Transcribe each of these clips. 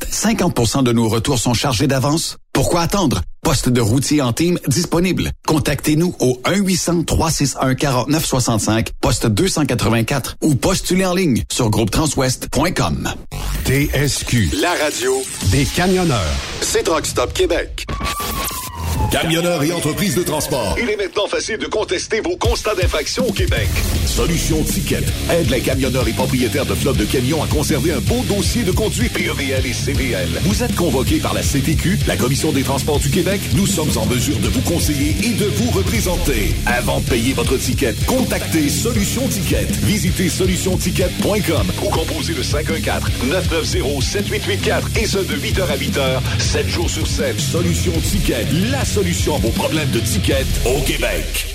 50% de nos retours sont chargés d'avance? Pourquoi attendre? Poste de routier en team disponible. Contactez-nous au 1-800-361-4965, poste 284 ou postulez en ligne sur groupetranswest.com. TSQ, la radio des camionneurs. C'est Truck Stop Québec. Camionneurs et entreprises de transport. Il est maintenant facile de contester vos constats d'infraction au Québec. Solution Ticket aide les camionneurs et propriétaires de flottes de camions à conserver un beau dossier de conduite PEVL et CVL. Vous êtes convoqué par la CTQ, la Commission des transports du Québec. Nous sommes en mesure de vous conseiller et de vous représenter. Avant de payer votre ticket, contactez Solution Ticket. Visitez solutionticket.com ou composez le 514-990-7884 et ce de 8h à 8h, 7 jours sur 7. Solution Ticket, la solution à vos problèmes de ticket au Québec.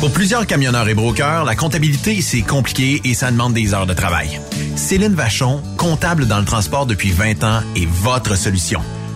Pour plusieurs camionneurs et brokers, la comptabilité, c'est compliqué et ça demande des heures de travail. Céline Vachon, comptable dans le transport depuis 20 ans, est votre solution.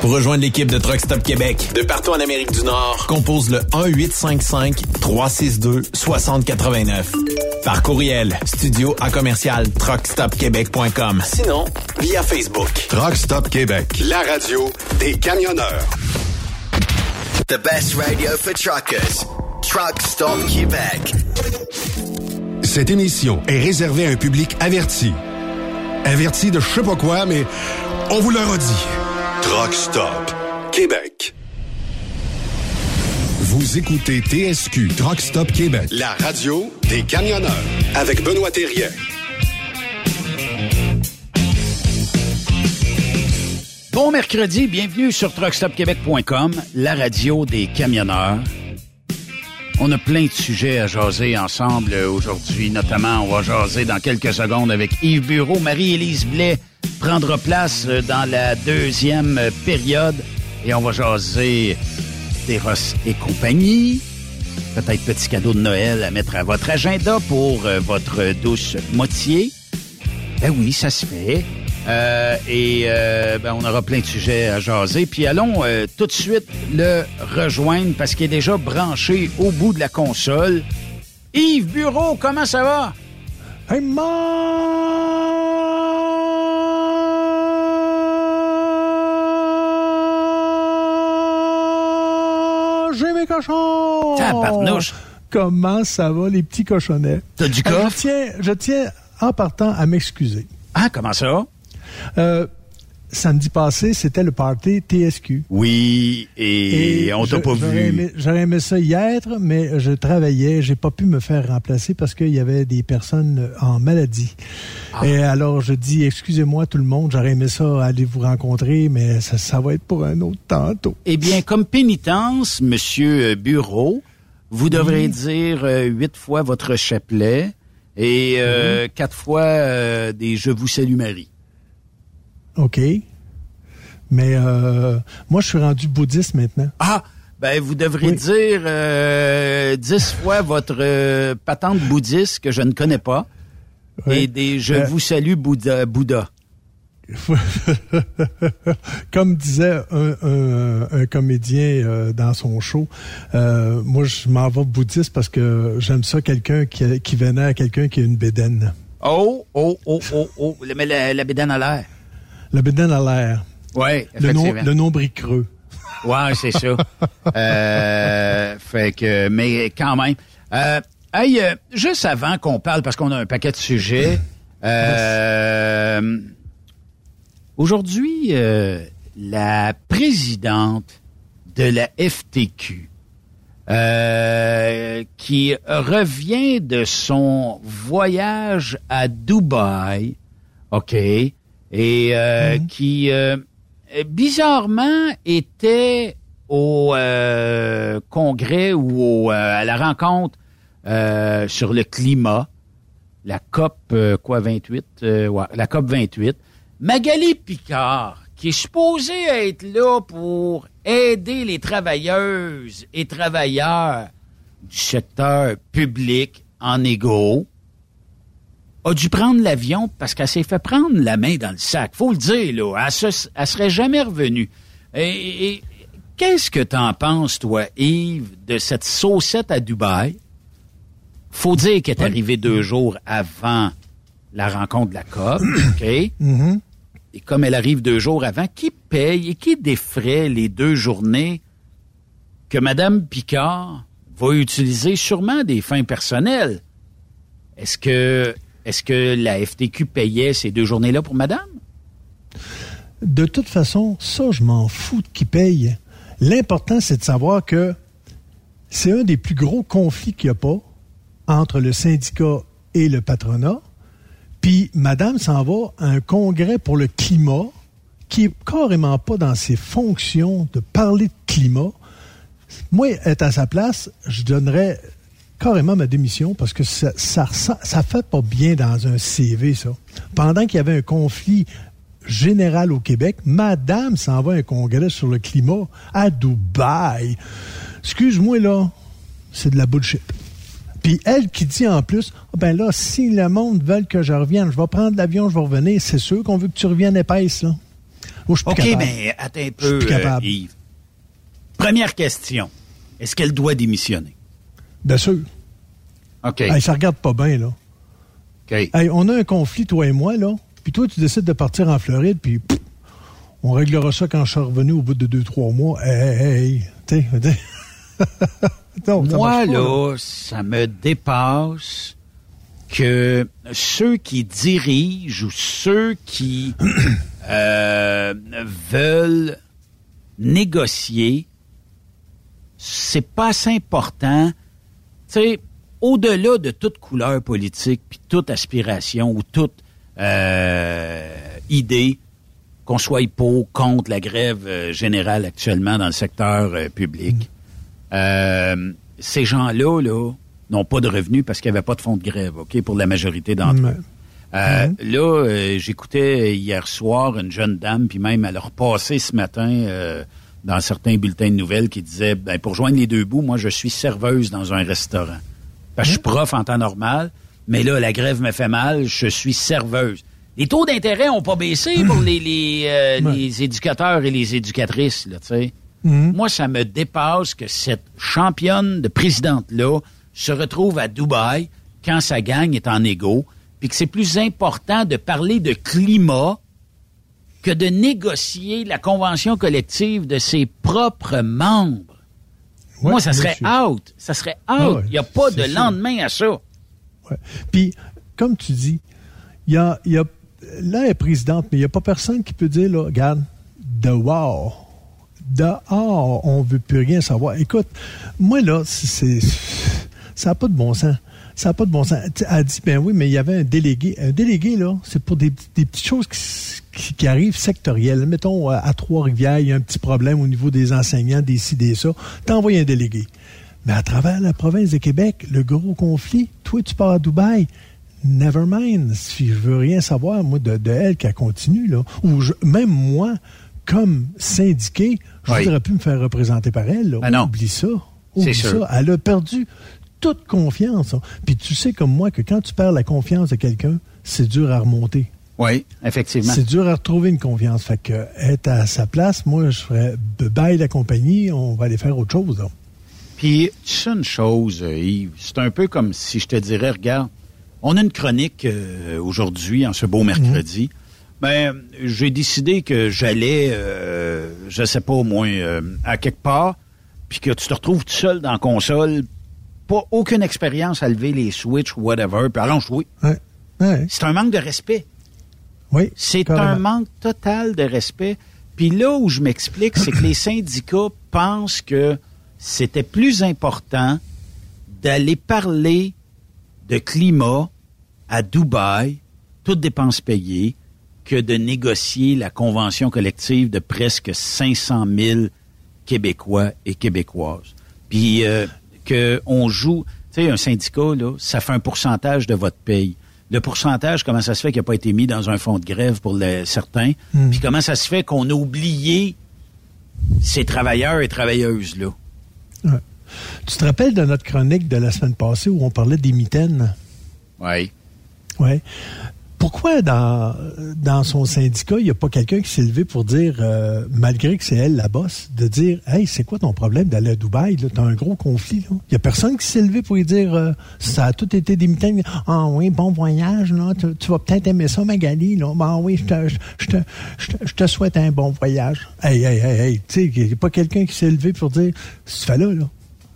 Pour rejoindre l'équipe de Truck Stop Québec, de partout en Amérique du Nord, compose le 1-855-362-6089. Par courriel, studio à commercial truckstopquebec.com. Sinon, via Facebook. Truck Stop Québec, la radio des camionneurs. The best radio for truckers. Truck Stop Québec. Cette émission est réservée à un public averti. Averti de je sais pas quoi, mais on vous le redit. Truck Stop Québec. Vous écoutez TSQ Truck Stop Québec, la radio des camionneurs avec Benoît Thérien. Bon mercredi, bienvenue sur truckstopquebec.com, la radio des camionneurs. On a plein de sujets à jaser ensemble aujourd'hui, notamment on va jaser dans quelques secondes avec Yves Bureau. Marie-Élise Blais prendra place dans la deuxième période et on va jaser Ross et compagnie. Peut-être petit cadeau de Noël à mettre à votre agenda pour euh, votre douce moitié. Ben oui, ça se fait. Euh, et euh, ben, on aura plein de sujets à jaser. Puis allons euh, tout de suite le rejoindre parce qu'il est déjà branché au bout de la console. Yves Bureau, comment ça va? Hey, J'ai mes cochons! Tabarnouche! Comment ça va, les petits cochonnets? T'as du Euh, coffre? je, tiens, je tiens, en partant, à m'excuser. Ah, comment ça? Euh, samedi passé, c'était le party TSQ. Oui, et, on t'a pas j'aurais vu. aimé- J'aurais aimé ça hier, mais je travaillais. J'ai pas pu me faire remplacer parce qu'il y avait des personnes en maladie. Ah. Et alors, je dis, excusez-moi tout le monde, j'aurais aimé ça aller vous rencontrer, mais ça, ça va être pour un autre tantôt. Eh bien, comme pénitence, Monsieur Bureau, vous devrez dire euh, huit fois votre chapelet et euh, quatre fois euh, des Je vous salue Marie. OK. Mais euh, moi, je suis rendu bouddhiste maintenant. Ah, ben vous devrez Oui. dire euh, dix fois votre euh, patente bouddhiste que je ne connais pas et des Je vous salue Bouddha. Bouddha. Comme disait un, un- un comédien dans son show, moi, je m'en vais bouddhiste parce que j'aime ça, quelqu'un qui, qui venait à quelqu'un qui a une bédaine. Oh, oh, oh, oh, oh, mais la, la à l'air. La bédaine à l'air. Oui, Le, nom, le nombril creux. Ouais, c'est ça. euh, fait que, mais quand même. Euh, hey, euh, juste avant qu'on parle, parce qu'on a un paquet de sujets. euh, Aujourd'hui, euh, la présidente de la FTQ, euh, qui revient de son voyage à Dubaï, OK, et euh, qui euh, bizarrement était au euh, congrès ou au, euh, à la rencontre euh, sur le climat, la COP euh, quoi 28, euh, ouais, la COP 28. Magali Picard, qui est supposée être là pour aider les travailleuses et travailleurs du secteur public en égo, a dû prendre l'avion? Parce qu'elle s'est fait prendre la main dans le sac. Faut le dire, là. Elle, se, elle serait jamais revenue. Et, et qu'est-ce que t'en penses, toi, Yves, de cette saucette à Dubaï? Faut dire qu'elle est arrivée deux jours avant la rencontre de la COP, OK? Mhm. Et comme elle arrive deux jours avant, qui paye et qui défraie les deux journées que Mme Picard va utiliser sûrement des fins personnelles? Est-ce que, est-ce que la FTQ payait ces deux journées-là pour Madame? De toute façon, ça, je m'en fous de qui paye. L'important, c'est de savoir que c'est un des plus gros conflits qu'il n'y a pas entre le syndicat et le patronat. Puis, madame s'en va à un congrès pour le climat qui est carrément pas dans ses fonctions de parler de climat. Moi, être à sa place, je donnerais carrément ma démission parce que ça, ça, ça fait pas bien dans un CV, ça. Pendant qu'il y avait un conflit général au Québec, madame s'en va à un congrès sur le climat à Dubaï. Excuse-moi, là, c'est de la bullshit. Puis elle qui dit en plus, Ah ben là, si le monde veut que je revienne, je vais prendre l'avion, je vais revenir, c'est sûr qu'on veut que tu reviennes épaisse, là. Oh, je suis OK, capable. mais attends un peu, plus capable. euh, Yves. Première question. Est-ce qu'elle doit démissionner? Bien sûr. OK. Hey, ça regarde pas bien, là. OK. Hey, on a un conflit, toi et moi, là. Puis toi, tu décides de partir en Floride, puis pff, on réglera ça quand je suis revenu au bout de deux, trois mois. Hey, hey. Non, Moi, là, ça me dépasse que ceux qui dirigent ou ceux qui euh, veulent négocier, c'est pas assez important. Tu sais, au-delà de toute couleur politique, puis toute aspiration ou toute euh, idée, qu'on soit pour ou contre la grève euh, générale actuellement dans le secteur euh, public, euh, ces gens-là, là, n'ont pas de revenus parce qu'il n'y avait pas de fonds de grève, OK, pour la majorité d'entre eux. Euh, Là, j'écoutais hier soir une jeune dame, puis même elle a repassé ce matin dans certains bulletins de nouvelles qui disait, ben, pour joindre les deux bouts, moi, je suis serveuse dans un restaurant. Parce que je suis prof en temps normal, mais là, la grève me fait mal, je suis serveuse. Les taux d'intérêt n'ont pas baissé pour les, les, euh, les, éducateurs et les éducatrices, là, tu sais. Mhm. Moi, ça me dépasse que cette championne de présidente-là se retrouve à Dubaï quand sa gang est en égo, puis que c'est plus important de parler de climat que de négocier la convention collective de ses propres membres. Ouais, Moi, ça serait monsieur. out. Ça serait out. Ah ouais, Il n'y a pas de sûr. lendemain à ça. Ouais. Puis, comme tu dis, il y a, il y a- là, elle est présidente, mais il n'y a pas personne qui peut dire, là, regarde, dehors, dehors, on ne veut plus rien savoir. Écoute, moi, là, c'est, c'est- ça n'a pas de bon sens. Ça n'a pas de bon sens. Elle dit, ben oui, mais il y avait un délégué. Un délégué, là, c'est pour des, des petites choses qui, qui- qui arrivent sectorielles. Mettons, à, à Trois-Rivières, il y a un petit problème au niveau des enseignants, des ci, des ça. T'envoies un délégué. Mais à travers la province de Québec, le gros conflit, toi, tu pars à Dubaï. Never mind. Si je veux rien savoir, moi, de, de elle qu'elle continue, là. Ou je- même moi, comme syndiqué, je Oui. voudrais plus me faire représenter par elle. là. Ben non. Oublie ça. Oublie ça. Elle a perdu toute confiance. hein. Puis tu sais comme moi que quand tu perds la confiance de quelqu'un, c'est dur à remonter. Oui, effectivement. C'est dur à retrouver une confiance. Fait que être à sa place, moi, je ferais bye la compagnie, on va aller faire autre chose. là. Puis, tu sais une chose, euh, Yves, c'est un peu comme si je te dirais, regarde, on a une chronique euh, aujourd'hui, en ce beau mercredi. Ben, j'ai décidé que j'allais, euh, je sais pas au moins, euh, à quelque part, puis que tu te retrouves tout seul dans la console, pas aucune expérience à lever les switches ou whatever, puis allons jouer. Ouais. Ouais. C'est un manque de respect. Oui. C'est un manque total de respect. Puis là où je m'explique, c'est que les syndicats pensent que c'était plus important d'aller parler de climat à Dubaï, toutes dépenses payées, que de négocier la convention collective de presque 500 000 Québécois et Québécoises. Puis euh, que on joue, tu sais, un syndicat, là, ça fait un pourcentage de votre paye. Le pourcentage, comment ça se fait qu'il n'a pas été mis dans un fonds de grève pour certains? Mm. Puis comment ça se fait qu'on a oublié ces travailleurs et travailleuses-là? Tu te rappelles de notre chronique de la semaine passée où on parlait des mitaines? Oui. Oui. Pourquoi dans, dans son syndicat, il n'y a pas quelqu'un qui s'est levé pour dire, euh, malgré que c'est elle la bosse, de dire Hey, c'est quoi ton problème d'aller à Dubaï? Tu as un gros conflit. Il n'y a personne qui s'est levé pour lui dire euh, ça a tout été des mitaines. Ah oui, bon voyage, là. Tu, vas peut-être aimer ça, Magali. Là. Ben oui, je te, je, te, je te, souhaite un bon voyage. Hey, hey, hey, hey. Tu sais, il n'y a pas quelqu'un qui s'est levé pour dire tu fais là, là.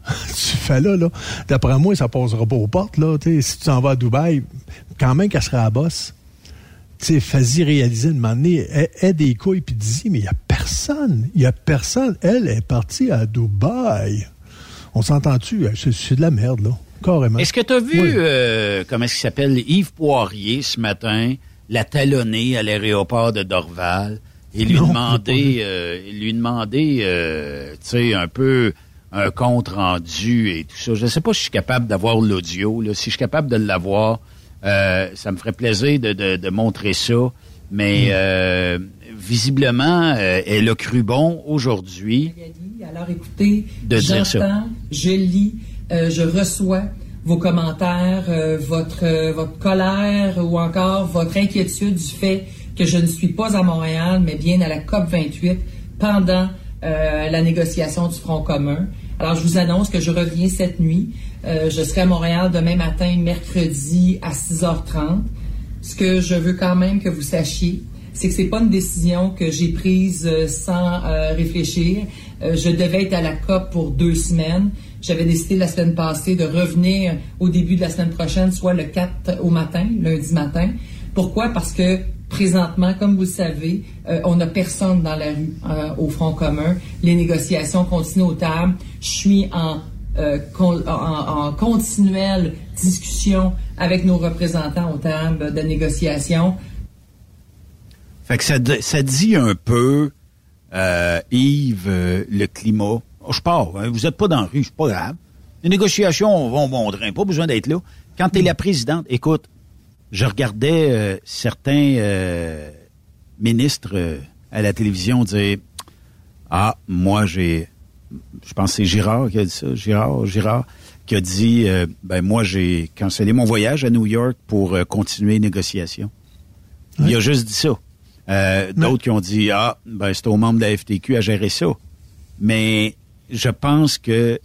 tu fais là, là. D'après moi, ça passera pas aux portes, là. Si tu t'en vas à Dubaï, quand même qu'elle sera à la bosse. Tu sais, fais-y réaliser moment donné, aie, des couilles puis dis mais il n'y a personne. Il n'y a personne. Elle est partie à Dubaï. On s'entend-tu? C'est, c'est de la merde, là. Carrément. Est-ce que tu as vu, Oui. euh, comment est-ce qu'il s'appelle, Yves Poirier ce matin, la talonner à l'aéroport de Dorval et lui Non, demander, euh, lui demander, euh, tu sais, un peu un compte rendu et tout ça. Je ne sais pas si je suis capable d'avoir l'audio. Si je suis capable de l'avoir, euh, ça me ferait plaisir de, de, de montrer ça. Hmm. Mais euh, visiblement, euh, elle a cru bon aujourd'hui. Alors écoutez, j'entends, je lis, je reçois vos commentaires, votre, votre colère ou encore votre inquiétude du fait que je ne suis pas à Montréal, mais bien à la COP 28 pendant la négociation du Front commun. Alors je vous annonce que je reviens cette nuit. Euh, je serai à Montréal demain matin, mercredi à 6h30. Ce que je veux quand même que vous sachiez, c'est que c'est pas une décision que j'ai prise euh, sans euh, réfléchir. Je devais être à la COP pour deux semaines. J'avais décidé la semaine passée de revenir au début de la semaine prochaine, soit le 4 au matin, lundi matin. Pourquoi? Parce que présentement, comme vous le savez, euh, on n'a personne dans la rue euh, au Front commun. Les négociations continuent aux tables. Je suis en euh, con- en, en continuelle discussion avec nos représentants aux tables de négociation. Fait que ça, ça dit un peu, euh, Yves, le climat. Oh, je pars, hein, vous n'êtes pas dans la rue, c'est pas grave. Les négociations vont bon train, pas besoin d'être là. Quand tu es la présidente, écoute, je regardais euh, certains euh, ministres euh, à la télévision dire Ah, moi j'ai je pense que c'est Girard qui a dit ça, Girard, Girard, qui a dit euh, ben moi j'ai cancellé mon voyage à New York pour euh, continuer les négociations. Il a juste dit ça. Euh, d'autres qui ont dit ah ben c'est aux membres de la FTQ à gérer ça. Mais je pense que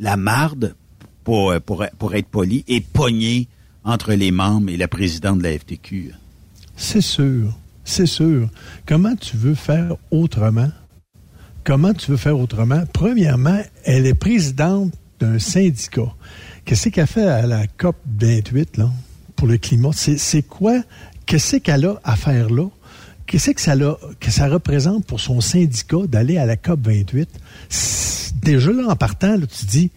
la marde, pour, pour, pour être poli, est pognée entre les membres et la présidente de la FTQ. C'est sûr, c'est sûr. Comment tu veux faire autrement? Comment tu veux faire autrement? Premièrement, elle est présidente d'un syndicat. Qu'est-ce qu'elle fait à la COP 28 là, pour le climat? C'est quoi? Qu'est-ce qu'elle a à faire là? Qu'est-ce que ça, que ça représente pour son syndicat d'aller à la COP 28? Déjà là, en partant, là, tu dis,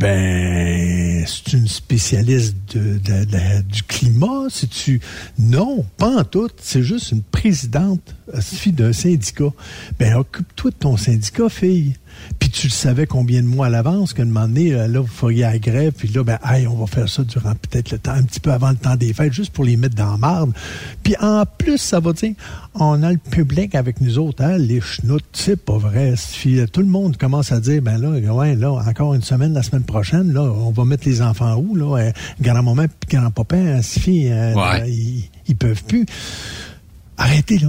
ben, c'est une spécialiste de, du climat? C'est-tu. Non, pas en tout. C'est juste une présidente, fille d'un syndicat. Ben, occupe-toi de ton syndicat, fille. Puis tu le savais combien de mois à l'avance qu'à un moment donné, là, vous feriez la grève, puis là, ben, hey, on va faire ça durant peut-être le temps, un petit peu avant le temps des fêtes, juste pour les mettre dans la marde. Puis en plus, ça va dire, on a le public avec nous autres, hein, les chenoutes, c'est pas vrai. tout le monde commence à dire, ben là, ouais, là, encore une semaine, la semaine prochaine, là, on va mettre les enfants où, là, euh, grand-maman puis grand-papa, hein, euh, ils, ils peuvent plus. Arrêtez, là.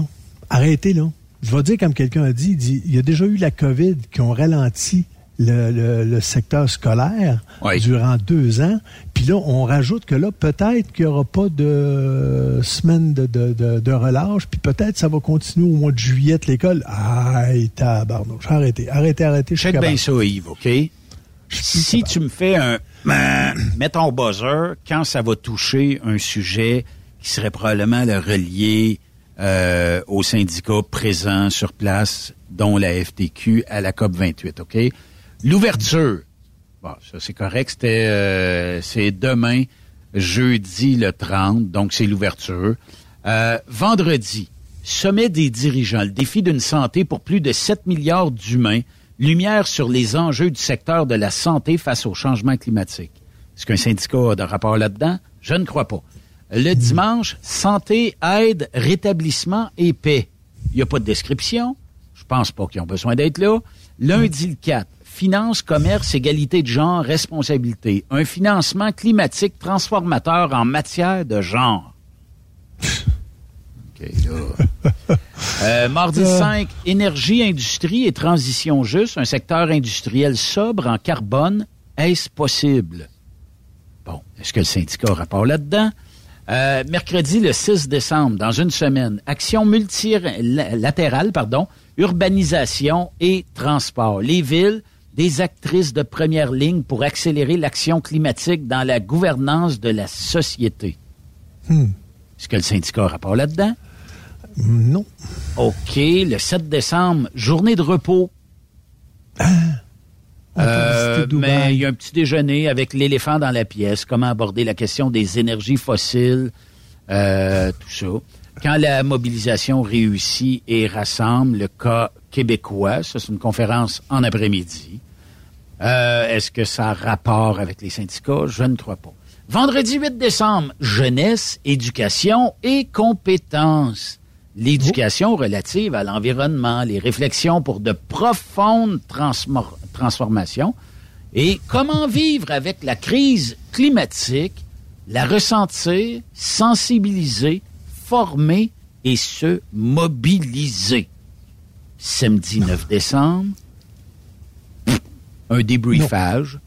Arrêtez, là je vais dire comme quelqu'un a dit, il, y a déjà eu la COVID qui ont ralenti le, secteur scolaire durant deux ans. Puis là, on rajoute que là, peut-être qu'il n'y aura pas de semaine de, de, relâche, puis peut-être ça va continuer au mois de juillet l'école. Aïe, tabarnouche, arrêtez, arrêtez, arrêtez. Check bien ça, Yves, OK? Si tu me fais un mets ton buzzer quand ça va toucher un sujet qui serait probablement le relier euh, aux syndicats présents sur place, dont la FTQ, à la COP 28, OK? L'ouverture, bon, ça c'est correct, c'était euh, c'est demain, jeudi le 30, donc c'est l'ouverture. Euh, vendredi, sommet des dirigeants, le défi d'une santé pour plus de 7 milliards d'humains, lumière sur les enjeux du secteur de la santé face au changement climatique. Est-ce qu'un syndicat a de rapport là-dedans? Je ne crois pas. Le dimanche, santé, aide, rétablissement et paix. Il n'y a pas de description. Je pense pas qu'ils ont besoin d'être là. Lundi le 4, finance, commerce, égalité de genre, responsabilité. Un financement climatique transformateur en matière de genre. Là. Euh, mardi 5, énergie, industrie et transition juste, un secteur industriel sobre en carbone. Est-ce possible? Bon, est-ce que le syndicat a rapport là-dedans? Euh, mercredi le 6 décembre, dans une semaine, action multilatérale, pardon, urbanisation et transport. Les villes, des actrices de première ligne pour accélérer l'action climatique dans la gouvernance de la société. Hmm. Est-ce que le syndicat a rapport là-dedans? Non. OK. Le 7 décembre, journée de repos. Ah. Euh, mais il y a un petit déjeuner avec l'éléphant dans la pièce, comment aborder la question des énergies fossiles, euh, tout ça. Quand la mobilisation réussit et rassemble le cas québécois, ça c'est une conférence en après-midi. Euh, Est-ce que ça a rapport avec les syndicats? Je ne crois pas. Vendredi 8 décembre, jeunesse, éducation et compétences l'éducation relative à l'environnement, les réflexions pour de profondes transformations et comment vivre avec la crise climatique, la ressentir, sensibiliser, former et se mobiliser. Samedi 9 décembre, un débriefage.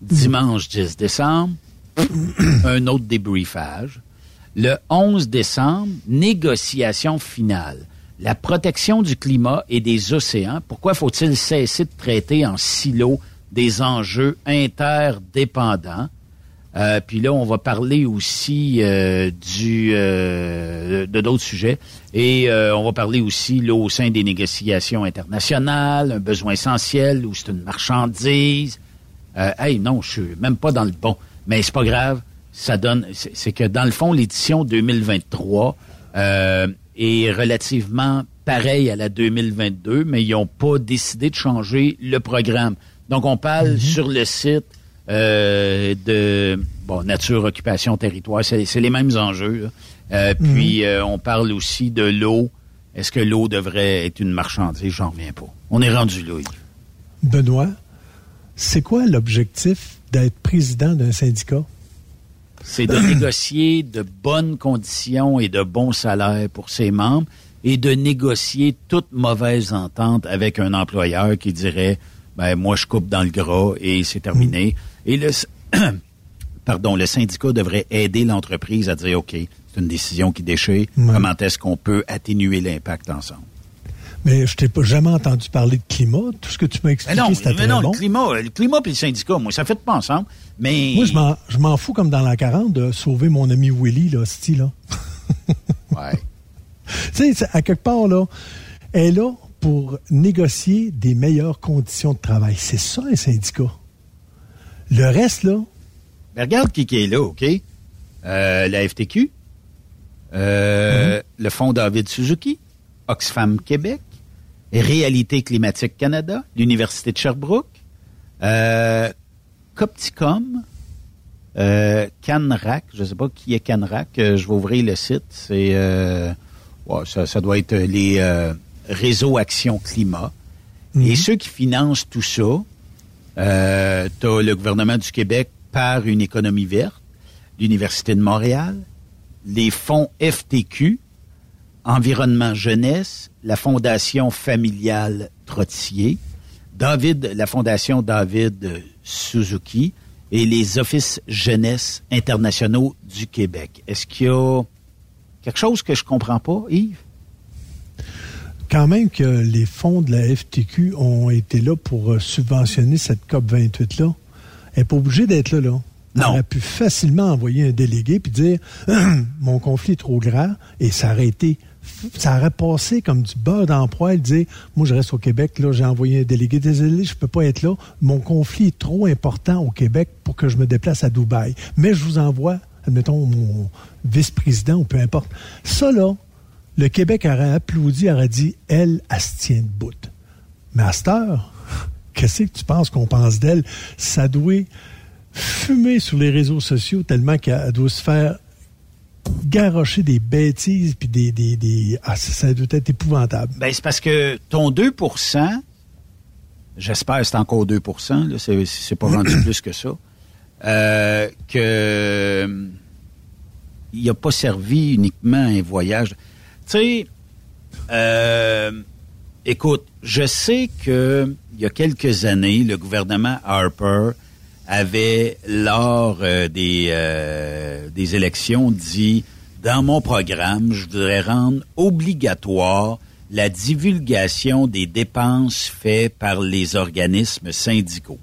Dimanche 10 décembre, un autre débriefage. Le 11 décembre, négociation finale. La protection du climat et des océans. Pourquoi faut-il cesser de traiter en silo des enjeux interdépendants? Euh, puis là, on va parler aussi euh, du euh, de d'autres sujets et on va parler aussi là au sein des négociations internationales, un besoin essentiel ou c'est une marchandise. hey, non, je suis même pas dans le bon, mais c'est pas grave ça donne, c'est que dans le fond, l'édition 2023 euh, est relativement pareille à la 2022, mais ils n'ont pas décidé de changer le programme. Donc, on parle mhm. sur le site euh, de bon nature, occupation, territoire, c'est les mêmes enjeux. Euh, mhm. Puis, euh, on parle aussi de l'eau. Est-ce que l'eau devrait être une marchandise? J'en reviens pas. On est rendu là. Benoît, c'est quoi l'objectif d'être président d'un syndicat? C'est de négocier de bonnes conditions et de bons salaires pour ses membres et de négocier toute mauvaise entente avec un employeur qui dirait ben moi je coupe dans le gras et c'est terminé. Et le pardon, le syndicat devrait aider l'entreprise à dire OK, c'est une décision qui déchire. Comment est-ce qu'on peut atténuer l'impact ensemble? Mais je t'ai pas jamais entendu parler de climat. Tout ce que tu m'as expliqué, c'était très non, bon. le climat, le climat et le syndicat, moi, ça fait pas ensemble. Mais Moi, je m'en- je m'en fous comme dans la 40 de sauver mon ami Willy, là, Sti, là. ouais. tu sais, à quelque part, là, elle est là pour négocier des meilleures conditions de travail. C'est ça, un syndicat. Le reste, là, Ben, regarde qui, qui est là, OK? Euh, la FTQ, euh, le Fonds David Suzuki, Oxfam Québec, Réalité climatique Canada, l'Université de Sherbrooke, euh, Copticom, euh, Canrac, je ne sais pas qui est Canrac, euh, je vais ouvrir le site, c'est euh, ouais, ça, ça doit être les euh, réseaux Action Climat. Et ceux qui financent tout ça, euh, tu as le gouvernement du Québec par une économie verte, l'Université de Montréal, les fonds FTQ, Environnement Jeunesse, la Fondation familiale Trottier, David, la Fondation David Suzuki et les Offices Jeunesse internationaux du Québec. Est-ce qu'il y a quelque chose que je comprends pas, Yves? quand même que les fonds de la FTQ ont été là pour euh, subventionner cette COP 28-là. Elle n'est pas obligée d'être là, là. Non. aurait pu facilement envoyer un délégué puis dire mon conflit est trop grand et été ça aurait passé comme du beurre dans le poêle, dire moi je reste au Québec, là j'ai envoyé un délégué, désolé, je peux pas être là, mon conflit est trop important au Québec pour que je me déplace à Dubaï. Mais je vous envoie, admettons, mon vice-président ou peu importe. Ça là, le Québec aurait applaudi, aurait dit elle, elle se tient debout. Mais à cette heure, qu'est-ce que tu penses qu'on pense d'elle? Ça doit fumer sur les réseaux sociaux tellement qu'elle doit se faire garrocher des bêtises puis des, des, des- ah, ça, doit être épouvantable. Ben, c'est parce que ton 2% j'espère que c'est encore 2% là, c'est, c'est pas rendu plus que ça, euh, que il n'a pas servi uniquement à un voyage. Tu sais, euh, écoute, je sais que il y a quelques années, le gouvernement Harper avait, lors euh, des, euh, des élections, dit dans mon programme, je voudrais rendre obligatoire la divulgation des dépenses faites par les organismes syndicaux.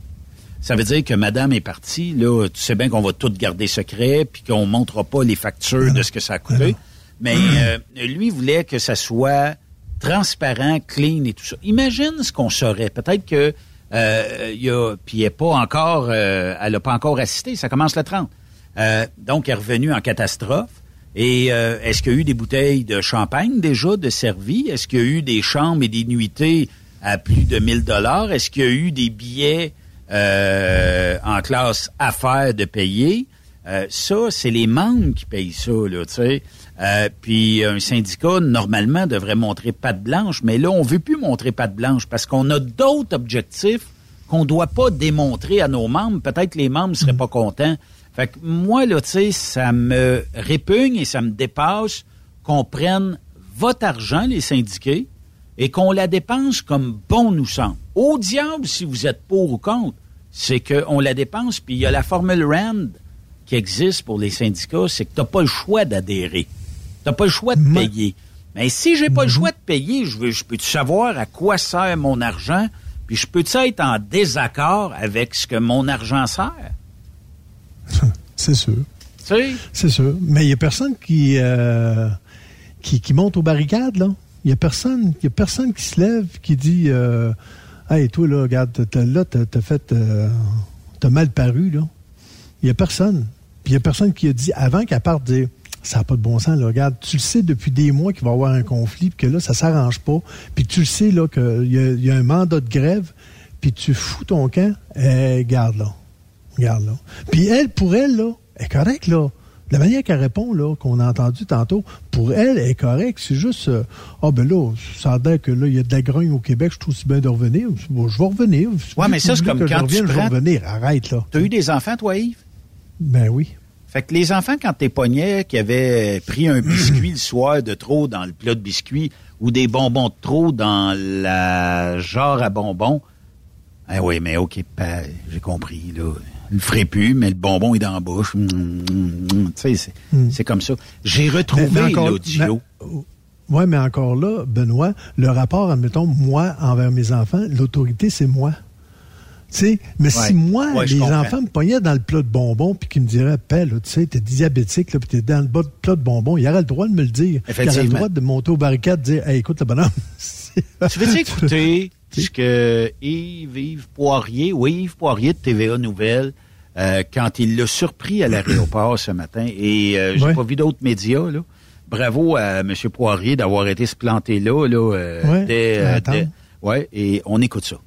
Ça veut dire que madame est partie, là, tu sais bien qu'on va tout garder secret, puis qu'on ne montrera pas les factures de ce que ça a coûté. Mais euh, lui voulait que ça soit transparent, clean et tout ça. Imagine ce qu'on saurait. Peut-être que euh, il elle pas encore, euh, elle n'a pas encore assisté. Ça commence le 30. Euh, donc, elle est revenue en catastrophe. Et euh, est-ce qu'il y a eu des bouteilles de champagne déjà de servies? Est-ce qu'il y a eu des chambres et des nuitées à plus de 1000 dollars? Est-ce qu'il y a eu des billets euh, en classe affaires de payer? Euh, ça, c'est les membres qui payent ça, là, tu sais. Euh, puis un syndicat, normalement, devrait montrer patte blanche, mais là, on veut plus montrer patte blanche parce qu'on a d'autres objectifs qu'on doit pas démontrer à nos membres. Peut-être que les membres seraient pas contents. Fait que moi, là, tu sais, ça me répugne et ça me dépasse qu'on prenne votre argent, les syndiqués, et qu'on la dépense comme bon nous semble. Au diable, si vous êtes pour ou contre, c'est qu'on la dépense, puis il y a la formule RAND qui existe pour les syndicats, c'est que tu n'as pas le choix d'adhérer. Tu n'as pas le choix de payer. Mais si j'ai pas le choix de payer, je, veux, je peux-tu savoir à quoi sert mon argent, puis je peux-tu être en désaccord avec ce que mon argent sert? C'est sûr. C'est sûr. Mais il n'y a personne qui, euh, qui, qui monte aux barricades, là. Il n'y a personne, il y a personne qui se lève, qui dit euh, Hey, toi, là, regarde, t'as- t'as- là, t'as t'as fait. euh, t'as mal paru, là. Il n'y a personne. Puis il n'y a personne qui a dit, avant qu'elle parte, dire Ça n'a pas de bon sens, là. Regarde, tu le sais depuis des mois qu'il va y avoir un conflit, puis que là, ça s'arrange pas. Puis tu le sais, là, qu'il y, a- il y a un mandat de grève, puis tu fous ton camp. Eh, garde, là. Regarde là. Puis elle, pour elle, là, elle est correcte, là. La manière qu'elle répond, là, qu'on a entendu tantôt, pour elle, elle est correcte. C'est juste, euh, ah ben là, ça a l'air que là, il y a de la grogne au Québec, je trouve aussi bien de revenir. Bon, je vais revenir. Ouais, mais ça, c'est Si comme quand je tu je vais prends- revenir. Arrête, là. Tu as eu des enfants, toi, Yves? Ben oui. Fait que les enfants, quand t'es pognais, qui avaient pris un biscuit le soir de trop dans le plat de biscuits ou des bonbons de trop dans la jarre à bonbons, ah oui, mais OK, j'ai compris, là. Le ferai plus, mais le bonbon est dans la bouche. Mm, mm, mm. Tu sais, c'est Mm. c'est comme ça. J'ai retrouvé l'audio. Oui, mais encore là, Benoît, le rapport, admettons, moi envers mes enfants, l'autorité, c'est moi. Tu sais, mais Ouais. si moi, Ouais, les enfants me pognaient dans le plat de bonbons puis qu'ils me diraient, là, tu sais, t'es diabétique, là, puis t'es dans le bas de plat de bonbons, il aurait le droit de me le dire. Il aurait le droit de monter aux barricades et dire, hey, écoute, le bonhomme. Tu veux écouter ce que Yves, Yves Poirier, oui, Yves Poirier de TVA Nouvelles, euh, quand il l'a surpris à l'aéroport ce matin, et euh, j'ai Ouais. pas vu d'autres médias, là. Bravo à M. Poirier d'avoir été se planter là, là, euh, dès, euh, dès- ouais, et on écoute ça.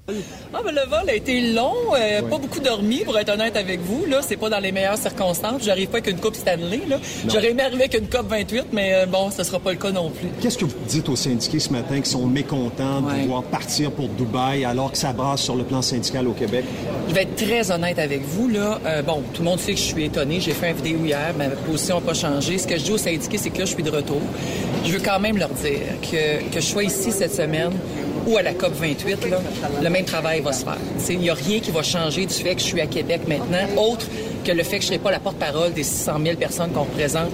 Ah, ben, le vol a été long, euh, pas beaucoup dormi, pour être honnête avec vous. Là, c'est pas dans les meilleures circonstances. J'arrive pas avec une coupe Stanley. Là. J'aurais aimé arriver avec une coupe 28, mais euh, bon, ce sera pas le cas non plus. Qu'est-ce que vous dites aux syndiqués ce matin qui sont mécontents de Ouais. devoir partir pour Dubaï alors que ça brasse sur le plan syndical au Québec? Je vais être très honnête avec vous. Là. Euh, bon, tout le monde sait que je suis étonné. J'ai fait une vidéo hier, ma position n'a pas changé. Ce que je dis aux syndiqués, c'est que là, je suis de retour. Je veux quand même leur dire que, que je sois ici cette semaine ou à la COP 28, là, le même travail va se faire. Il n'y a rien qui va changer du fait que je suis à Québec maintenant, autre que le fait que je ne serai pas la porte-parole des 600 000 personnes qu'on représente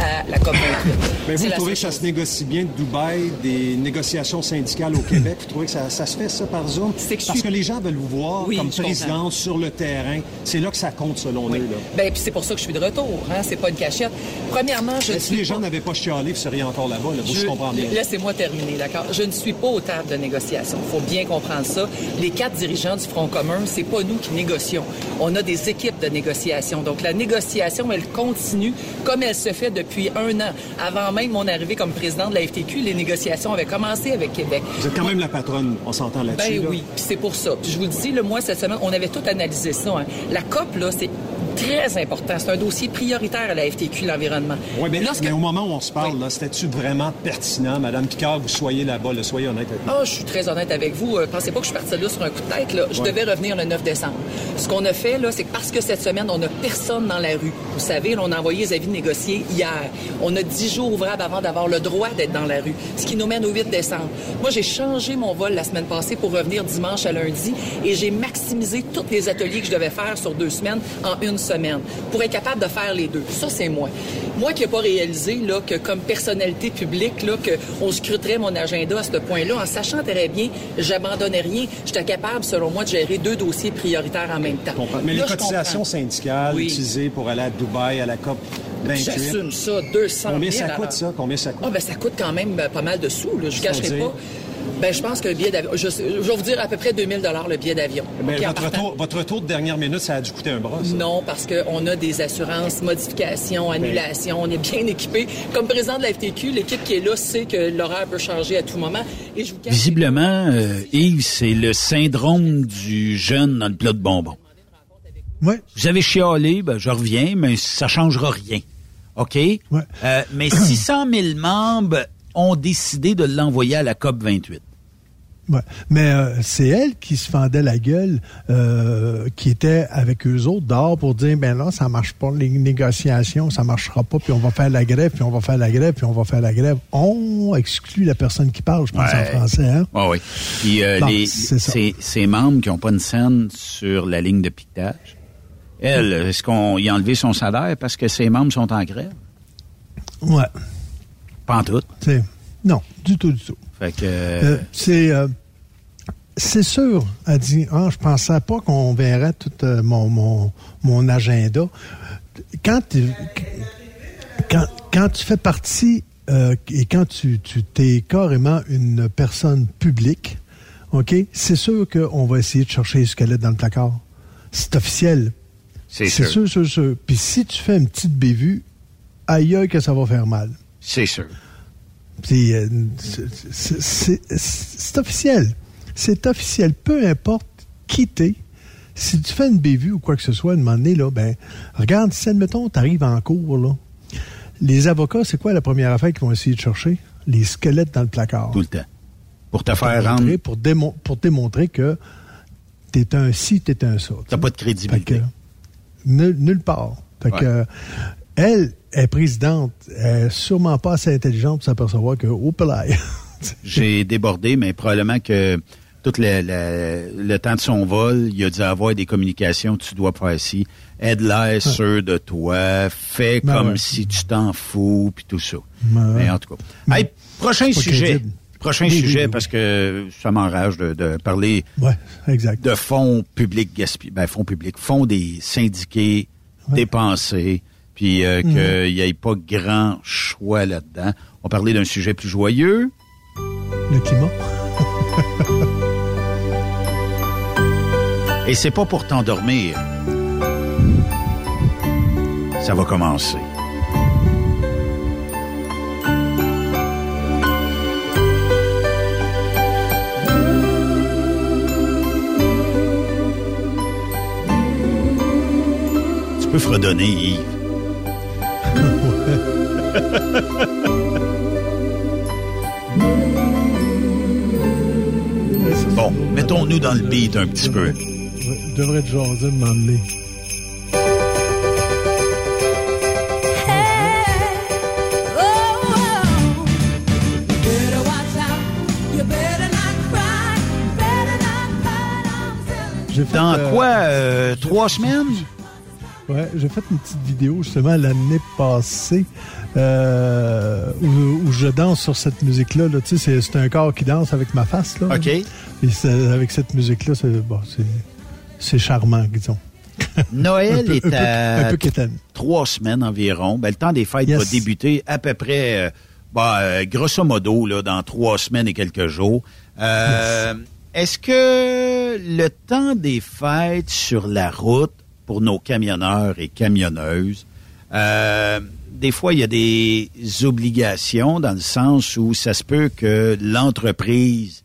à la COP 28. Mais vous C'est la trouvez que ça se négocie bien de Dubaï, des négociations syndicales au Québec? Vous trouvez que ça, ça se fait, ça, par Zoom? Que Parce suis- que les gens veulent vous voir Oui, comme présidente sur le terrain. C'est là que ça compte, selon Oui. eux. Là. Ben, puis c'est pour ça que je suis de retour. Hein? C'est pas une cachette. Premièrement, je Mais si les gens n'avaient pas chialé, vous seriez encore là-bas. Là, vous, je, Je- comprends bien. Laissez-moi terminer, d'accord? Je ne suis pas aux tables de négociation. Il faut bien comprendre ça. Les quatre dirigeants du Front commun, c'est pas nous qui négocions. On a des équipes de négociation. Donc, la négociation, elle continue comme elle se fait depuis un an. Avant même mon arrivée comme président de la FTQ, les négociations avaient commencé avec Québec. Vous êtes quand même la patronne, on s'entend là-dessus. Ben là. oui, puis c'est pour ça. Puis je vous le dis, le mois cette semaine, on avait tout analysé ça. hein. La COP, là, c'est très important. C'est un dossier prioritaire à la FTQ, l'environnement. Oui, mais, Lorsque- mais au moment où on se parle, là, c'était-tu vraiment pertinent, Madame Picard, vous soyez là-bas? Là, soyez honnête avec nous? Ah, je suis très honnête avec vous. Euh, pensez pas que je suis partie là sur un coup de tête. Là. Je Ouais. devais revenir le 9 décembre. Ce qu'on a fait, là, c'est que parce que cette semaine, on n'a personne dans la rue. Vous savez, là, on a envoyé les avis de négocier hier. On a 10 jours ouvrables avant d'avoir le droit d'être dans la rue, ce qui nous mène au 8 décembre. Moi, j'ai changé mon vol la semaine passée pour revenir dimanche à lundi et j'ai maximisé tous les ateliers que je devais faire sur deux semaines en une semaine pour être capable de faire les deux. Ça, c'est moi. Moi qui n'ai pas réalisé là, que comme personnalité publique, là, qu'on scruterait mon agenda à ce point-là, en sachant très bien, j'abandonnais rien. J'étais capable, selon moi, de gérer deux dossiers prioritaires en même temps. Mais Là, les cotisations syndicales Oui. utilisées pour aller à Dubaï, à la COP 28. J'assume ça, 200 000 Combien ça coûte, ça? Combien ça coûte? Ah, ben, ça coûte quand même pas mal de sous, là. Je ne cacherai pas. Ben, je pense que le billet d'avion, je, vais vous dire à peu près 2000 le billet d'avion. Ben, votre, partant. retour, votre retour de dernière minute, ça a dû coûter un bras, ça. Non, parce qu'on a des assurances, modifications, Ben. annulations, on est bien équipé. Comme président de la FTQ, l'équipe qui est là sait que l'horaire peut changer à tout moment. Et je vous Visiblement, euh, Yves, c'est le syndrome du jeune dans le plat de bonbons. Ouais. Vous avez chialé, ben, je reviens, mais ça changera rien. OK? Euh, mais 600 000 membres ont décidé de l'envoyer à la COP 28. Ouais. Mais euh, c'est elle qui se fendait la gueule, euh, qui était avec eux autres dehors pour dire ben là, ça marche pas, les négociations, ça marchera pas, puis on va faire la grève, puis on va faire la grève, puis on va faire la grève. On exclut la personne qui parle, je pense en français. Hein? Ah oui. Puis euh, les, ces membres qui n'ont pas une scène sur la ligne de piquetage, elle, est-ce qu'on y a enlevé son salaire parce que ses membres sont en grève? Ouais. Pas en tout. Non, du tout, du tout. Fait que... Euh, c'est euh, c'est sûr, elle dit, ah, je pensais pas qu'on verrait tout euh, mon, mon, mon agenda. Quand, tu- quand, quand tu fais partie euh, et quand tu, tu es carrément une personne publique, OK, c'est sûr qu'on va essayer de chercher les squelettes dans le placard. C'est officiel. C'est C'est sûr. sûr, sûr, sûr. Puis si tu fais une petite bévue, aïe aïe que ça va faire mal. C'est sûr. Puis, euh, c'est- officiel. C'est officiel. Peu importe qui t'es, si tu fais une bévue ou quoi que ce soit, à un moment donné, là, ben, regarde, si, admettons, t'arrives en cours, là, les avocats, c'est quoi la première affaire qu'ils vont essayer de chercher? Les squelettes dans le placard. Tout le temps. Pour te faire rendre... Pour, démon- pour démontrer que t'es un ci, t'es un ça. T'as pas de crédibilité. Fait que, nul, nulle part. Fait que, elle est présidente, elle est sûrement pas assez intelligente pour s'apercevoir que, oh. J'ai débordé, mais probablement que tout le, le- le temps de son vol, il a dû avoir des communications, tu dois faire ci, aide-la, sûr de toi, fais Ben comme ouais. si tu t'en fous, puis tout ça. Ben. Mais en tout cas. Hey, prochain sujet. Prochain Oui, sujet, oui, oui. parce que ça m'enrage de, de parler Ouais, exact. de fonds publics gaspillés, ben fonds publics, fonds des syndiqués dépensés, puis euh, Mhm. qu'il n'y ait pas grand choix là-dedans. On parlait d'un sujet plus joyeux. Le climat. Et c'est pas pour t'endormir. Ça va commencer. Tu peux fredonner, Yves. Bon, mettons-nous dans le beat un petit peu. Je devrais être jaser de m'emmener. Dans quoi? euh, trois semaines? Ouais, j'ai fait une petite vidéo justement l'année passée euh, où, où je danse sur cette musique-là. Là. Tu sais, c'est, un corps qui danse avec ma face. Là, OK. Et avec cette musique-là, c'est, bon, charmant, disons. Noël peu- est un peu- à peu trois semaines environ. Ben, le temps des fêtes Yes. va débuter à peu près, euh, bah, euh, grosso modo, là, dans trois semaines et quelques jours. Euh, Est-ce que le temps des fêtes sur la route pour nos camionneurs et camionneuses, euh, des fois, il y a des obligations dans le sens où ça se peut que l'entreprise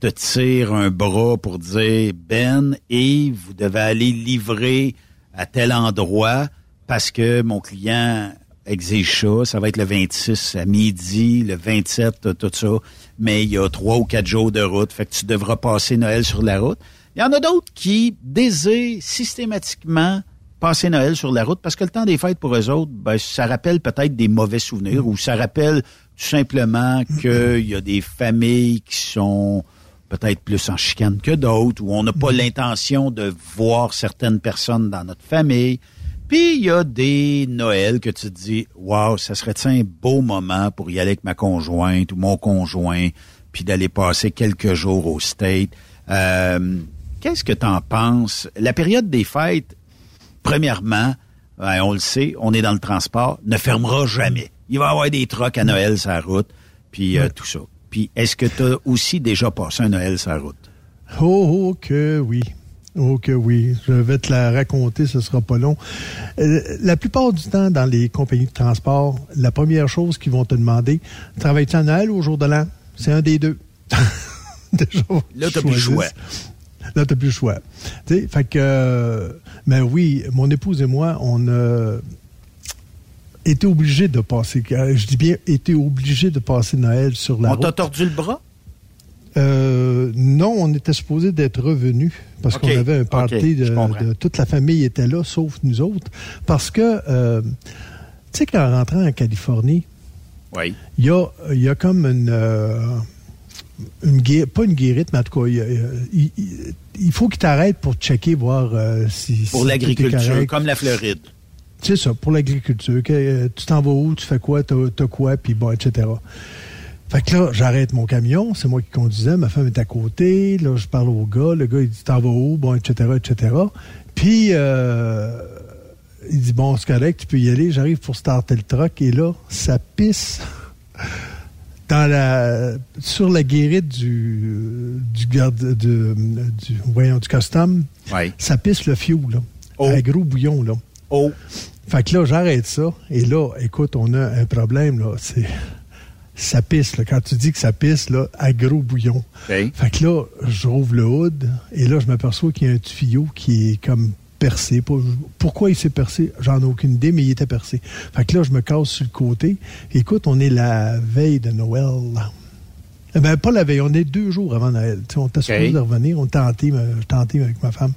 te tire un bras pour dire Ben et vous devez aller livrer à tel endroit parce que mon client exige ça. Ça va être le 26 à midi, le 27, tout ça. Mais il y a trois ou quatre jours de route. Fait que tu devras passer Noël sur la route. Il y en a d'autres qui désirent systématiquement passer Noël sur la route parce que le temps des fêtes pour eux autres, ben, ça rappelle peut-être des mauvais souvenirs ou ça rappelle tout simplement qu'il y a des familles qui sont peut-être plus en chicane que d'autres, où on n'a pas l'intention de voir certaines personnes dans notre famille. Puis il y a des Noëls que tu te dis, wow, ça serait un beau moment pour y aller avec ma conjointe ou mon conjoint, puis d'aller passer quelques jours au state. Euh, Qu'est-ce que tu en penses? La période des fêtes, premièrement, ben, on le sait, on est dans le transport, ne fermera jamais. Il va y avoir des trucks à Noël sur la route, puis euh, tout ça. Puis est-ce que tu as aussi déjà passé un Noël sur la route? Oh, oh, que oui. Oh que oui, je vais te la raconter, ce sera pas long. Euh, la plupart du temps, dans les compagnies de transport, la première chose qu'ils vont te demander, travailles-tu à Noël ou au jour de l'an? C'est un des deux. Déjà, Là, t'as plus le choix. Là, t'as plus le choix. Fait que, euh, mais oui, mon épouse et moi, on a été obligés de passer, euh, je dis bien, été obligés de passer Noël sur la On route. t'a tordu le bras? Euh, non, on était supposé d'être revenus parce qu'on avait un party de, toute la famille était là, sauf nous autres. Parce que, euh, tu sais qu'en rentrant en Californie, Oui. il y a, y a comme une, euh, une gué- pas une guérite, mais en tout cas, il, faut qu'il t'arrête pour checker, voir euh, si Pour l'agriculture, comme la Floride. C'est ça, pour l'agriculture. euh, tu t'en vas où, tu fais quoi, t'as t'as quoi, puis bon, etc. Fait que là, j'arrête mon camion, c'est moi qui conduisais, ma femme est à côté, là, je parle au gars, le gars, il dit, t'en vas où, bon, etc., etc. Puis, euh, il dit, bon, c'est correct, tu peux y aller, j'arrive pour starter le truck, et là, ça pisse dans la, sur la guérite du, du garde, de- du, voyons, du custom. Ça pisse le fioul, là. Oh. Un gros bouillon, là. Oh. Fait que là, j'arrête ça. Et là, écoute, on a un problème, là. C'est. Ça pisse, là. Quand tu dis que ça pisse, là, à gros bouillon. Fait que là, je rouvre le hood. Et là, je m'aperçois qu'il y a un tuyau qui est comme percé. Pourquoi il s'est percé? J'en ai aucune idée, mais il était percé. Fait que là, je me casse sur le côté. Écoute, on est la veille de Noël. Eh ben, pas la veille, on est deux jours avant Noël. On était supposé de revenir, on tentait, tenté avec ma femme.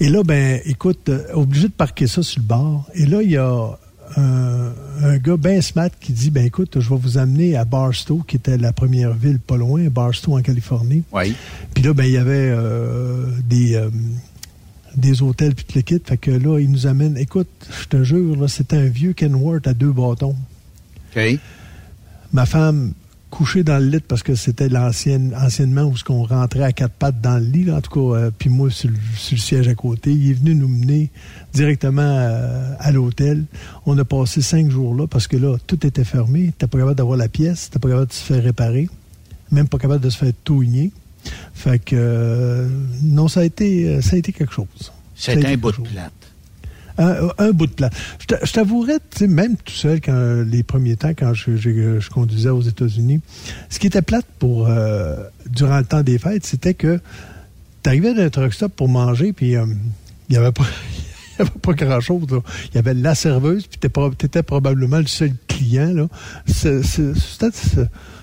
Et là, ben, écoute, euh, obligé de parquer ça sur le bord. Et là, il y a un, un gars bien smart qui dit, ben écoute, je vais vous amener à Barstow, qui était la première ville pas loin, Barstow en Californie. Oui. Puis là, ben, il y avait euh, des, euh, des hôtels puis tout le kit. Fait que là, il nous amène. Écoute, je te jure, c'était un vieux Kenworth à deux bâtons. OK. Ma femme couchée dans le lit parce que c'était l'ancienne anciennement où ce qu'on rentrait à quatre pattes dans le lit, là, en tout cas, euh, puis moi sur le, sur le siège à côté. Il est venu nous mener directement euh, à l'hôtel. On a passé cinq jours là parce que là, tout était fermé. T'es pas capable d'avoir la pièce, t'es pas capable de se faire réparer, même pas capable de se faire touigner. Fait que euh, non, ça a été euh, ça a été quelque chose. Été un bout de plate. Un, un bout de plat. Je t'a- je t'avouerais, même tout seul, quand les premiers temps, quand je, je- je conduisais aux États-Unis, ce qui était plate pour euh, durant le temps des fêtes, c'était que tu arrivais d'un truck stop pour manger, puis euh, il n'y avait pas. Il n'y avait pas grand-chose. Il y avait la serveuse, puis tu étais probablement le seul client. là. C'est-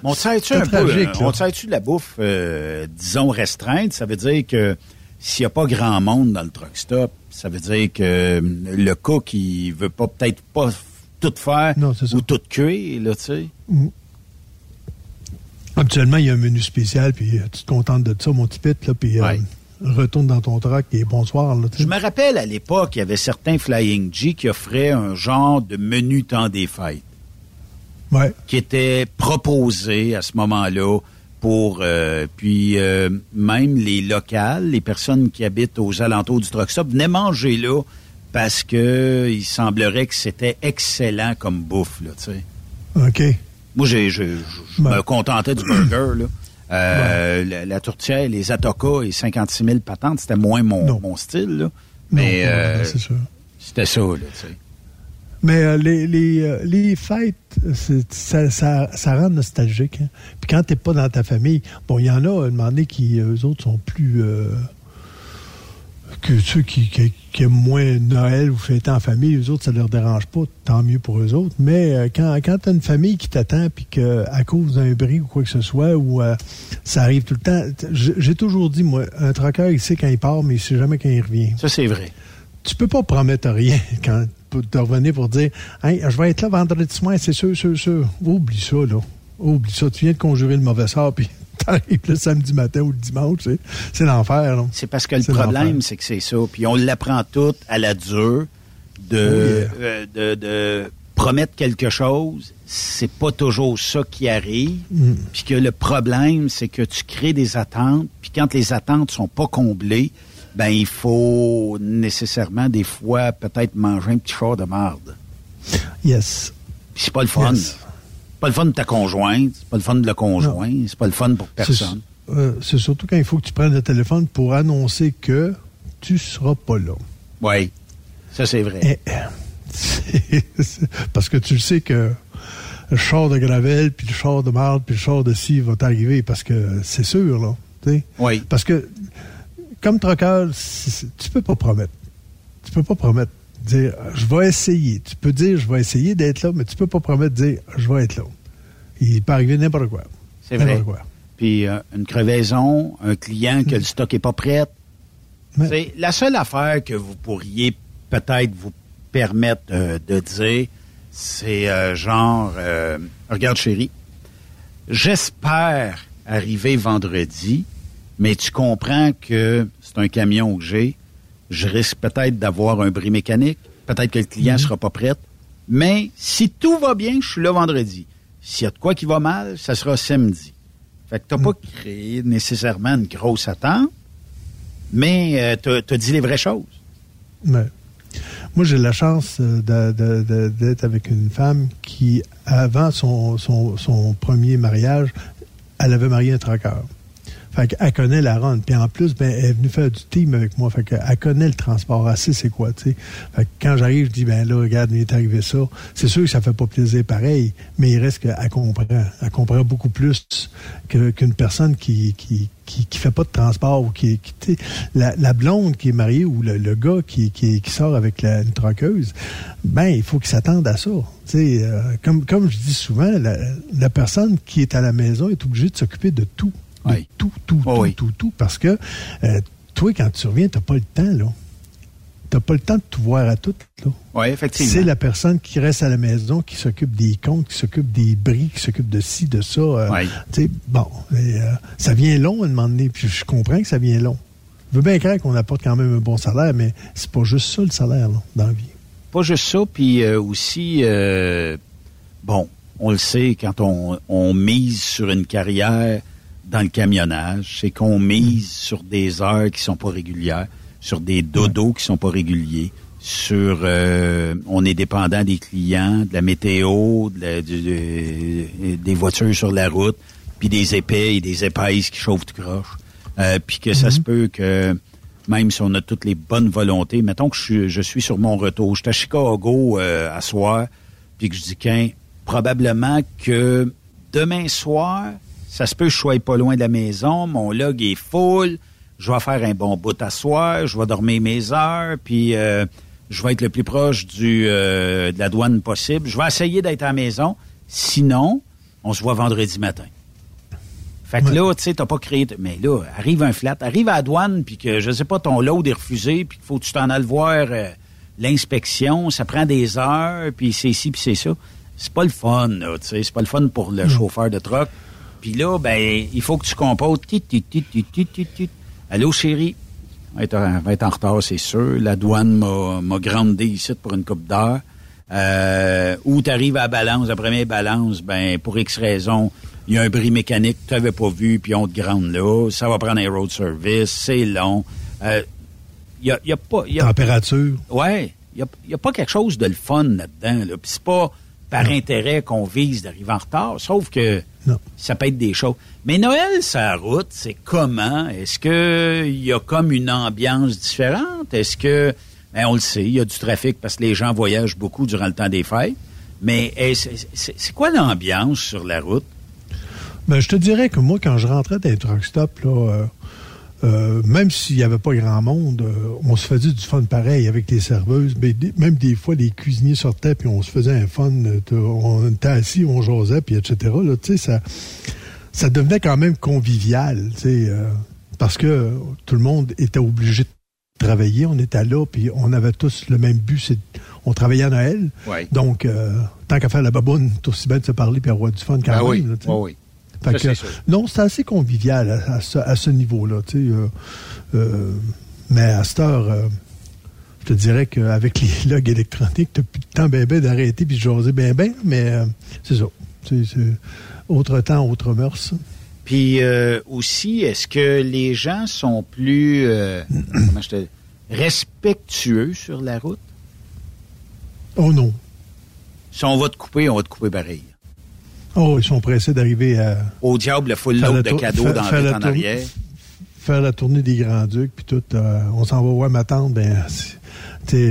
On tu un peu, tragique, là. on sert-tu de la bouffe, euh, disons, restreinte? Ça veut dire que s'il n'y a pas grand monde dans le truck stop, ça veut dire que euh, le cook, il veut pas peut-être pas tout faire ou tout cuire, là, tu sais. Mm. Habituellement, il y a un menu spécial, puis euh, tu te contentes de ça, mon petit pit, là, puis euh, retourne dans ton truck et bonsoir. Là. Je me rappelle à l'époque, il y avait certains Flying G qui offraient un genre de menu temps des fêtes. Ouais. Qui était proposé à ce moment-là pour euh, puis euh, même les locales, les personnes qui habitent aux alentours du truck stop venaient manger là parce que il semblerait que c'était excellent comme bouffe là, tu sais. OK. Moi, j'ai, je, je- je Ben. me contentais du burger, là. Euh, la, la tourtière, les atokas et 56 000 patentes, c'était moins mon, mon style, là. Mais euh, c'était ça, là. Mais euh, les, les, les fêtes, ça, ça, ça rend nostalgique. hein. Puis quand t'es pas dans ta famille, bon, il y en a, un moment donné, qui, eux autres, sont plus... que ceux qui, qui, qui aiment moins Noël ou fêter en famille, eux autres, ça leur dérange pas, tant mieux pour eux autres. Mais euh, quand, quand t'as une famille qui t'attend, puis que à cause d'un bris ou quoi que ce soit, ou euh, ça arrive tout le temps, j'ai toujours dit, moi, un traqueur, il sait quand il part, mais il sait jamais quand il revient. Ça, c'est vrai. Tu peux pas promettre rien quand te revenir pour dire Hey, je vais être là vendredi soir, c'est sûr, sûr, sûr. Oublie ça, là. Oublie ça. Tu viens de conjurer le mauvais sort, puis t'arrives le samedi matin ou le dimanche. C'est l'enfer. C'est parce que le problème, c'est que c'est ça. Puis on l'apprend tout à la dure de, Oh euh, de, de promettre quelque chose. C'est pas toujours ça qui arrive. Mm. Puis que le problème, c'est que tu crées des attentes. Puis quand les attentes sont pas comblées, ben il faut nécessairement des fois peut-être manger un petit char de marde. Yes. Puis c'est pas le fun. Yes. C'est pas le fun de ta conjointe, c'est pas le fun de le conjoint, c'est pas le fun pour personne. C'est euh, c'est surtout quand il faut que tu prennes le téléphone pour annoncer que tu seras pas là. Oui, ça c'est vrai. Eh, c'est- Parce que tu le sais que le char de Gravel, puis le char de Marde, puis le char de Scie va t'arriver parce que c'est sûr, là. Oui. Parce que, comme troqueur, tu peux pas promettre. Tu peux pas promettre. Dire, je vais essayer. Tu peux dire, je vais essayer d'être là, mais tu peux pas promettre dire, je vais être là. Il peut arriver n'importe quoi. C'est vrai. Quoi. Puis euh, une crevaison, un client que le stock est pas prêt. C'est la seule affaire que vous pourriez peut-être vous permettre euh, de dire, c'est euh, genre, regarde chérie, j'espère arriver vendredi, mais tu comprends que c'est un camion que j'ai, je risque peut-être d'avoir un bris mécanique, peut-être que le client sera pas prêt, mais si tout va bien, je suis là vendredi. S'il y a de quoi qui va mal, ça sera samedi. Fait que t'as pas créé nécessairement une grosse attente, mais euh, t'as t'as dit les vraies choses. Ouais. Moi, j'ai la chance euh, d'être avec une femme qui, avant son, son, son premier mariage, elle avait marié un traqueur. Fait qu'elle connaît la ronde. Puis en plus, ben, elle est venue faire du team avec moi. Fait qu'elle connaît le transport. Sait c'est quoi, tu. Fait que quand j'arrive, je dis, ben là, regarde, il est arrivé ça. C'est sûr que ça fait pas plaisir pareil, mais il reste qu'elle comprend. Elle comprend beaucoup plus qu'une personne qui, qui, qui, qui fait pas de transport ou qui, qui la, la blonde qui est mariée ou le, le gars qui, qui, sort avec la, une troqueuse, ben, il faut qu'il s'attende à ça. Euh, comme, comme je dis souvent, la personne qui est à la maison est obligée de s'occuper de tout. De tout, tout, tout, tout, tout, parce que euh, toi, quand tu reviens, t'as pas le temps, là. t'as pas le temps de tout voir à tout. Là. Oui, effectivement. C'est la personne qui reste à la maison, qui s'occupe des comptes, qui s'occupe des bris, qui s'occupe de ci, de ça. Euh, oui. Bon, euh, ça vient long à un moment donné, puis je comprends que ça vient long. Je veux bien craindre qu'on apporte quand même un bon salaire, mais c'est pas juste ça le salaire là, dans la vie. Pas juste ça, puis aussi, bon, on le sait, quand on, on mise sur une carrière dans le camionnage, c'est qu'on mise sur des heures qui sont pas régulières sur des dodos qui sont pas réguliers, sur euh, on est dépendant des clients, de la météo, de des voitures sur la route, puis des épais et des épaisses qui chauffent tout croche. Euh, puis que ça se mhm. peut que même si on a toutes les bonnes volontés, mettons que je suis, je suis sur mon retour, je suis à Chicago euh, à soir, puis que je dis qu'un probablement que demain soir, ça se peut que je sois pas loin de la maison, mon log est full, je vais faire un bon bout à soir, je vais dormir mes heures, puis euh, je vais être le plus proche du euh, de la douane possible. Je vais essayer d'être à la maison. Sinon, on se voit vendredi matin. Fait que là, tu sais, t'as pas créé... Mais là, arrive un flat, arrive à la douane, puis que, je sais pas, ton load est refusé, puis qu'il faut que tu t'en ailles voir euh, l'inspection, ça prend des heures, puis c'est ci, puis c'est ça. C'est pas le fun, là, tu sais. C'est pas le fun pour le chauffeur de truck. Puis là, ben, il faut que tu composes... Allô, chérie? On va être, en retard, c'est sûr. La douane m'a grandé ici pour une coupe d'heure. Euh, ou tu arrives à la balance, la première balance, ben pour X raison, il y a un bris mécanique que tu n'avais pas vu, puis on te grande là. Ça va prendre un road service, c'est long. Il euh, y, a, y, a, pas... Y a, Température. Ouais. Il n'y a, pas quelque chose de le fun là-dedans. Là. Puis c'est pas par intérêt qu'on vise d'arriver en retard, sauf que ça peut être des choses. Mais Noël, sa route, c'est comment? Est-ce qu'il y a comme une ambiance différente? Est-ce que, ben, on le sait, il y a du trafic parce que les gens voyagent beaucoup durant le temps des fêtes. Mais c'est quoi l'ambiance sur la route? Ben, je te dirais que moi, quand je rentrais dans les truck stops, là, euh, euh, même s'il n'y avait pas grand monde, euh, on se faisait du fun pareil avec les serveuses. Mais même des fois, les cuisiniers sortaient, puis on se faisait un fun. on était assis, on jasait, puis etc. Là, ça, ça devenait quand même convivial, euh, parce que tout le monde était obligé de travailler. On était là, puis on avait tous le même but, c'est on travaillait à Noël. Donc, tant qu'à faire la baboune, c'est aussi bien de se parler puis avoir du fun quand ben même. oui non, c'est assez convivial à, ce, niveau-là. Euh, euh, mais à cette heure, euh, je te dirais qu'avec les logs électroniques, tu plus de temps ben, ben d'arrêter puis de jaser bien, bien, mais c'est ça. C'est, autre temps, autre mœurs. Puis aussi, est-ce que les gens sont plus respectueux sur la route? Oh non. Si on va te couper, on va te couper pareil. Oh, ils sont pressés d'arriver à. Au diable, le full load de cadeaux dans le en arrière. Faire la tournée des Grands-Ducs, puis tout. Euh, on s'en va voir ma tante, ben.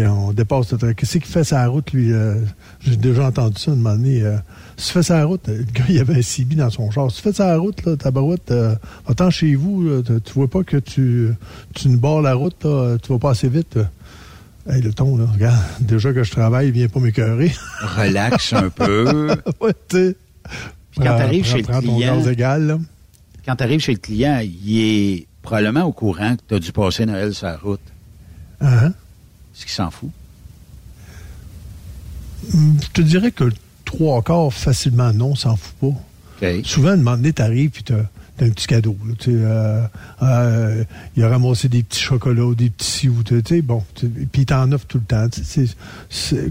on dépasse le Qu'est-ce qu'il fait sa route, lui? Euh, j'ai déjà entendu ça une moment donné. Euh, si tu fais sa route, le gars, il avait un CB dans son char. Si tu fais sa route, là, ta barouette, euh, attends chez vous, tu vois pas que tu, tu ne barres la route, là, tu vas pas assez vite. Hey, le ton, là, regarde, déjà que je travaille, il vient pas m'écœurer. Relax un peu. ouais, quand tu arrives chez le client. quand tu arrives chez le client, il est probablement au courant que tu as dû passer Noël sur la route. Uh Est-ce qu'il s'en fout? Hmm, je te dirais que trois quarts, facilement non, s'en fout pas. Souvent, à un moment donné, tu arrives et tu as, un petit cadeau. Euh, euh, il a ramassé des petits chocolats, des petits si ou tu sais, bon, puis il t'en offre tout le temps.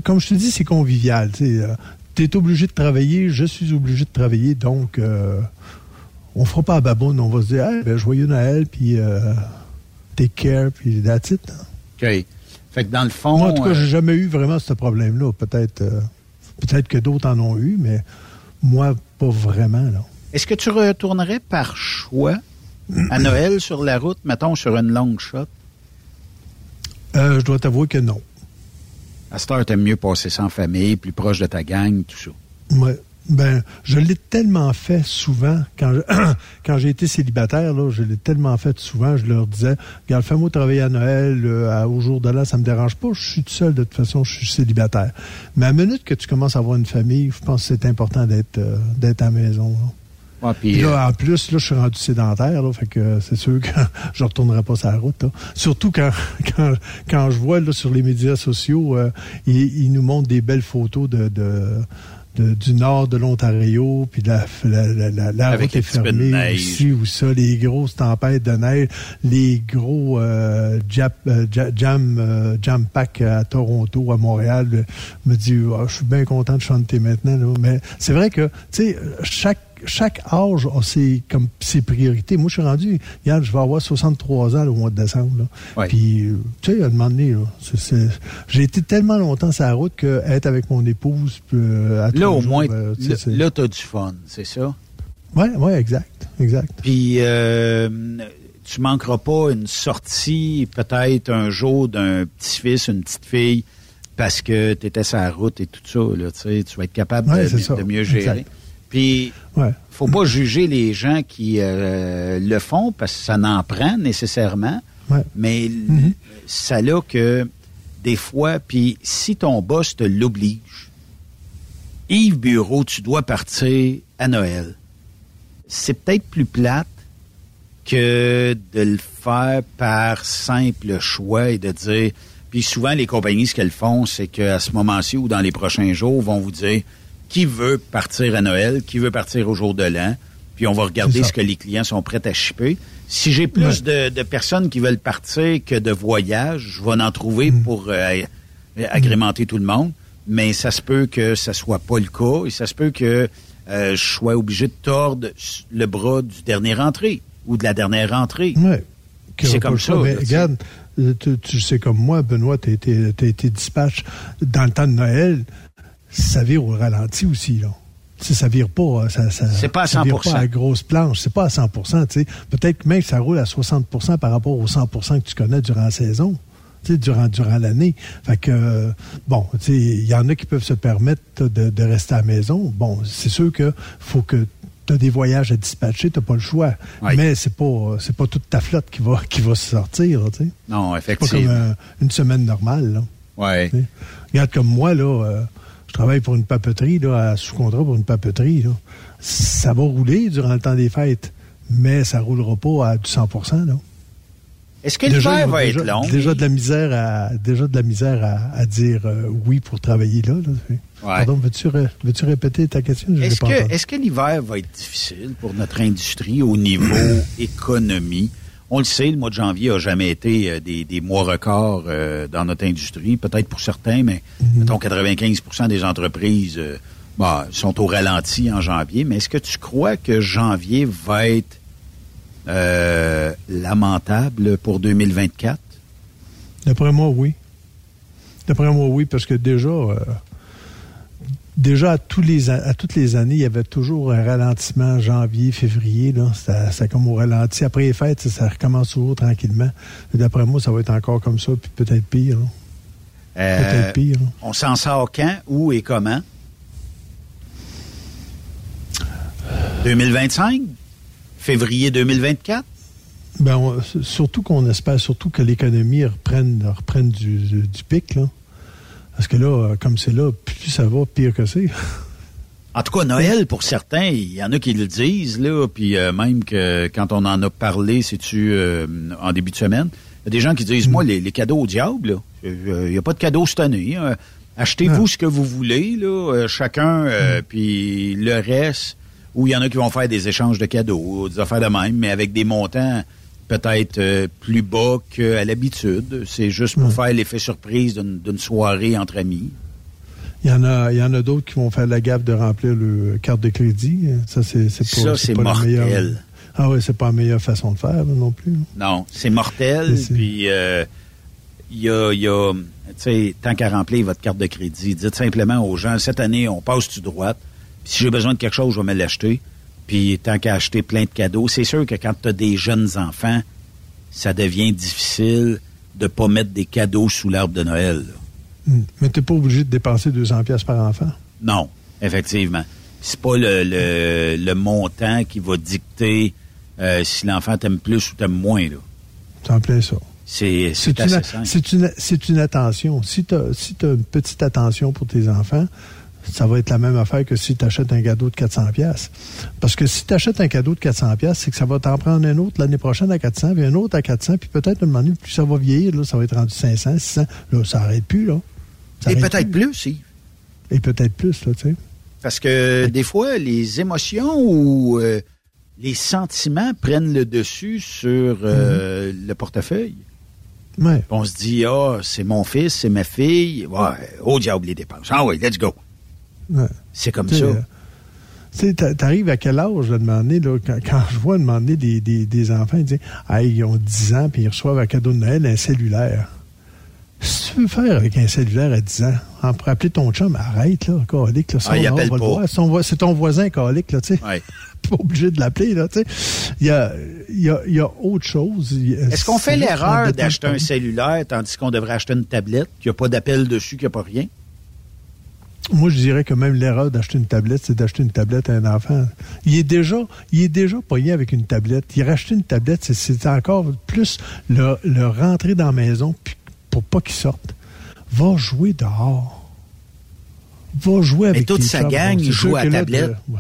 comme je te dis, c'est convivial. Euh, tu es obligé de travailler, je suis obligé de travailler, donc euh, on fera pas à baboune, on va se dire, hey, ben, joyeux Noël, puis euh, take care, puis that's it. OK. Fait que dans le fond. Moi, en tout cas, j'ai euh, jamais eu vraiment ce problème-là. Peut-être euh, peut-être que d'autres en ont eu, mais moi, pas vraiment, là. Est-ce que tu retournerais par choix à Noël sur la route, mettons, sur une longue shot? je dois t'avouer que non. À cette heure, t'aimes mieux passer sans famille, plus proche de ta gang, tout ça. Oui. Ben, je l'ai tellement fait souvent quand j'ai été célibataire là, je l'ai tellement fait souvent. Je leur disais, regarde, fais-moi travailler à Noël, euh, au jour de là, ça me dérange pas. Je suis tout seul de toute façon, je suis célibataire. Mais à minute que tu commences à avoir une famille, je pense que c'est important d'être euh, d'être à la maison. Puis, là, en plus, là, je suis rendu sédentaire, là, fait que c'est sûr que je retournerai pas sur la route. Là. Surtout quand, quand, quand je vois là, sur les médias sociaux, euh, ils, ils nous montrent des belles photos de, de de, du nord de l'Ontario, puis la, la, la, la Avec route est fermée ou ça, les grosses tempêtes de neige, les gros euh, jap, euh, jam, euh, jam pack à Toronto, à Montréal. euh, me dit, Ah, je suis bien content de chanter maintenant. Là. Mais c'est vrai que, tu sais, chaque chaque âge a ses, comme, ses priorités. Moi, je suis rendu, regarde, je vais avoir 63 ans là, au mois de décembre. Là. Ouais. Puis, tu sais, à un moment donné, j'ai été tellement longtemps sur la route qu'être avec mon épouse, euh, à là, au jours, moins, ben, tu sais, là, là, t'as du fun, c'est ça? Ouais, ouais, exact, exact. Puis, euh, tu manqueras pas une sortie, peut-être un jour d'un petit-fils, une petite fille, parce que tu étais sur la route et tout ça. Là, tu tu vas être capable Ouais, de, mieux gérer. exact. Puis, Ouais. faut pas juger les gens qui euh, le font parce que ça n'en prend nécessairement. Ouais. Mais l- ça là que des fois, puis si ton boss te l'oblige, Yves Bureau, tu dois partir à Noël. C'est peut-être plus plate que de le faire par simple choix et de dire. Puis souvent, les compagnies, ce qu'elles font, c'est qu'à ce moment-ci ou dans les prochains jours, vont vous dire qui veut partir à Noël, qui veut partir au jour de l'an, puis on va regarder ce que les clients sont prêts à shipper. Si j'ai plus de, de personnes qui veulent partir que de voyages, je vais en trouver Mm. pour euh, agrémenter tout le monde. Mais ça se peut que ça soit pas le cas et ça se peut que euh, je sois obligé de tordre le bras du dernier rentré ou de la dernière rentrée. Ouais. C'est comme ça, Mais regarde, euh, tu, tu sais comme moi, Benoît, tu as été dispatch dans le temps de Noël. Ça vire au ralenti aussi, là. Tu sais, ça vire pas. Ça, ça, C'est pas à ça vire 100%. pas à grosse planche. C'est pas à 100 tu sais. Peut-être même que ça roule à 60% par rapport aux 100% que tu connais durant la saison. Durant, durant l'année. Fait que, euh, bon, tu sais, il y en a qui peuvent se permettre de, de rester à la maison. Bon, c'est sûr que faut que tu as des voyages à dispatcher, tu pas le choix. Oui. Mais c'est pas c'est pas toute ta flotte qui va qui va sortir, tu sais. Non, C'est pas comme effectivement. euh, une semaine normale, là. Ouais. Regarde comme moi, là, euh, je travaille pour une papeterie, là, à sous-contrat pour une papeterie, là. Ça va rouler durant le temps des fêtes, mais ça roulera pas à du 100 là. Est-ce que l'hiver va déjà, être long? Déjà de la misère à, déjà de la misère à, à dire euh, oui pour travailler là. là. Pardon, veux-tu, veux-tu répéter ta question? Est-ce que, est-ce que l'hiver va être difficile pour notre industrie au niveau économie? On le sait, le mois de janvier a jamais été euh, des, des mois records euh, dans notre industrie, peut-être pour certains, mais mettons 95% des entreprises euh, bah, sont au ralenti en janvier. Mais est-ce que tu crois que janvier va être euh, lamentable pour 2024? D'après moi, oui. D'après moi, oui, parce que déjà, déjà à, tous les, à toutes les années, il y avait toujours un ralentissement janvier, février. Là, ça, ça comme au ralenti. Après les fêtes, ça, ça recommence toujours tranquillement. D'après moi, ça va être encore comme ça, puis peut-être pire. Euh, Peut-être pire. là. On s'en sort quand, où et comment? 2025? Février 2024? Ben, on- surtout qu'on espère surtout que l'économie reprenne, reprenne du, du, du pic. Là. Parce que là, euh, comme c'est là, plus ça va, pire que c'est. En tout cas, Noël, pour certains, il y en a qui le disent, là, puis euh, même que quand on en a parlé, c'est-tu euh, en début de semaine, il y a des gens qui disent, moi, les, les cadeaux au diable, là, il n'y a pas de cadeaux cette année. hein. Achetez-vous Ah. ce que vous voulez, là, chacun, euh, puis le reste, ou il y en a qui vont faire des échanges de cadeaux, des affaires de même, mais avec des montants peut-être euh, plus bas qu'à l'habitude. C'est juste pour faire l'effet surprise d'une soirée entre amis. Il y en a, il y en a d'autres qui vont faire la gaffe de remplir le carte de crédit. Ça, c'est, pas, Ça, c'est mortel. meilleure- Ah oui, c'est pas la meilleure façon de faire non plus. Non, c'est mortel. Puis euh, il y a, y a tu sais, tant qu'à remplir votre carte de crédit, dites simplement aux gens cette année, on passe tu droite. Puis si j'ai besoin de quelque chose, je vais me l'acheter. Puis tant qu'à acheter plein de cadeaux, c'est sûr que quand tu as des jeunes enfants, ça devient difficile de pas mettre des cadeaux sous l'arbre de Noël. là. Hmm. Mais t'es pas obligé de dépenser 200 pièces par enfant? Non, effectivement. C'est pas le, le, le montant qui va dicter euh, si l'enfant t'aime plus ou t'aime moins. Là. C'est en plein ça. C'est, une, une, une attention. Si tu as, si t'as une petite attention pour tes enfants, ça va être la même affaire que si tu achètes un cadeau de 400 pièces. Parce que si tu achètes un cadeau de 400 pièces, c'est que ça va t'en prendre un autre l'année prochaine à 400, puis un autre à 400, puis peut-être un moment donné, plus ça va vieillir, là, ça va être rendu 500, 600. Là, ça n'arrête plus, là. Ça Et peut-être plus, si. Et peut-être plus, là, tu sais. Parce que des fois, les émotions ou euh, les sentiments prennent le dessus sur euh, le portefeuille. Ouais. On se dit, ah, c'est mon fils, c'est ma fille. Ouais, oh diable les dépenses. Ah oui, let's go. Ouais. C'est comme ça. euh, Tu t'arrives à quel âge, là, demander, là, quand, quand je vois demander des, des, des enfants, ils disent, ah, ils ont 10 ans, puis ils reçoivent un cadeau de Noël, un cellulaire. Si tu veux faire avec un cellulaire à 10 ans, en pour appeler ton chum, arrête, là, calique, là, Ah, il appelle le pas. C'est ton, vo- c'est ton voisin, calique, là, tu sais. Ouais. Pas obligé de l'appeler, là, tu sais. Il y a, y, a, y a autre chose. Est-ce qu'on fait que l'erreur d'acheter un cellulaire tandis qu'on devrait acheter une tablette, qu'il n'y a pas d'appel dessus, qu'il n'y a pas rien? Moi, je dirais que même l'erreur d'acheter une tablette, c'est d'acheter une tablette à un enfant. Il est déjà, il est déjà pogné avec une tablette. Il a acheté une tablette, c'est- c'est encore plus le, le rentrer dans la maison pour pas qu'il sorte. Va jouer dehors. Va jouer avec toute tes sa gang, il joue à là, tablette. ouais.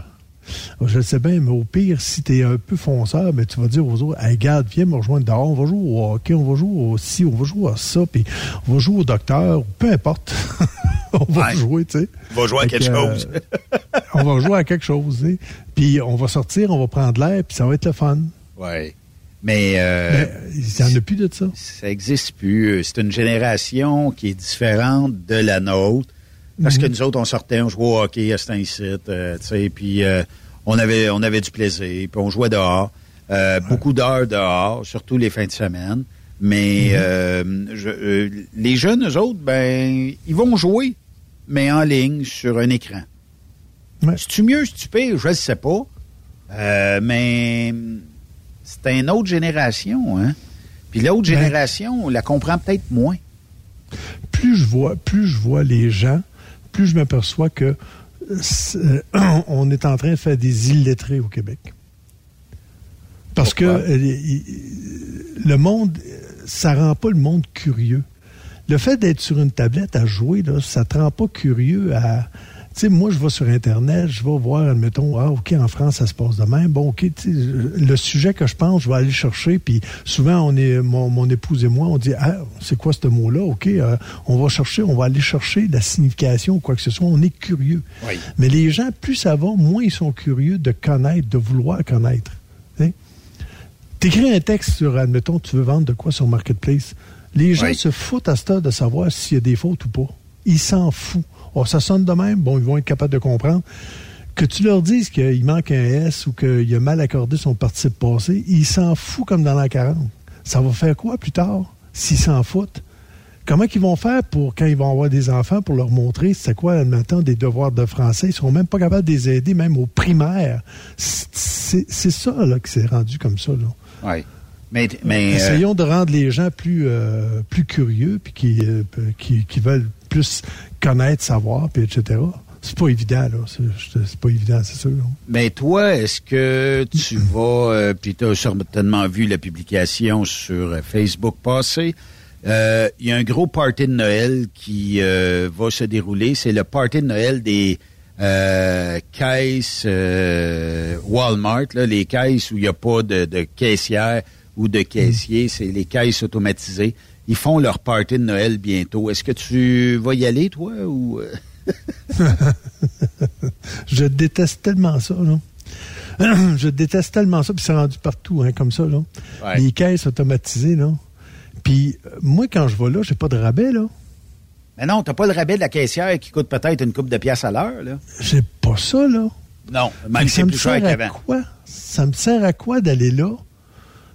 Je le sais bien, mais au pire, si tu es un peu fonceur, ben, tu vas dire aux autres, hey, regarde, viens me rejoindre dehors, on va jouer au hockey, on va jouer au ci, on va jouer à ça, puis on va jouer au docteur, peu importe. on va Ouais. jouer, tu sais. On va jouer à quelque que, chose. euh, on va jouer à quelque chose, tu sais. Puis on va sortir, on va prendre l'air, puis ça va être le fun. Oui. Mais, euh, Mais il n'y en a plus de ça. ça n'existe plus. C'est une génération qui est différente de la nôtre. Parce que Mhm. nous autres, on sortait, on jouait au hockey à Saint-Cyte, euh, tu sais, puis euh, on, avait, on avait du plaisir, puis on jouait dehors. Euh, Beaucoup d'heures dehors, surtout les fins de semaine. Mais Mhm. euh, je- euh, les jeunes, eux autres, ben, ils vont jouer, mais en ligne, sur un écran. Ouais. C'est-tu mieux, c'est-tu pire? Je ne sais pas. Euh, mais c'est une autre génération, hein? Puis l'autre Ben- génération, on la comprend peut-être moins. Plus je vois, plus je vois les gens, plus je m'aperçois que c'est- euh, on est en train de faire des illettrés au Québec. Parce que Pourquoi? euh, le monde, ça rend pas le monde curieux. Le fait d'être sur une tablette à jouer, là, ça te rend pas curieux à. Sais, moi, je vais sur Internet, je vais voir, admettons, ah, OK, en France, ça se passe de même. Bon, OK, le sujet que je pense, je vais aller chercher, puis souvent, on est, mon, mon épouse et moi, on dit, ah, c'est quoi ce mot-là? OK, euh, on va chercher, on va aller chercher la signification ou quoi que ce soit. On est curieux. Oui. Mais les gens, plus ça va, moins ils sont curieux de connaître, de vouloir connaître. Tu écris un texte sur, admettons, tu veux vendre de quoi sur Marketplace. Les gens Oui. se foutent à ce stade de savoir s'il y a des fautes ou pas. Ils s'en foutent. Oh, ça sonne de même, bon, ils vont être capables de comprendre. Que tu leur dises qu'il manque un S ou qu'il a mal accordé son participe passé, ils s'en foutent comme dans la 40. Ça va faire quoi plus tard s'ils s'en foutent? Comment ils vont faire pour, quand ils vont avoir des enfants, pour leur montrer c'est quoi, admettons, des devoirs de français? Ils seront même pas capables de les aider, même au primaire. C'est ça, là, que c'est rendu comme ça, là. Oui. Mais, mais euh, Essayons de rendre les gens plus, euh, plus curieux, puis qui, euh, qui, qui veulent plus connaître, savoir, puis etc. C'est pas évident, là. C'est pas évident, c'est sûr. Mais toi, est-ce que tu vas, euh, puis tu as certainement vu la publication sur euh, Facebook passer, euh, il y a un gros party de Noël qui euh, va se dérouler. C'est le party de Noël des euh, caisses Walmart, là, les caisses où il n'y a pas de, de caissière ou de caissier, c'est les caisses automatisées. Ils font leur party de Noël bientôt. Est-ce que tu vas y aller, toi, ou... euh? Je déteste tellement ça, là. Je déteste tellement ça, puis c'est rendu partout, hein, comme ça, là. Ouais. Les caisses automatisées, là. Puis euh, moi, quand je vais là, j'ai pas de rabais, là. Mais non, t'as pas le rabais de la caissière qui coûte peut-être une coupe de pièces à l'heure, là. J'ai pas ça, là. Non, même c'est ça me plus cher sert à qu'avant. quoi? Ça me sert à quoi d'aller là?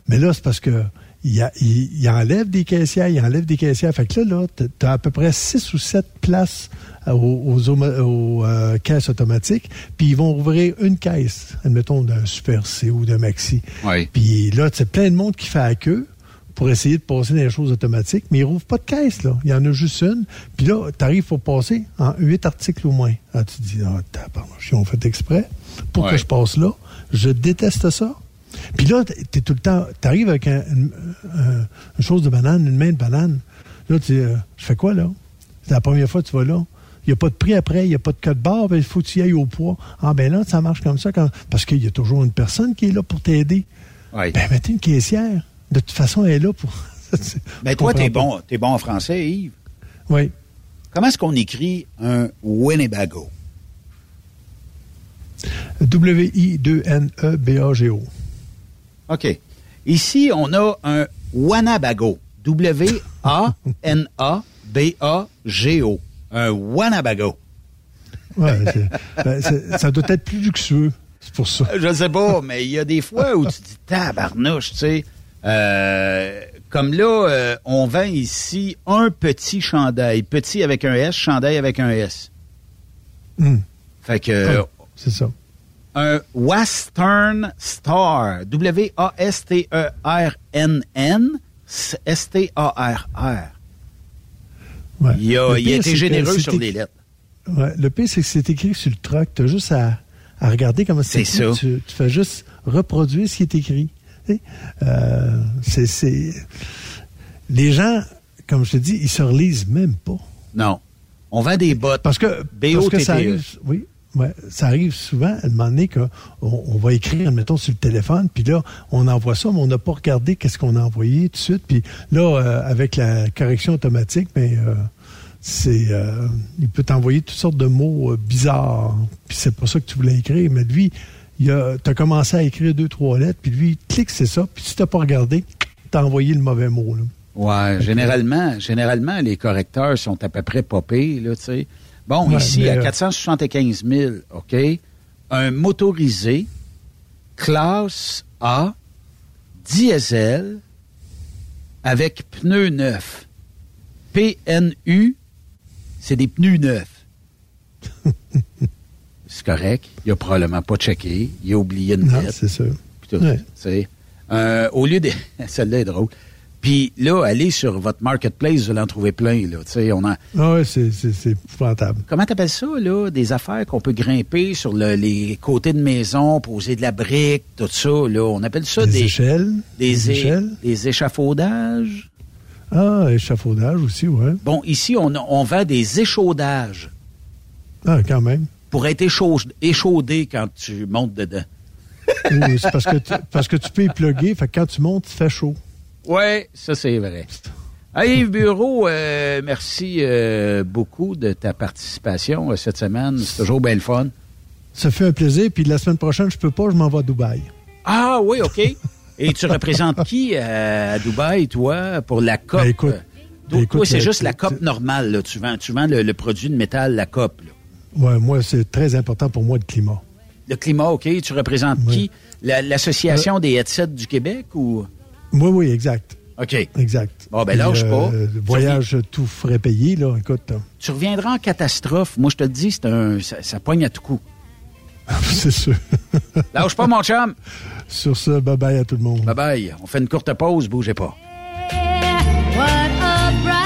Mais là, c'est parce que il, a- il- il enlève des caissières, il enlève des caissières. Fait que là, là, t'as- t'as à peu près six ou sept places euh, aux, aux homo- aux, euh, caisses automatiques, puis ils vont ouvrir une caisse, admettons, d'un Super C ou d'un Maxi. Oui. Puis là, c'est plein de monde qui fait la queue pour essayer de passer dans les choses automatiques, mais ils rouvrent pas de caisse, là. Il y en a juste une. Puis là, tu arrives pour passer en huit articles au moins. Ah, tu te dis, ah, ils ont fait exprès pour Ouais. que je passe là. Je déteste ça. Puis là, tu es tout le temps, tu arrives avec un- une, un- une chose de banane, une main de banane. Là, tu euh, je fais quoi, là? C'est la première fois que tu vas là. Il n'y a pas de prix après, il n'y a pas de code barre, ben, il faut que tu y ailles au poids. Ah ben là, ça marche comme ça. Quand... Parce qu'il y a toujours une personne qui est là pour t'aider. Oui. Ben, mettez une caissière. De toute façon, elle est là pour. Ben, toi, t'es bon, es bon en français, Yves. Oui. Comment est-ce qu'on écrit un Winnebago? W-I-2-N-E-B-A-G-O. OK. Ici, on a un Wanabago. W-A-N-A-B-A-G-O. Un Wanabago. Ouais, ben, ça doit être plus luxueux. C'est pour ça. Je ne sais pas, mais il y a des fois où tu dis tabarnouche, tu sais. Euh, comme là, euh, on vend ici un petit chandail. Petit avec un S, chandail avec un S. Hmm. Fait que. c'est ça. Un Western Star. W-A-S-T-E-R-N-N. S-T-A-R-R. Ouais. Il a, il a été généreux sur les écrit- lettres. Ouais, le pire, c'est que c'est écrit sur le truck. Tu as juste à, à regarder comment c'est écrit. Tu, tu fais juste reproduire ce qui est écrit. Euh, c'est- Les gens, comme je te dis, ils se relisent même pas. Non. On vend des bottes. Parce que, parce que ça arrive, oui, ouais, ça arrive souvent, à donné, qu'on on va écrire, admettons, sur le téléphone, puis là, on envoie ça, mais on n'a pas regardé qu'est-ce qu'on a envoyé tout de suite. Puis là, euh, avec la correction automatique, mais c'est, euh, il peut t'envoyer toutes sortes de mots euh, bizarres. Puis c'est pas ça que tu voulais écrire. Mais lui, il a, t'as commencé à écrire deux, trois lettres, puis lui, clique, c'est ça. Puis si t'as pas regardé, t'as envoyé le mauvais mot. Là. Ouais, généralement, généralement, les correcteurs sont à peu près popés, là, tu sais. Bon, Ouais, ici, mais, à euh, 475 000, OK, un motorisé, classe A, diesel, avec pneus neufs. PNU, c'est des pneus neufs. c'est correct. Il a probablement pas checké. Il a oublié une Non, c'est Ouais. sais. Euh, au lieu de... Celle-là est drôle. Puis là, allez sur votre marketplace, vous allez en trouver plein, là. Tu on a... Ah ouais, c'est, épouvantable. Comment t'appelles ça, là? Des affaires qu'on peut grimper sur le- les côtés de maison, poser de la brique, tout ça, là. On appelle ça Des des... échelles, Des, échelles. des échafaudages. Ah, échafaudage aussi, ouais. Bon, ici, on, on vend des échaudages Ah, quand même. pour être échau- échaudé quand tu montes dedans. Oui, c'est parce que, tu, parce que tu peux y plugger, fait que quand tu montes, il fait chaud. Oui, ça c'est vrai. Hey, Yves Bureau, euh, merci euh, beaucoup de ta participation euh, cette semaine. C'est toujours bien le fun. Ça fait un plaisir, puis la semaine prochaine, je peux pas, je m'en vais à Dubaï. Ah oui, OK. Et tu représentes qui à Dubaï, toi, pour la COP? Ben, écoute, ben, c'est juste la COP normale. Là. Tu vends, tu vends le, le produit de métal, la COP. Ouais, moi, c'est très important pour moi, le climat. Le climat, OK. Tu représentes qui? La- L'Association des headsets du Québec ou... Oui, oui, exact. OK. Exact. Bon, ben, Puis, lâche pas. euh, voyage, tout frais payé, là, écoute. Tu reviendras en catastrophe. Moi, je te le dis, c'est un, ça, ça poigne à tout coup. c'est sûr. Lâche pas, mon chum. Sur ce, bye-bye à tout le monde. Bye-bye. On fait une courte pause. Bougez pas. What a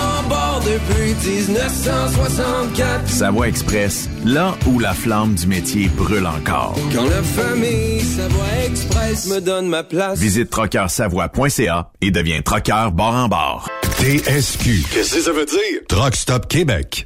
depuis 1964. Savoie Express, là où la flamme du métier brûle encore. Quand la famille Savoie Express me donne ma place. Visite trockeursavoie.ca et deviens trockeur bord en bord. TSQ. Qu'est-ce que ça veut dire? Truck Stop Québec.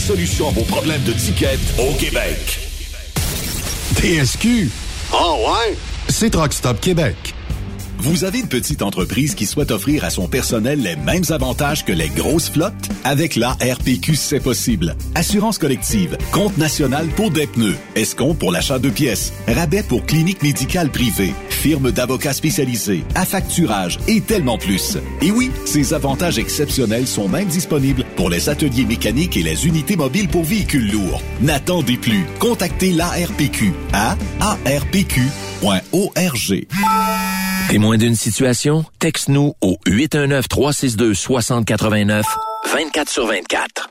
solution à vos problèmes de ticket au Québec. TSQ. Ah ouais? C'est Truck Stop Québec. Vous avez une petite entreprise qui souhaite offrir à son personnel les mêmes avantages que les grosses flottes? Avec la RPQ, c'est possible. Assurance collective, compte national pour des pneus, escompte pour l'achat de pièces, rabais pour clinique médicale privée, firme d'avocats spécialisés, affacturage et tellement plus. Et oui, ces avantages exceptionnels sont même disponibles pour les ateliers mécaniques et les unités mobiles pour véhicules lourds. N'attendez plus. Contactez l'ARPQ à arpq.org. Témoin d'une situation? Texte-nous au 819-362-6089, 24 sur 24.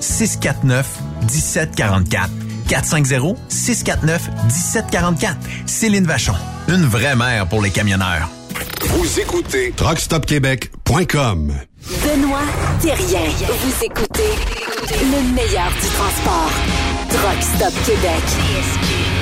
649 1744. 450 649 1744. Céline Vachon. Une vraie mère pour les camionneurs. Vous écoutez truckstopquebec.com. Benoît Thérien. Vous écoutez le meilleur du transport. Truck Stop Québec.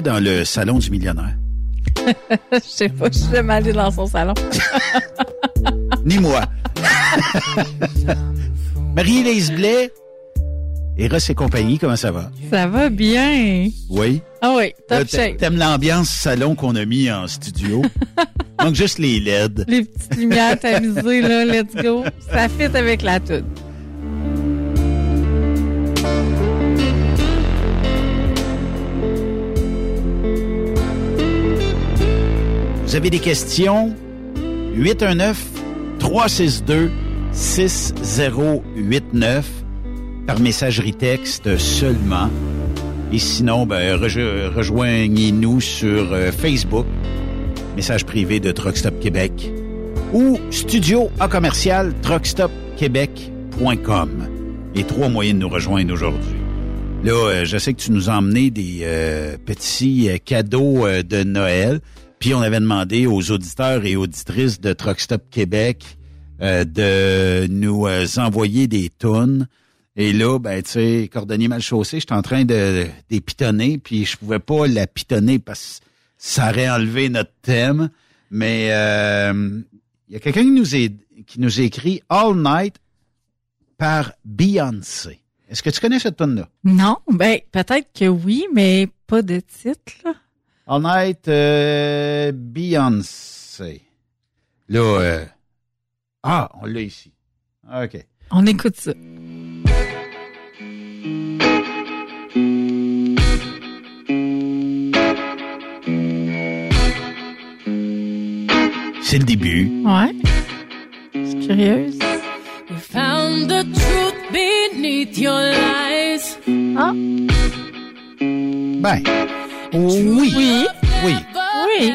Dans le salon du millionnaire. Je sais pas, je suis jamais allée dans son salon. Ni moi. Marie-Élise Blais, Eros et compagnie, comment ça va? Ça va bien. Oui. Ah oui, top shape. T'aimes l'ambiance salon qu'on a mis en studio? Donc, juste les LED. Les petites lumières tamisées, là, let's go. Ça fit avec la toute. Vous avez des questions? 819-362-6089 par messagerie texte seulement. Et sinon, ben, rejo- rejoignez-nous sur euh, Facebook, message privé de Truckstop Québec ou studio à commercial truckstopquebec.com. Les trois moyens de nous rejoindre aujourd'hui. Là, euh, je sais que tu nous as emmené des euh, petits euh, cadeaux de Noël. Puis on avait demandé aux auditeurs et auditrices de Truckstop Québec euh, de nous euh, envoyer des tonnes. Et là, ben, tu sais, cordonnier mal chaussé, j'étais en train de d'épitonner, puis je pouvais pas la pitonner parce que ça aurait enlevé notre thème. Mais euh, il y a quelqu'un qui nous est qui nous a écrit All Night par Beyoncé. Est-ce que tu connais cette tonne là Non, ben peut-être que oui, mais pas de titre. All Night euh, Beyoncé. Là, euh, ah, on l'a ici. OK. On écoute ça. C'est le début. Ouais. C'est curieuse. We found the truth beneath your lies. Ah. Ben, oui. Oui. Oui. Oui.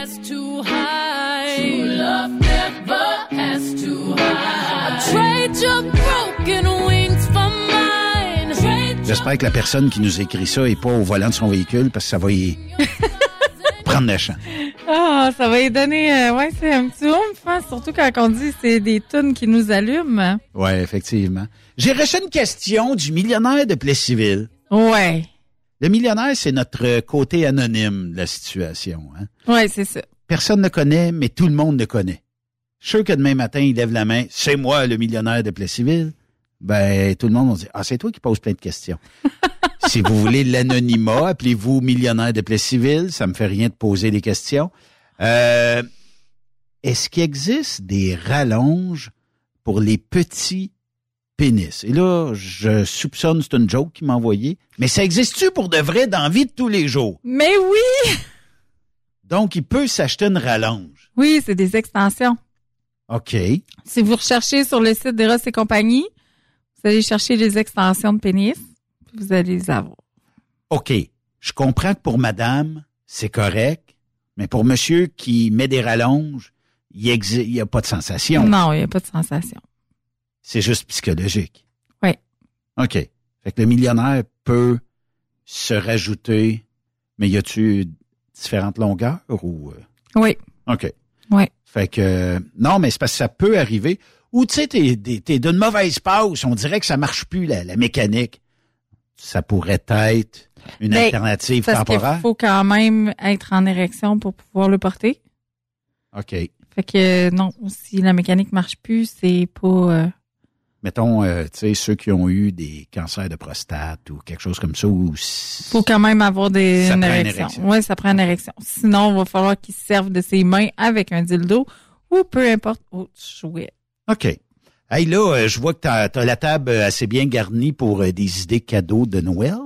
J'espère que la personne qui nous écrit ça est pas au volant de son véhicule parce que ça va y prendre le champ. Ah, ça va y donner, euh, ouais, c'est un petit oomph, hein, surtout quand on dit c'est des tunes qui nous allument. Oui, effectivement. J'ai reçu une question du millionnaire de Plessisville. Ouais. Le millionnaire, c'est notre côté anonyme de la situation. Hein? Ouais, c'est ça. Personne ne connaît, mais tout le monde le connaît. Je suis sûr que demain matin, il lève la main. C'est moi, le millionnaire de Plessisville. Ben, tout le monde va dire, ah, c'est toi qui poses plein de questions. si vous voulez l'anonymat, appelez-vous millionnaire de Plessisville. Ça me fait rien de poser des questions. Euh, est-ce qu'il existe des rallonges pour les petits pénis? Et là, je soupçonne, c'est une joke qu'il m'a envoyé. Mais ça existe-tu pour de vrai dans la vie de tous les jours? Mais oui! Donc, il peut s'acheter une rallonge. Oui, c'est des extensions. OK. Si vous recherchez sur le site d'Eros et compagnie, vous allez chercher les extensions de pénis, puis vous allez les avoir. OK. Je comprends que pour madame, c'est correct, mais pour monsieur qui met des rallonges, il n'y a pas de sensation. Non, il n'y a pas de sensation. C'est juste psychologique. Oui. OK. Fait que le millionnaire peut se rajouter, mais y a-tu différentes longueurs ou... euh? Oui. OK. Oui. Fait que non, mais c'est parce que ça peut arriver. Ou tu sais, t'es, t'es, d'une mauvaise passe, on dirait que ça marche plus la, la mécanique. Ça pourrait être une Ben, alternative Parce temporaire. faut quand même être en érection pour pouvoir le porter. OK. Fait que non, si la mécanique marche plus, c'est pas. euh, Mettons, euh, tu sais, ceux qui ont eu des cancers de prostate ou quelque chose comme ça, ou faut quand même avoir des Ça une érection. érection. Oui, ça prend une érection. Sinon, il va falloir qu'il se serve de ses mains avec un dildo ou peu importe autre chouette. OK. Hey, là, euh, je vois que t'as, t'as la table assez bien garnie pour euh, des idées cadeaux de Noël.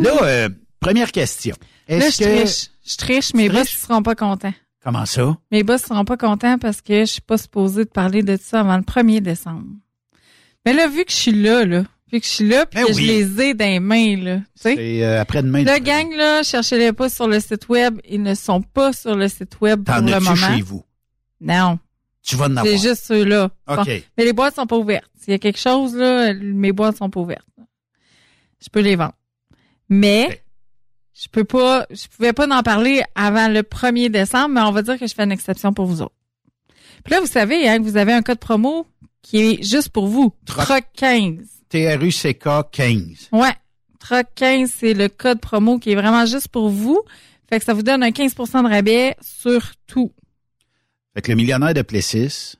Là, euh, première question. Là, je que... triche. Je triche, mes boss seront pas contents. Comment ça? Mes boss seront pas contents parce que je suis pas supposée de parler de ça avant le 1er décembre. Mais là, vu que je suis là, là, vu que je suis là, puis Ben que oui. je les ai dans les mains, là, tu sais. C'est euh, après-demain. Le gang, là, cherchez-les pas sur le site web. Ils ne sont pas sur le site web pour T'en le as-tu moment. chez vous? Non. Tu vas en avoir. C'est juste ceux-là. OK. Bon. Mais les boîtes sont pas ouvertes. S'il y a quelque chose, là, mes boîtes sont pas ouvertes. Je peux les vendre. Mais, je peux pas, je pouvais pas en parler avant le 1er décembre, mais on va dire que je fais une exception pour vous autres. Puis là, vous savez, hein, que vous avez un code promo qui est juste pour vous. Troc 15. TRUCK 15. Ouais. Troc 15, c'est le code promo qui est vraiment juste pour vous. Fait que ça vous donne un 15% de rabais sur tout. Fait que le millionnaire de Plessis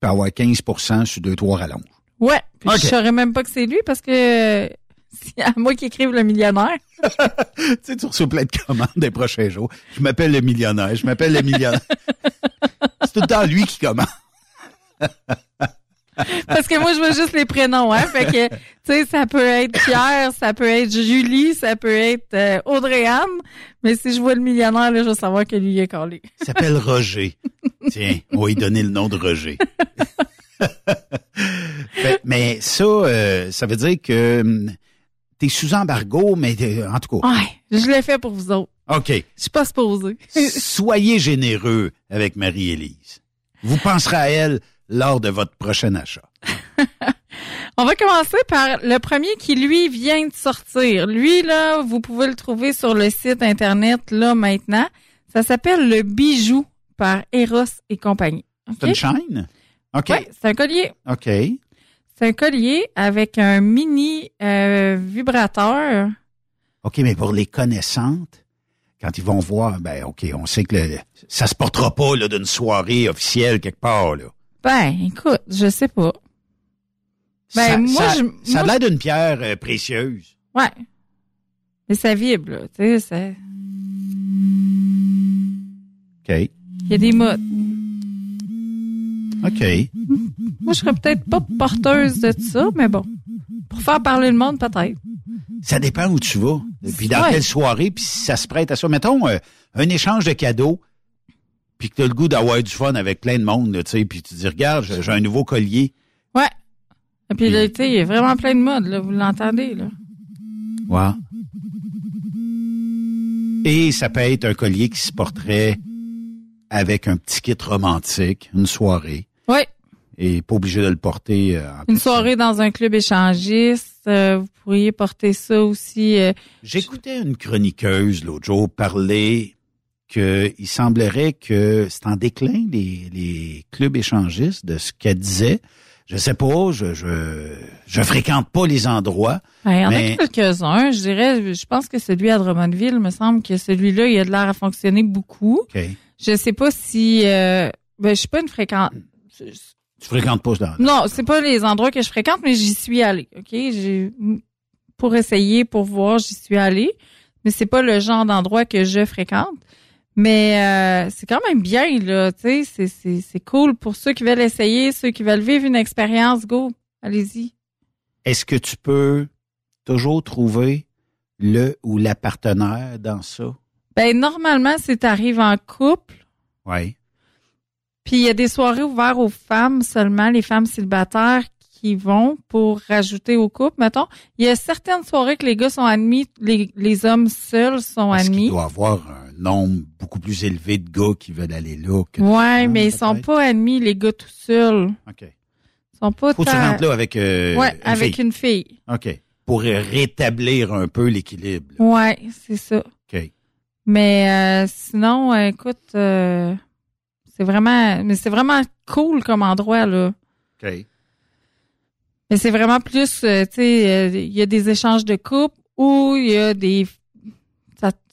peut avoir 15% sur deux, trois rallonges. Ouais. Puis OK. je saurais même pas que c'est lui parce que c'est à moi qui écrive le millionnaire. tu sais, tu reçois plein de commandes des prochains jours. Je m'appelle le millionnaire, je m'appelle le millionnaire. C'est tout le temps lui qui commande. Parce que moi, je vois juste les prénoms, hein. Fait que, tu sais, ça peut être Pierre, ça peut être Julie, ça peut être euh, Audrey-Anne. Mais si je vois le millionnaire, là, je vais savoir que lui il est collé. Il s'appelle Roger. Tiens, on va lui donner le nom de Roger. Fait- mais ça, euh, ça veut dire que hum, t'es sous embargo, mais euh, en tout cas, Ouais, je l'ai fait pour vous autres. OK. Je suis pas supposée. Soyez généreux avec Marie-Élise. Vous penserez à elle lors de votre prochain achat. On va commencer par le premier qui, lui, vient de sortir. Lui, là, vous pouvez le trouver sur le site Internet, là, maintenant. Ça s'appelle le bijou par Eros et compagnie. C'est une chaîne? OK. Ouais, c'est un collier. OK. C'est un collier avec un mini euh, vibrateur. OK, mais pour les connaissantes, quand ils vont voir, ben OK, on sait que le- ça se portera pas là, d'une soirée officielle quelque part. Là. Ben, écoute, je sais pas. Ben, ça, moi, ça, je. ça a moi, l'air d'une pierre euh, précieuse. Ouais. Mais ça vibre, là. Tu sais, ça- OK. il y a des modes. OK. Moi, je serais peut-être pas porteuse de ça, mais bon. Pour faire parler le monde, peut-être. Ça dépend où tu vas. Puis dans Ouais. quelle soirée, puis si ça se prête à ça. Mettons euh, un échange de cadeaux, puis que tu as le goût d'avoir du fun avec plein de monde, tu sais, puis tu dis, regarde, j'ai un nouveau collier. Ouais. Et puis, là, tu sais, il y a vraiment plein de modes, là. Vous l'entendez, là. Ouais. Et ça peut être un collier qui se porterait avec un petit kit romantique, une soirée. Ouais. Et pas obligé de le porter. euh, en Une soirée dans un club échangiste, euh, vous pourriez porter ça aussi. euh, J'écoutais une chroniqueuse l'autre jour parler que il semblerait que c'est en déclin les, les clubs échangistes de ce qu'elle disait. Je sais pas, je, je je fréquente pas les endroits. il y en mais a quelques-uns, je dirais. Je pense que celui à Drummondville, me semble que celui-là, il a de l'air à fonctionner beaucoup. OK. Je sais pas si... Euh, ben, je suis pas une fréquente... tu fréquentes pas dans Non, c'est pas les endroits que je fréquente, mais j'y suis allée. OK? J'ai, pour essayer, pour voir, j'y suis allée. Mais c'est pas le genre d'endroit que je fréquente. Mais euh, c'est quand même bien, là. Tu sais, c'est, c'est, c'est cool pour ceux qui veulent essayer, ceux qui veulent vivre une expérience. Go, allez-y. Est-ce que tu peux toujours trouver le ou la partenaire dans ça? Ben, normalement, si t'arrives en couple, Oui. puis il y a des soirées ouvertes aux femmes seulement, les femmes célibataires qui vont pour rajouter au couple, mettons. Il y a certaines soirées que les gars sont admis, les, les hommes seuls sont admis. doit y avoir un nombre beaucoup plus élevé de gars qui veulent aller là. Que Ouais, mais ils sont pas admis, les gars tout seuls. OK. Ils sont pas Faut que tu rentres là avec, euh, Ouais, une avec fille. une fille. OK. Pour rétablir un peu l'équilibre. Ouais, c'est ça. OK. Mais euh, sinon, euh, écoute, euh, c'est vraiment, mais c'est vraiment cool comme endroit là. OK. Mais c'est vraiment plus, tu sais, il y a des échanges de couples ou il y a des,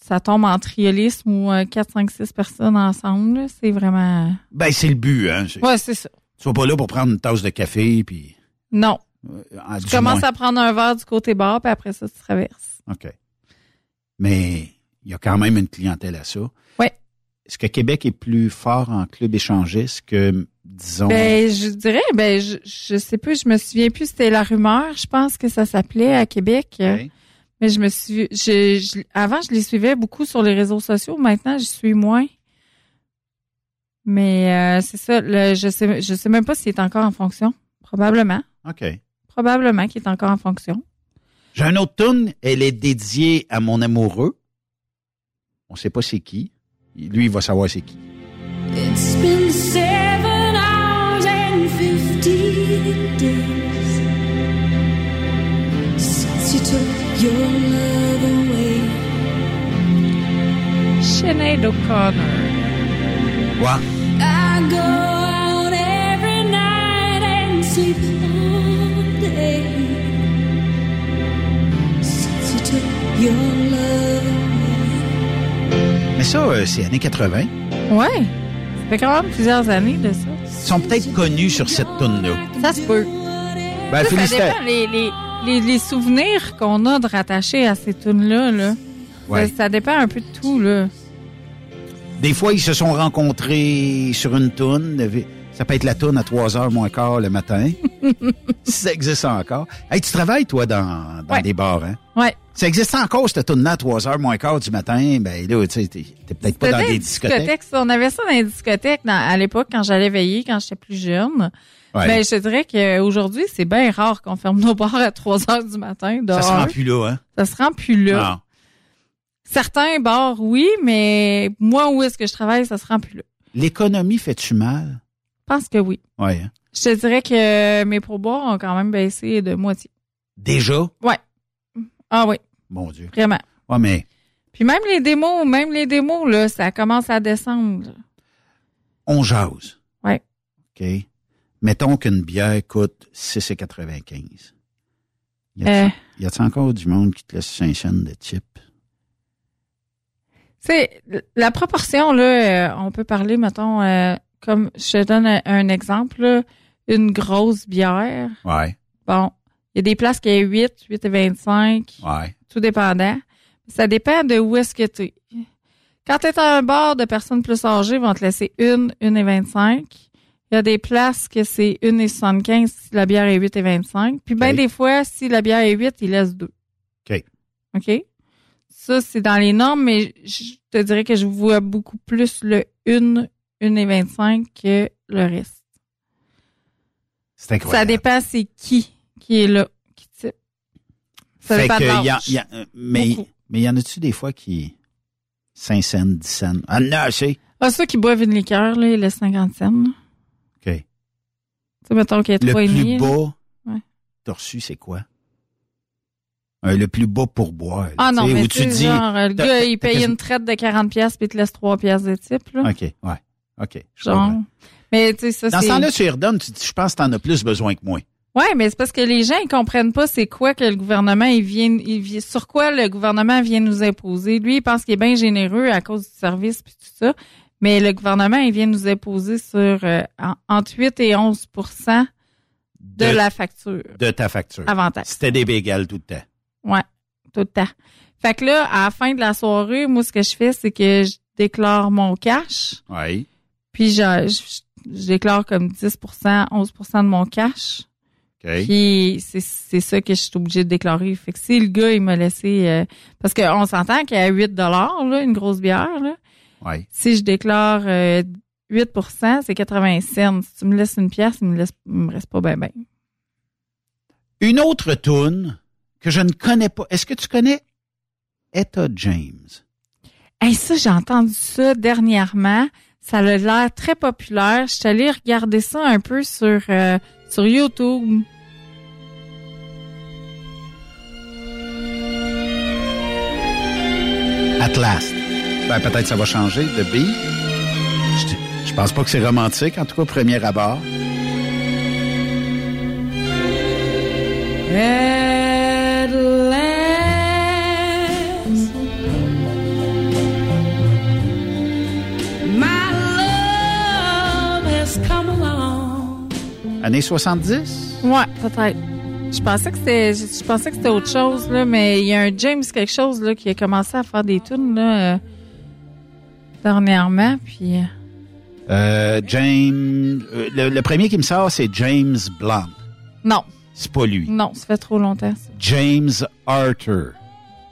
ça, tombe en triolisme ou euh, 4, 5, 6 personnes ensemble. là. C'est vraiment, Ben, c'est le but, hein. C'est- ouais, c'est ça. Tu sois pas là pour prendre une tasse de café, puis... Non. euh, Tu du commences moins. à prendre un verre du côté bar, puis après ça, tu traverses. OK. Mais il y a quand même une clientèle à ça. Ouais. Est-ce que Québec est plus fort en club échangiste que, disons... Ben, je dirais, ben, je, je sais plus, je me souviens plus, c'était la rumeur, je pense que ça s'appelait à Québec. Mais je me suis, je, je- avant, je les suivais beaucoup sur les réseaux sociaux. Maintenant, je suis moins. Mais euh, c'est ça, le, je sais, je sais même pas s'il est encore en fonction. Probablement. OK. Probablement qu'il est encore en fonction. J'ai un autre tune, elle est dédiée à mon amoureux. On sait pas c'est qui. Lui, il va savoir c'est qui. It's been Sinead O'Connor. Quoi? I go out every night and sleep all day since you took your love Mais ça, euh, c'est années 80. Ouais. Ça fait quand même plusieurs années de ça. Ils sont peut-être connus sur cette tune-là. Ça se peut. Ben, Ça, ça félicitations. dépend les, les, les, les souvenirs qu'on a de rattachés à ces tunes-là. Là. Ouais. Ça, ça dépend un peu de tout. Là. Des fois, ils se sont rencontrés sur une toune. Ça peut être la toune à 3 heures moins quart le matin. si ça existe encore. Hey, tu travailles, toi, dans, dans Ouais. des bars, hein? Ouais. Ça existe encore, cette toune-là, à 3 heures moins quart du matin? Ben là, tu sais, t'es peut-être pas dans des discothèques. ça. On avait ça dans les discothèques dans- à l'époque quand j'allais veiller, quand j'étais plus jeune. Ouais. Ben, je te dirais qu'aujourd'hui, c'est bien rare qu'on ferme nos bars à 3 heures du matin. Ça se rend plus là, hein? Ça se rend plus là. Ah. Certains bars, oui, mais moi, où est-ce que je travaille, ça se rend plus là. L'économie fait-tu mal? Je pense que oui. Ouais. hein? Je te dirais que mes pourboires ont quand même baissé de moitié. Déjà? Ouais. Ah oui, Mon Dieu. vraiment. Ouais, mais Puis même les démos, même les démos, là, ça commence à descendre. on jase. Ouais. OK? Mettons qu'une bière coûte 6,95. Y Euh. a-t-il y a-t-il encore du monde qui te laisse 5 cents de chip? Tu sais, la proportion, là, euh, on peut parler, mettons, euh, comme je te donne un, un exemple, là, une grosse bière. Ouais. Bon, il y a des places qui est 8, 8 et 25, Ouais. tout dépendant. Ça dépend de où est-ce que tu es. Quand tu es à un bar de personnes plus âgées, ils vont te laisser une, une et 25. Il y a des places que c'est une et 75 si la bière est 8 et 25. Puis bien OK. des fois, si la bière est 8, ils laissent deux. OK. OK? Ça, c'est dans les normes, mais je te dirais que je vois beaucoup plus le 1, 1 et 25 que le reste. C'est Ça incroyable. dépend c'est qui qui est là, qui type. Ça Fait dépend que de y a- y a- euh, mais, Beaucoup. mais y en a-tu des fois qui 5 cents, 10 cents? Ah non, c'est. Ah, ceux qui boivent une liqueur, là, ils laissent 50 cents. là. OK. Tu sais, mettons qu'il y a Le trois et plus bas Ouais. t'as reçu, c'est quoi? Euh, le plus bas pourboire. Ah non, mais où tu sais, genre, le gars, il paye une traite de 40 pièces puis il te laisse 3 pièces de type, là. OK, ouais. OK. Genre. Mais tu sais, ça, Dans ce temps-là, tu redonnes, tu dis, je pense que t'en as plus besoin que moi. Ouais, mais c'est parce que les gens ils comprennent pas c'est quoi que le gouvernement il vient, il vient sur quoi le gouvernement vient nous imposer. Lui, il pense qu'il est bien généreux à cause du service puis tout ça, mais le gouvernement il vient nous imposer sur euh, en- entre 8 et 11 de, De- la facture. De ta facture. Avantage. C'était des bégales tout le temps. Ouais, tout le temps. Fait que là, à la fin de la soirée, moi ce que je fais c'est que je déclare mon cash, Oui. puis je, je- je déclare comme 10% 11% de mon cash. OK. Puis c'est ça que je suis obligée de déclarer. Fait que si le gars il m'a laissé euh, parce qu'on s'entend qu'à 8 dollars là, une grosse bière là, Ouais. si je déclare euh, 8% c'est 80 cents. Si tu me laisses une pièce, il me laisse il me reste pas bien ben. Une autre toune que je ne connais pas. Est-ce que tu connais Etta James? Hey, ça j'ai entendu ça dernièrement, ça a l'air très populaire. Je suis allée regarder ça un peu sur euh, sur YouTube. At last. Ben, peut-être ça va changer de beat. Je, je pense pas que c'est romantique, en tout cas, premier abord. At Années 70? Ouais, peut-être. Je pensais que c'était je, je pensais que c'était autre chose là, mais il y a un James quelque chose là qui a commencé à faire des tunes là euh, dernièrement puis euh, Euh, James. le, le premier qui me sort, c'est James Blunt. non, C'est pas lui. non, ça fait trop longtemps. ça. James Arthur.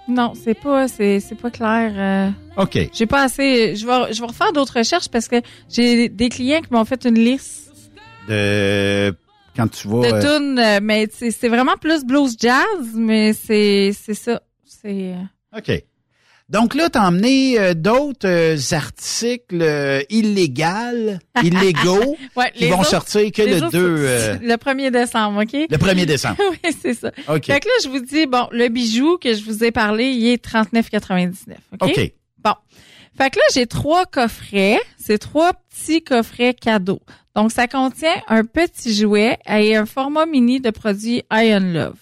Non, c'est pas c'est c'est pas clair. euh. OK. J'ai pas assez je vais je vais refaire d'autres recherches parce que j'ai des clients qui m'ont fait une liste De. Quand tu vas. de euh, tunes euh, mais c'est vraiment plus blues jazz mais c'est c'est ça. C'est euh, OK. Donc là, t'as emmené euh, d'autres euh, articles illégaux, illégaux, Ouais, qui vont autres- sortir que le autres, 2... euh, Le 1er décembre, OK? le 1er décembre. oui, c'est ça. OK. Fait que là, je vous dis, bon, le bijou que je vous ai parlé, il est 39,99. OK? OK. Bon. Fait que là, j'ai trois coffrets. C'est trois petits coffrets cadeaux. Donc, ça contient un petit jouet et un format mini de produit Iron Love.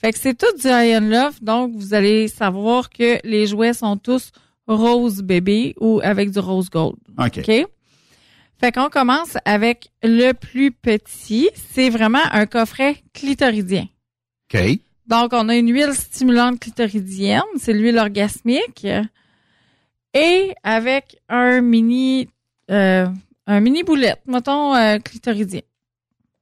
Fait que c'est tout du Iron Love. Donc, vous allez savoir que les jouets sont tous rose bébé ou avec du rose gold. OK. OK? Fait qu'on commence avec le plus petit. C'est vraiment un coffret clitoridien. OK. Donc, on a une huile stimulante clitoridienne, c'est l'huile orgasmique, et avec un mini, euh, un mini boulette, mettons euh, clitoridien.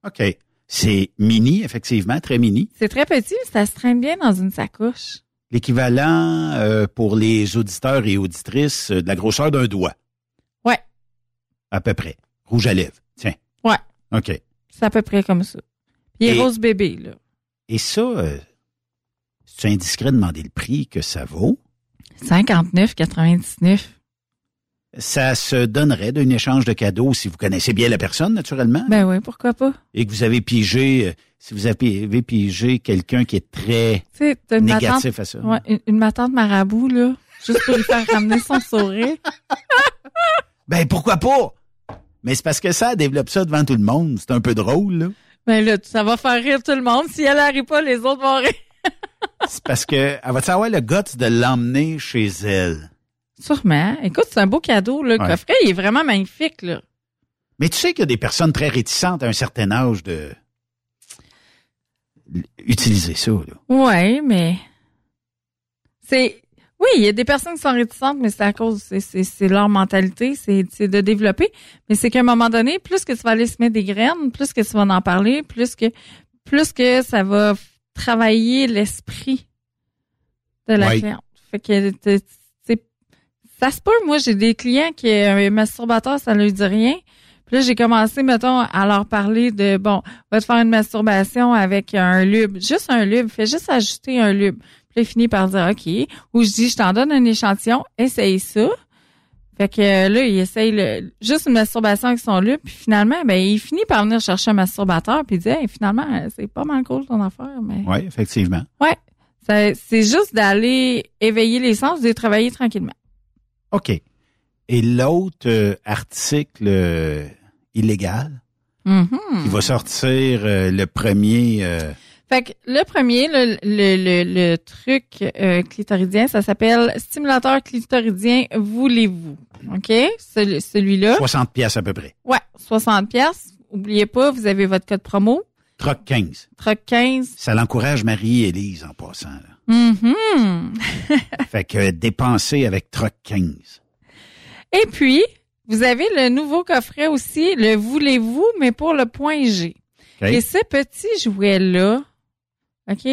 OK. C'est mini, effectivement, très mini. C'est très petit, mais ça se traîne bien dans une sacoche. L'équivalent euh, pour les auditeurs et auditrices euh, de la grosseur d'un doigt. Ouais. À peu près. Rouge à lèvres. Tiens. Ouais. OK. C'est à peu près comme ça. Il est Et- rose bébé, là. Et ça, euh, c'est indiscret de demander le prix que ça vaut. 59,99. Ça se donnerait d'un échange de cadeaux si vous connaissez bien la personne, naturellement. Ben oui, pourquoi pas? et que vous avez pigé, euh, si vous avez pigé quelqu'un qui est très une négatif matante- à ça. Ouais, une, une matante marabout, là, juste pour lui faire ramener son sourire. Ben pourquoi pas? Mais c'est parce que ça développe ça devant tout le monde. C'est un peu drôle, là. Ben là, ça va faire rire tout le monde. Si elle arrive pas, les autres vont rire. C'est parce que elle va avoir le guts de l'emmener chez elle? Sûrement. Écoute, c'est un beau cadeau. Le Ouais. coffret, il est vraiment magnifique. Là. Mais tu sais qu'il y a des personnes très réticentes à un certain âge de utiliser ça, là. Ouais, mais c'est oui, il y a des personnes qui sont réticentes, mais c'est à cause c'est leur mentalité, c'est de développer. Mais c'est qu'à un moment donné, plus que tu vas aller se mettre des graines, plus que tu vas en parler, plus que plus que ça va travailler l'esprit de la cliente. Fait que ça se peut. Moi, j'ai des clients qui un masturbateur, ça leur dit rien. Puis là, j'ai commencé, mettons, à leur parler de, bon, on va te faire une masturbation avec un lube. Juste un lube. Fais juste ajouter un lube. Puis là, il finit par dire, OK. Ou je dis, je t'en donne un échantillon. Essaye ça. Fait que euh, là, il essaye le- juste une masturbation avec son lit, puis finalement, ben, il finit par venir chercher un masturbateur, puis il dit, Hey, finalement, euh, c'est pas mal cool ton affaire, mais. Oui, effectivement. Ouais. Ça- C'est juste d'aller éveiller les sens, de travailler tranquillement. OK. Et l'autre euh, article euh, illégal Mhm. qui va sortir euh, le premier... Fait que le premier, le, le, le, le truc clitoridien, ça s'appelle stimulateur clitoridien, voulez-vous? OK? Celui- Celui-là. 60 pièces à peu près. Ouais, 60 pièces. Oubliez pas, vous avez votre code promo. Troc 15. Troc 15. Ça l'encourage Marie-Élise en passant. Là. Mhm. Fait que dépenser avec Troc 15. Et puis, vous avez le nouveau coffret aussi, le voulez-vous, mais pour le point G. Et ce petit jouet-là, OK?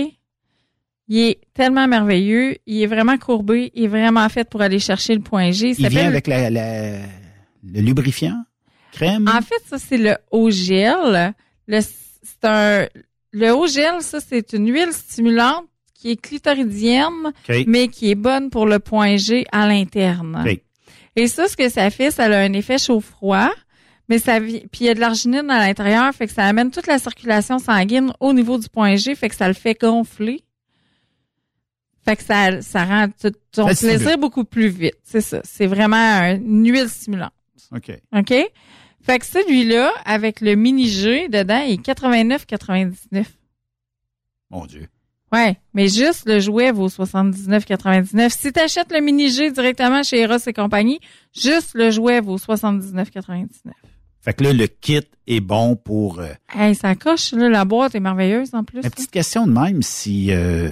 Il est tellement merveilleux. Il est vraiment courbé. Il est vraiment fait pour aller chercher le point G. Il vient avec la, la- le lubrifiant, crème? En fait, ça, c'est le haut gel. Le, c'est un, le haut gel, ça, c'est une huile stimulante qui est clitoridienne, mais qui est bonne pour le point G à l'interne. Et ça, ce que ça fait, ça a un effet chaud-froid, mais ça puis il y a de l'arginine à l'intérieur, fait que ça amène toute la circulation sanguine au niveau du point G, fait que ça le fait gonfler. Fait que ça, ça rend tout ton Ça plaisir beaucoup plus vite. C'est ça. C'est vraiment un- une huile stimulante. OK. OK? Fait que celui-là, avec le mini-G dedans, il est 89,99. Mon Dieu. Ouais, mais juste le jouet vaut 79,99. Si tu achètes le mini-G directement chez Eros et compagnie, juste le jouet vaut 79,99. Fait que là, le kit est bon pour... euh, Hey, ça coche, là, la boîte est merveilleuse en plus. Une petite question de même, si euh,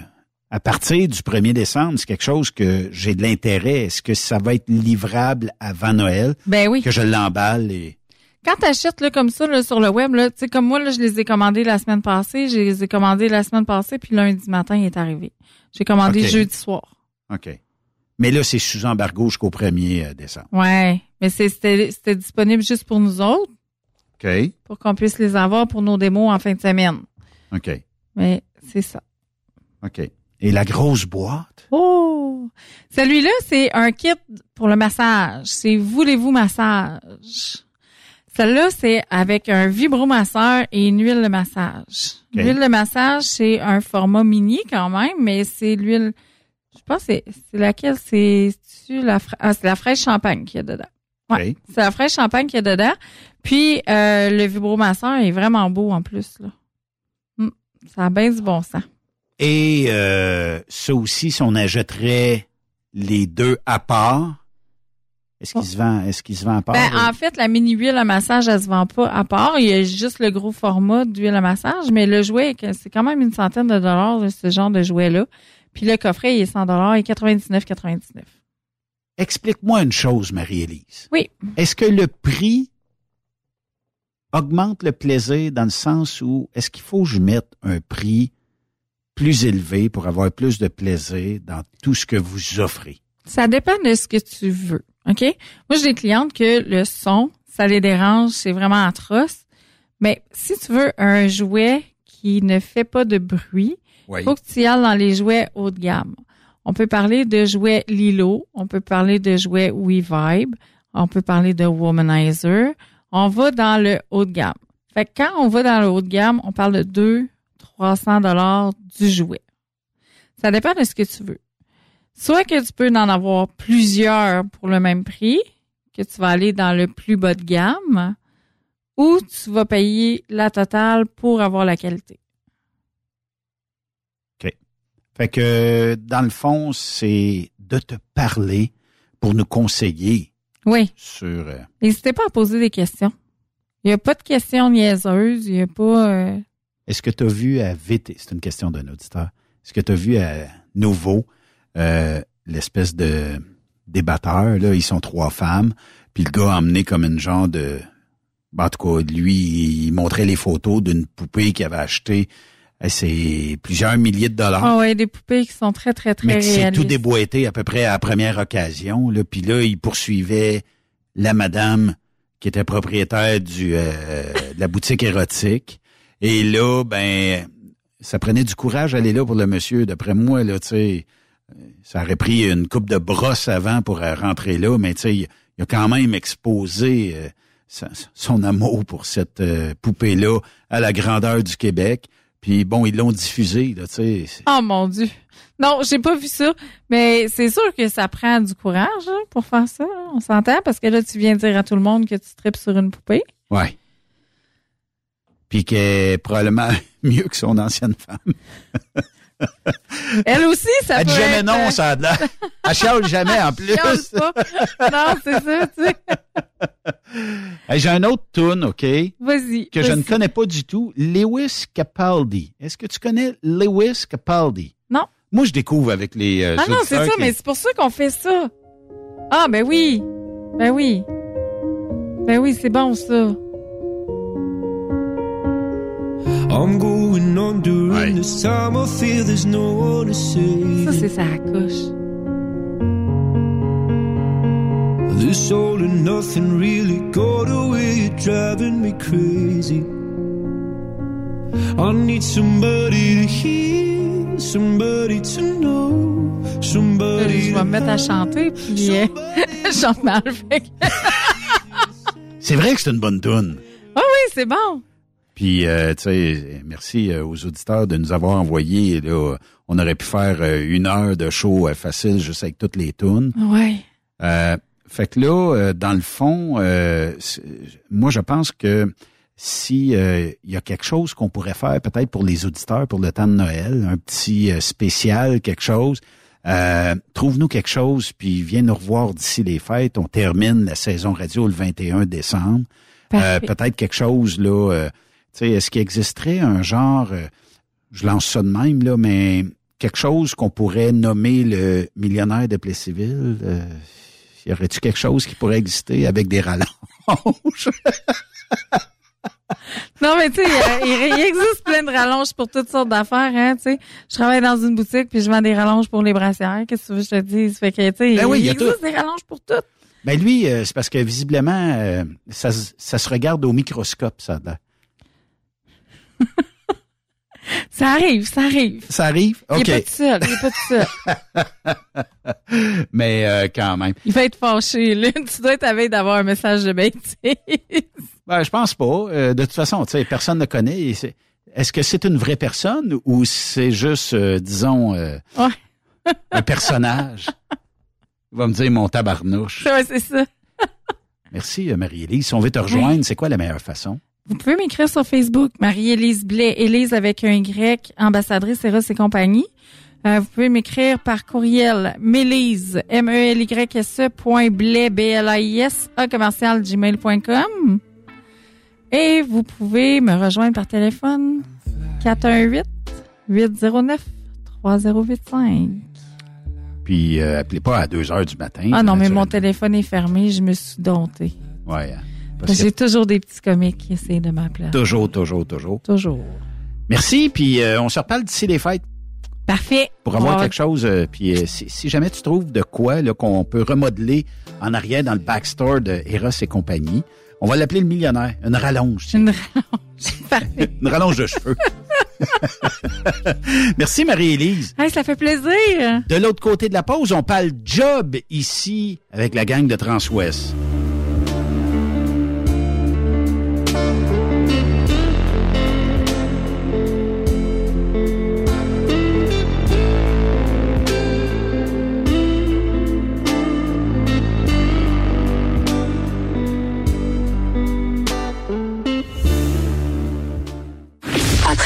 à partir du 1er décembre, c'est quelque chose que j'ai de l'intérêt, est-ce que ça va être livrable avant Noël? Ben oui. Que je l'emballe et... Quand tu achètes là, comme ça là, sur le web, là, tu sais, comme moi, là, je les ai commandés la semaine passée, je les ai commandés la semaine passée, puis lundi matin, il est arrivé. J'ai commandé jeudi soir. OK. Mais là, c'est sous embargo jusqu'au 1er décembre. Ouais, mais c'était disponible juste pour nous autres, OK. pour qu'on puisse les avoir pour nos démos en fin de semaine. OK. Mais c'est ça. OK. Et la grosse boîte? Oh! Celui-là, c'est un kit pour le massage. C'est Voulez-vous massage? Celle-là, c'est avec un vibromasseur et une huile de massage. L'huile de massage, c'est un format mini quand même, mais c'est l'huile, je pense c'est c'est laquelle? C'est c'est-tu la, fra- ah, c'est la fraîche champagne qu'il y a dedans. Ouais, c'est la fraîche champagne qu'il y a dedans. Puis euh, le vibromasseur est vraiment beau en plus. Là. Hum, ça a bien du bon sens. Et euh, ça aussi, si on ajouterait les deux à part, est-ce qu'il se vend, est-ce qu'il se vend à part? Ben, en fait, la mini huile à massage, elle se vend pas à part. Il y a juste le gros format d'huile à massage, mais le jouet, c'est quand même une centaine de dollars, ce genre de jouet-là. Puis le coffret, il est 100 dollars et 99,99. Explique-moi une chose, Marie-Élise. Oui. Est-ce que le prix augmente le plaisir dans le sens où est-ce qu'il faut que je mette un prix plus élevé pour avoir plus de plaisir dans tout ce que vous offrez? Ça dépend de ce que tu veux. OK? Moi, j'ai des clientes que le son, ça les dérange, c'est vraiment atroce. Mais si tu veux un jouet qui ne fait pas de bruit, il Oui. faut que tu y ailles dans les jouets haut de gamme. On peut parler de jouets Lilo, on peut parler de jouets WeVibe, on peut parler de Womanizer. On va dans le haut de gamme. Fait que quand on va dans le haut de gamme, on parle de 2 300 dollars du jouet. Ça dépend de ce que tu veux. Soit que tu peux en avoir plusieurs pour le même prix, que tu vas aller dans le plus bas de gamme, ou tu vas payer la totale pour avoir la qualité. OK. Fait que, dans le fond, c'est de te parler pour nous conseiller Oui. sur... euh, N'hésitez pas à poser des questions. Il n'y a pas de questions niaiseuses. Il n'y a pas... euh, Est-ce que tu as vu à VT, c'est une question d'un auditeur, est-ce que tu as vu à Nouveau euh, l'espèce de débatteur, là, ils sont trois femmes, puis le gars a emmené comme une genre de... en tout cas, lui, il montrait les photos d'une poupée qu'il avait achetée, c'est plusieurs milliers de dollars. Ah ouais, des poupées qui sont très, très, très Mais réalistes. tout déboîté à peu près à la première occasion. Là. Puis là, il poursuivait la madame qui était propriétaire du euh, de la boutique érotique. Et là, ben, ça prenait du courage d'aller là pour le monsieur. D'après moi, là, tu sais, ça aurait pris une coupe de brosse avant pour euh, rentrer là, mais tu sais, il, il a quand même exposé euh, son amour pour cette euh, poupée-là à la grandeur du Québec. Puis bon, ils l'ont diffusé, là, tu sais. Oh mon Dieu. Non, j'ai pas vu ça, mais c'est sûr que ça prend du courage hein, pour faire ça. hein. On s'entend parce que là, tu viens dire à tout le monde que tu tripes sur une poupée. Ouais. Puis qu'elle est probablement mieux que son ancienne femme. Elle aussi, ça Elle peut dit jamais être, non, euh, ça a. Elle chiale jamais en plus. pas. Non, c'est ça, tu sais. Hey, J'ai un autre tune, OK? Vas-y. Que je ne connais pas du tout. Lewis Capaldi. Est-ce que tu connais Lewis Capaldi? Non. Moi, je découvre avec les. euh, Ah non, c'est ça, qui- mais c'est pour ça qu'on fait ça. Ah, ben oui. Ben oui. Ben oui, c'est bon, ça. I'm going on during this time. I feel there's no one to save. Ça, c'est sa couche. This all and nothing really got away, driving me crazy. I need somebody to hear, somebody to know, somebody. Je vais me mettre à chanter, puis euh, je chante mal. C'est vrai que c'est une bonne tune. Ah oui, c'est bon. Puis, euh, tu sais, merci euh, aux auditeurs de nous avoir envoyé. Là, on aurait pu faire euh, une heure de show euh, facile juste avec toutes les tunes. Ouais. Euh, fait que là, dans le fond, euh, moi, je pense que si euh, il y a quelque chose qu'on pourrait faire, peut-être pour les auditeurs, pour le temps de Noël, un petit spécial, quelque chose, euh, trouve-nous quelque chose, puis viens nous revoir d'ici les fêtes. On termine la saison radio le 21 décembre. Euh, peut-être quelque chose, là, euh, est-ce qu'il existerait un genre, euh, je lance ça de même, là, mais quelque chose qu'on pourrait nommer le millionnaire de Plessisville? Euh, y aurait-tu quelque chose qui pourrait exister avec des rallonges? Non, mais tu sais, il, il- existe plein de rallonges pour toutes sortes d'affaires, hein, tu sais. Je travaille dans une boutique puis je vends des rallonges pour les brassières. Qu'est-ce que tu veux que je te dise? Fait que, tu sais, Ben oui, il existe tout. des rallonges pour tout. Ben lui, euh, c'est parce que visiblement, euh, ça, se- ça se regarde au microscope, ça. là. Ça arrive, ça arrive. Ça arrive? Il OK. est pas tout seul, il est pas tout seul. Mais euh, quand même. Il va être fâché, là. Tu dois être à veille d'avoir un message de bêtise. Ben, je pense pas. Euh, de toute façon, tu sais, personne ne connaît. Est-ce que c'est une vraie personne ou c'est juste, euh, disons, Ouais. un personnage? Il va me dire mon tabarnouche. Ouais, c'est ça. Merci, Marie-Élise. Si on veut te rejoindre, c'est quoi la meilleure façon? Vous pouvez m'écrire sur Facebook, Marie-Élise Blais, Élise avec un Y, ambassadrice Eros et compagnie. Euh, vous pouvez m'écrire par courriel melise, m e l y s e point blais, b l a i s a commercial gmail.com. Et vous pouvez me rejoindre par téléphone 418 809 3085. Puis, euh, appelez pas à 2 heures du matin. Ah non, mais mon téléphone est fermé, je me suis domptée. Ouais. Parce J'ai toujours des petits comiques qui essayent de m'appeler. toujours, toujours, toujours. Toujours. Merci, puis euh, on se reparle d'ici les fêtes Parfait. pour avoir quelque chose. euh, puis euh, si, si jamais tu trouves de quoi qu'on peut remodeler en arrière dans le backstore de Eros et compagnie, on va l'appeler le millionnaire. Une rallonge. Une rallonge. Parfait. Une rallonge de cheveux. Merci Marie-Élise. Hey, ça fait plaisir. De l'autre côté de la pause, on parle job ici avec la gang de Transwest.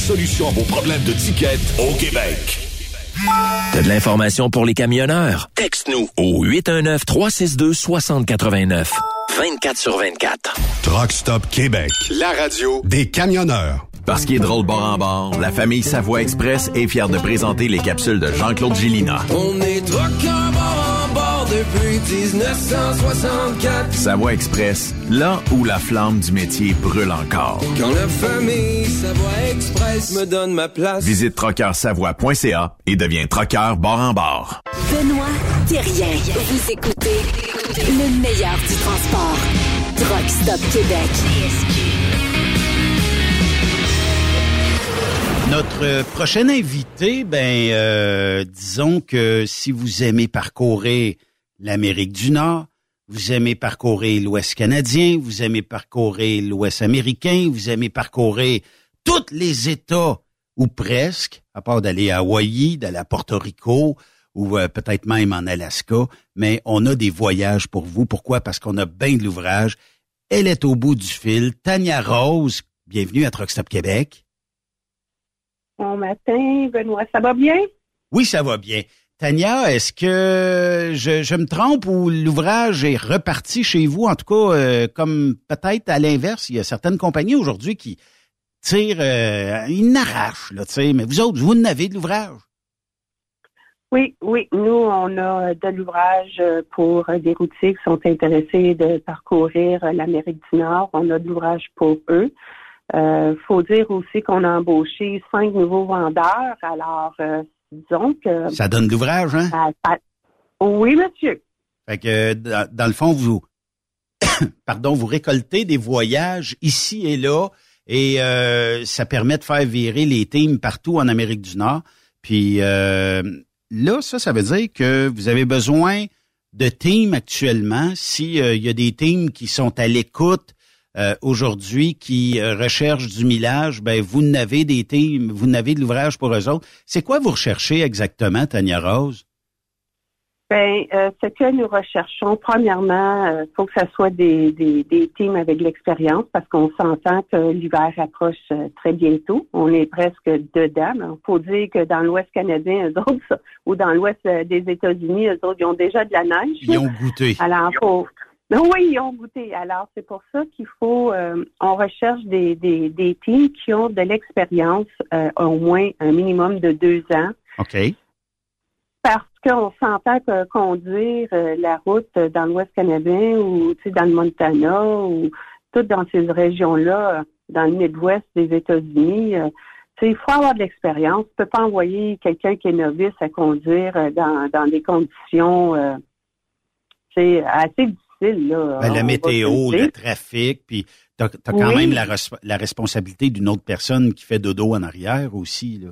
solution à vos problèmes de ticket au Québec. T'as de l'information pour les camionneurs? Texte-nous au 819-362-6089. 24 sur 24. Truck Stop Québec, la radio des camionneurs. Parce qu'il est drôle bord en bord, la famille Savoie Express est fière de présenter les capsules de Jean-Claude Gillina. On est bord en bord depuis 1964. Savoie Express, là où la flamme du métier brûle encore. Quand la famille Savoie Express me donne ma place. Visite trockeursavoie.ca et deviens trockeur bord en bord. Benoît Thérien. Vous écoutez le meilleur du transport. Truck Stop Québec. Notre euh, prochain invité, ben, euh, disons que si vous aimez parcourir l'Amérique du Nord, vous aimez parcourir l'Ouest canadien, vous aimez parcourir l'Ouest américain, vous aimez parcourir tous les États ou presque, à part d'aller à Hawaï, d'aller à Porto Rico ou euh, peut-être même en Alaska, mais on a des voyages pour vous. Pourquoi? Parce qu'on a bien de l'ouvrage. Elle est au bout du fil. Tania Rose, bienvenue à Truck Stop Québec. Bon matin, Benoît, ça va bien? Oui, ça va bien. Tania, est-ce que je, me trompe ou l'ouvrage est reparti chez vous? En tout cas, euh, comme peut-être à l'inverse, il y a certaines compagnies aujourd'hui qui tirent, euh, ils n'arrachent, là, tu sais, mais vous autres, vous n'avez de l'ouvrage? Oui, oui. Nous, on a de l'ouvrage euh, pour des routiers qui sont intéressés de parcourir euh, l'Amérique du Nord. On a de l'ouvrage pour eux. Euh, faut dire aussi qu'on a embauché cinq nouveaux vendeurs. Alors, disons que... Ça donne de l'ouvrage, hein? ça- ça- oui, monsieur. Fait que dans, dans le fond, vous pardon, vous récoltez des voyages ici et là et euh, ça permet de faire virer les teams partout en Amérique du Nord. Puis euh, là, ça, ça veut dire que vous avez besoin de teams actuellement. Si euh, y a des teams qui sont à l'écoute euh, aujourd'hui, qui euh, recherchent du millage, ben vous n'avez des teams, vous n'avez de l'ouvrage pour eux autres. C'est quoi vous recherchez exactement, Tania Rose? Ben, euh, ce que nous recherchons, premièrement, il faut que ça soit des, des, des teams avec de l'expérience parce qu'on s'entend que l'hiver approche euh, très bientôt. On est presque dedans. Il faut dire que dans l'Ouest canadien, eux autres, ou dans l'Ouest des États-Unis, eux autres, ils ont déjà de la neige. Ils ont goûté. Alors, faut... Ben oui, ils ont goûté. Alors, c'est pour ça qu'il faut, euh, on recherche des, des, des teams qui ont de l'expérience, euh, au moins un minimum de deux ans, OK. parce qu'on s'entend que conduire euh, la route dans l'Ouest canadien ou tu sais, dans le Montana ou toutes dans ces régions-là, dans le Midwest des États-Unis, il faut avoir de l'expérience. Tu peux pas envoyer quelqu'un qui est novice à conduire dans, dans des conditions c'est assez difficiles. Là, Ben, la météo, le trafic, puis t'as as quand Oui. même la, la responsabilité d'une autre personne qui fait dodo en arrière aussi. Là.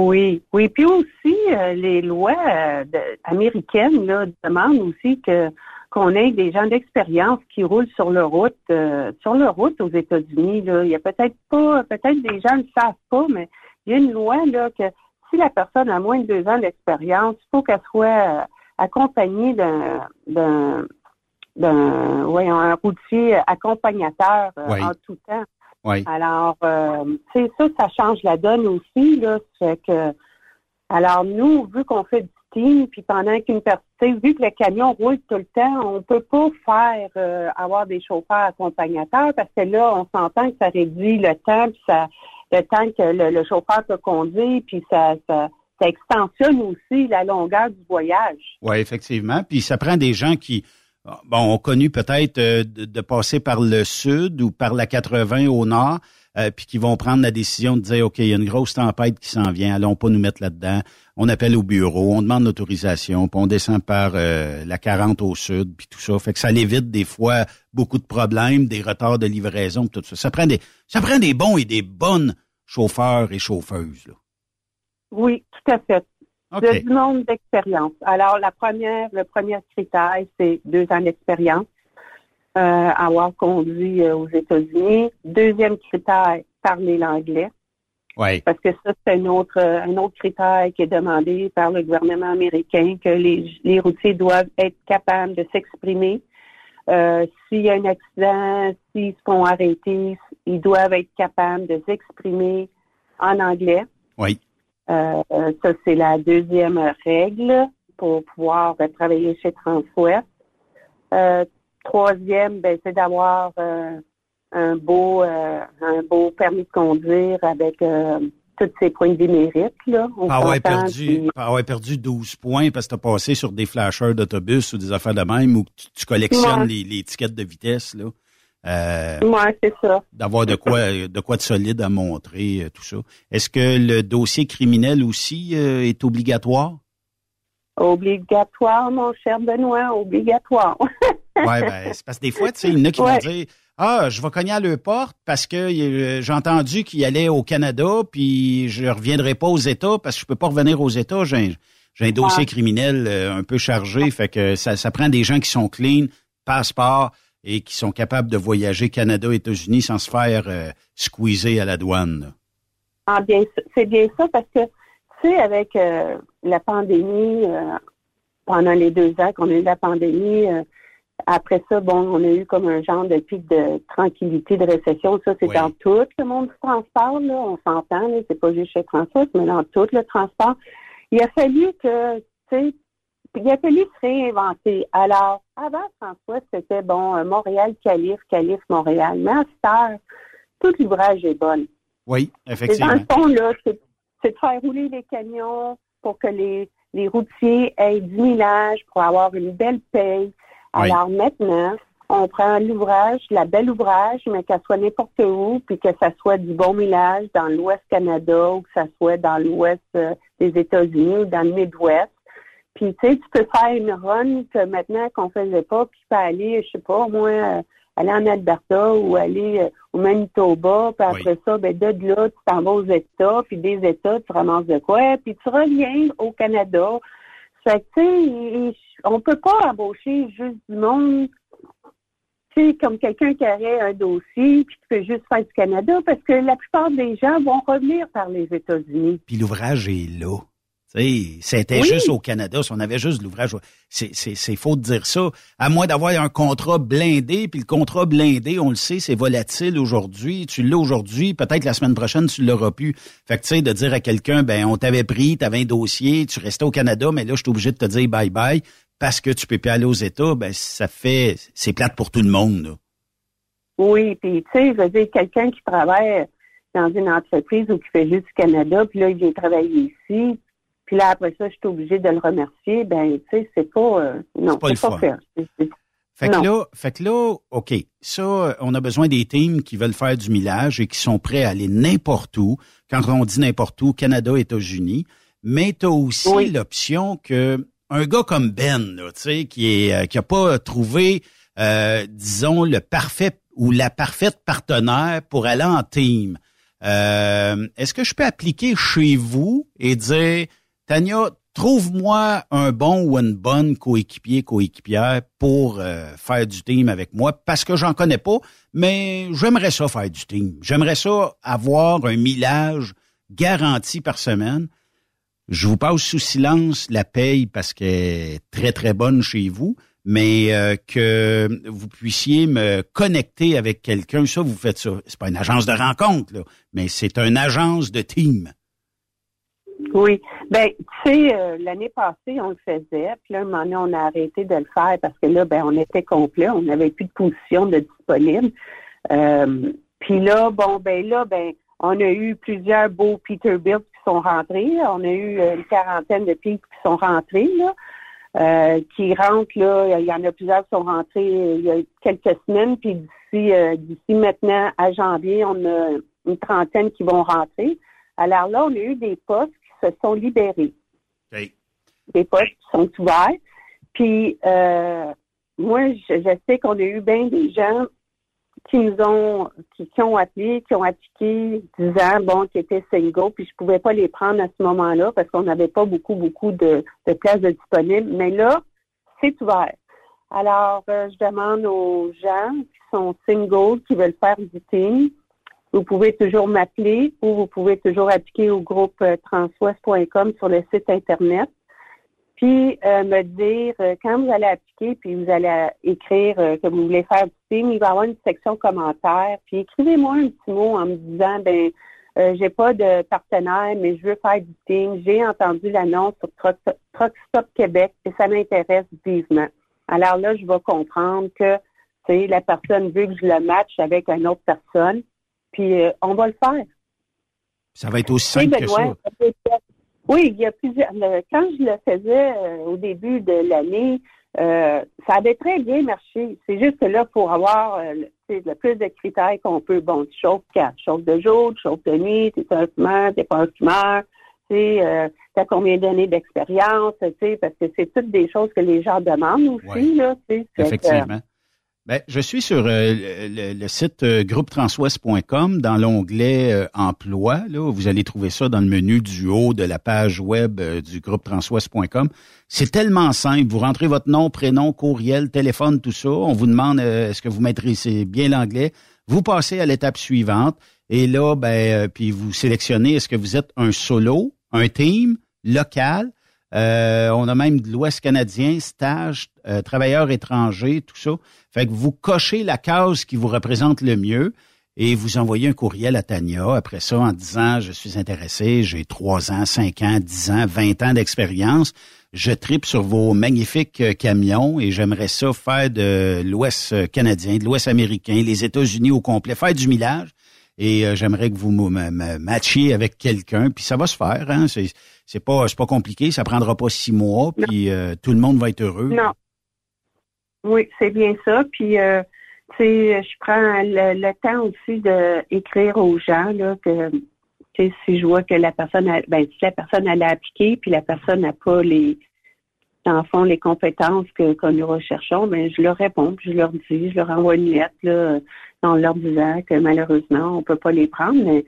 Oui, oui. Puis aussi, euh, les lois euh, de- américaines là, demandent aussi que qu'on ait des gens d'expérience qui roulent sur le route, euh, sur le route aux États-Unis. Il y a peut-être pas, peut-être des gens ne le savent pas, mais il y a une loi là que si la personne a moins de deux ans d'expérience, il faut qu'elle soit accompagnée d'un d'un d'un voyons, un routier accompagnateur euh, en tout temps. Alors, euh, c'est ça, ça change la donne aussi, là. Fait que, alors, nous, vu qu'on fait du team, puis pendant qu'une personne, vu que le camion roule tout le temps, on peut pas faire, euh, avoir des chauffeurs accompagnateurs parce que là, on s'entend que ça réduit le temps, puis ça, le temps que le, le chauffeur peut conduire, puis ça, ça, ça extensionne aussi la longueur du voyage. Oui, effectivement. Puis ça prend des gens qui bon, ont connu peut-être euh, de, passer par le sud ou par la 80 au nord, euh, puis qui vont prendre la décision de dire, OK, il y a une grosse tempête qui s'en vient, allons pas nous mettre là-dedans. On appelle au bureau, on demande l'autorisation, puis on descend par euh, la 40 au sud, puis tout ça. Fait que ça l'évite des fois beaucoup de problèmes, des retards de livraison, tout ça. Ça prend des, ça prend des bons et des bonnes chauffeurs et chauffeuses. Là. Oui, tout à fait. OK. De du monde d'expérience. Alors, la première, le premier critère, c'est deux ans d'expérience, euh, avoir conduit euh, aux États-Unis. Deuxième critère, parler l'anglais. Oui. Parce que ça, c'est un autre, un autre critère qui est demandé par le gouvernement américain, que les, les routiers doivent être capables de s'exprimer. Euh, S'il y a un accident, s'ils se font arrêter, ils doivent être capables de s'exprimer en anglais. Oui. Euh, ça, c'est la deuxième règle pour pouvoir travailler chez Transwest. Euh, troisième, ben, c'est d'avoir euh, un beau un beau permis de conduire avec tous ses points de mérite. Là. On Pas avoir s'entend, perdu, puis- pas avoir perdu 12 points parce que tu as passé sur des flashers d'autobus ou des affaires de même ou tu, tu collectionnes Ouais. les, les tickets de vitesse. là. Euh, Ouais, c'est ça. D'avoir de quoi de quoi de solide à montrer, euh, tout ça. Est-ce que le dossier criminel aussi euh, est obligatoire? Obligatoire, mon cher Benoît, obligatoire. Ouais, ben, c'est parce que des fois, tu sais, il y en a qui Ouais. vont dire Ah, je vais cogner à leur porte parce que euh, j'ai entendu qu'il allait au Canada, puis je reviendrai pas aux États parce que je peux pas revenir aux États. J'ai un, j'ai un dossier criminel un peu chargé, fait que ça, ça prend des gens qui sont clean, passeport et qui sont capables de voyager Canada, États-Unis sans se faire euh, squeezer à la douane. là. Ah, bien, c'est bien ça parce que, tu sais, avec euh, la pandémie, euh, pendant les deux ans qu'on a eu la pandémie, après ça, bon, on a eu comme un genre de pic de tranquillité, de récession. Ça, c'est dans tout le monde du transport, là. On s'entend, là. C'est pas juste chez Transport, mais dans tout le transport. Il a fallu que, tu sais, il a fallu se réinventer. Alors, avant François, c'était bon, euh, Montréal, Calif, Calif, Montréal. Mais à cette heure, tout l'ouvrage est bon. Oui, effectivement. dans le fond, là, c'est c'est de faire rouler les camions pour que les, les routiers aient du millage, pour avoir une belle paye. Oui. Alors maintenant, on prend l'ouvrage, la belle ouvrage, mais qu'elle soit n'importe où, puis que ça soit du bon millage dans l'Ouest Canada ou que ça soit dans l'Ouest euh, des États-Unis ou dans le Midwest. Puis tu sais, tu peux faire une run que maintenant qu'on faisait pas, puis tu peux aller, je sais pas, moi, euh, aller en Alberta ou aller euh, au Manitoba, puis après ça, ben de là, tu t'en vas aux États, puis des États, tu ramasses de quoi, puis tu reviens au Canada. Fait que, tu sais, on peut pas embaucher juste du monde, tu sais, comme quelqu'un qui aurait un dossier, puis qui peut juste faire du Canada, parce que la plupart des gens vont revenir par les États-Unis. Puis l'ouvrage est là. Tu sais, C'était Oui. juste au Canada, si on avait juste de l'ouvrage. C'est, faux de dire ça. À moins d'avoir un contrat blindé, puis le contrat blindé, on le sait, c'est volatile aujourd'hui. Tu l'as aujourd'hui, peut-être la semaine prochaine, tu l'auras plus. Fait que tu sais, de dire à quelqu'un, ben on t'avait pris, t'avais un dossier, tu restais au Canada, mais là, je suis obligé de te dire bye bye parce que tu peux plus aller aux États, ben ça fait c'est plate pour tout le monde. là. Oui, puis tu sais, je veux dire, quelqu'un qui travaille dans une entreprise ou qui fait juste du Canada, puis là, il vient travailler ici, puis là, après ça, je suis obligée de le remercier, ben, tu sais, c'est pas... euh, non, C'est pas pas fun. fair. C'est- c'est- Fait que là, fait que là, OK, ça, euh, on a besoin des teams qui veulent faire du millage et qui sont prêts à aller n'importe où. Quand on dit n'importe où, Canada, États-Unis. Mais tu as aussi l'option que un gars comme Ben, tu sais, qui est euh, qui a pas trouvé, euh, disons, le parfait ou la parfaite partenaire pour aller en team. Euh, Est-ce que je peux appliquer chez vous et dire, Tania, trouve-moi un bon ou une bonne coéquipier, coéquipière pour euh, faire du team avec moi parce que j'en connais pas, mais j'aimerais ça faire du team. J'aimerais ça avoir un millage garanti par semaine. Je vous passe sous silence la paye parce qu'elle est très, très bonne chez vous, mais euh, que vous puissiez me connecter avec quelqu'un, ça, vous faites ça. C'est pas une agence de rencontre, là, mais c'est une agence de team. Oui. Ben, tu sais, euh, l'année passée, on le faisait, puis là, un moment donné, on a arrêté de le faire parce que là, ben, on était complet, on n'avait plus de position de disponible. Euh, puis là, bon, ben là, ben, on a eu plusieurs beaux Peterbilt qui sont rentrés. On a eu euh, une quarantaine de filles qui sont rentrées, là. qui rentrent, là, il y en a plusieurs qui sont rentrés il y a quelques semaines, puis d'ici d'ici maintenant à janvier, on a une trentaine qui vont rentrer. Alors là, on a eu des postes se sont libérés. Des postes qui sont ouverts. Puis euh, moi, je, je sais qu'on a eu bien des gens qui nous ont qui, qui ont appelé, qui ont appliqué disant bon qui étaient single, puis je pouvais pas les prendre à ce moment-là parce qu'on n'avait pas beaucoup, beaucoup de, de places de disponibles. Mais là, c'est ouvert. Alors, euh, je demande aux gens qui sont single, qui veulent faire du team, vous pouvez toujours m'appeler ou vous pouvez toujours appliquer au groupe euh, transwest.com sur le site Internet. Puis euh, me dire euh, quand vous allez appliquer, puis vous allez euh, écrire que vous voulez faire du team, il va y avoir une section commentaires. Puis écrivez-moi un petit mot en me disant ben j'ai pas de partenaire, mais je veux faire du team. J'ai entendu l'annonce sur Truck, Stop Québec et ça m'intéresse vivement. Alors là, je vais comprendre que la personne veut que je le matche avec une autre personne. Puis euh, on va le faire. Ça va être aussi Oui, simple que Benoît, ça. Oui, il y a plusieurs. le- quand je le faisais euh, au début de l'année, euh, ça avait très bien marché. C'est juste que là, pour avoir le, plus de critères qu'on peut, bon, tu chauffes quand? Tu chauffes de jour, tu chauffes de nuit, tu es un fumeur, tu pas un fumeur, tu sais, as combien d'années d'expérience, tu sais, parce que c'est toutes des choses que les gens demandent aussi, là, sais. Fait que, Ben, je suis sur euh, le, site euh, dans l'onglet euh, emploi. Là, vous allez trouver ça dans le menu du haut de la page web euh, du groupetranswest.com. C'est tellement simple. Vous rentrez votre nom, prénom, courriel, téléphone, tout ça. On vous demande est-ce que vous maîtrisez bien l'anglais. Vous passez à l'étape suivante et là, ben, puis vous sélectionnez est-ce que vous êtes un solo, un team, local. Euh, on a même de l'Ouest canadien, stage, euh, travailleurs étrangers, tout ça. Fait que vous cochez la case qui vous représente le mieux et vous envoyez un courriel à Tania après ça en disant je suis intéressé, j'ai trois ans, cinq ans, dix ans, vingt ans d'expérience. Je tripe sur vos magnifiques euh, camions et j'aimerais ça faire de l'Ouest euh, canadien, de l'Ouest américain, les États-Unis au complet, faire du millage. Et euh, j'aimerais que vous me, matchiez avec quelqu'un, puis ça va se faire. Hein? C'est, c'est pas c'est pas compliqué, ça prendra pas six mois, puis euh, tout le monde va être heureux. Non. Oui, c'est bien ça. Puis, euh, tu sais, je prends le, le temps aussi d'écrire aux gens là, que tu sais, si je vois que la personne, a, ben, si la personne elle a appliqué, puis la personne n'a pas les, dans le fond, les compétences que, que nous recherchons, ben, je leur réponds, puis je leur dis, je leur envoie une lettre là, en leur disant que malheureusement, on peut pas les prendre. Mais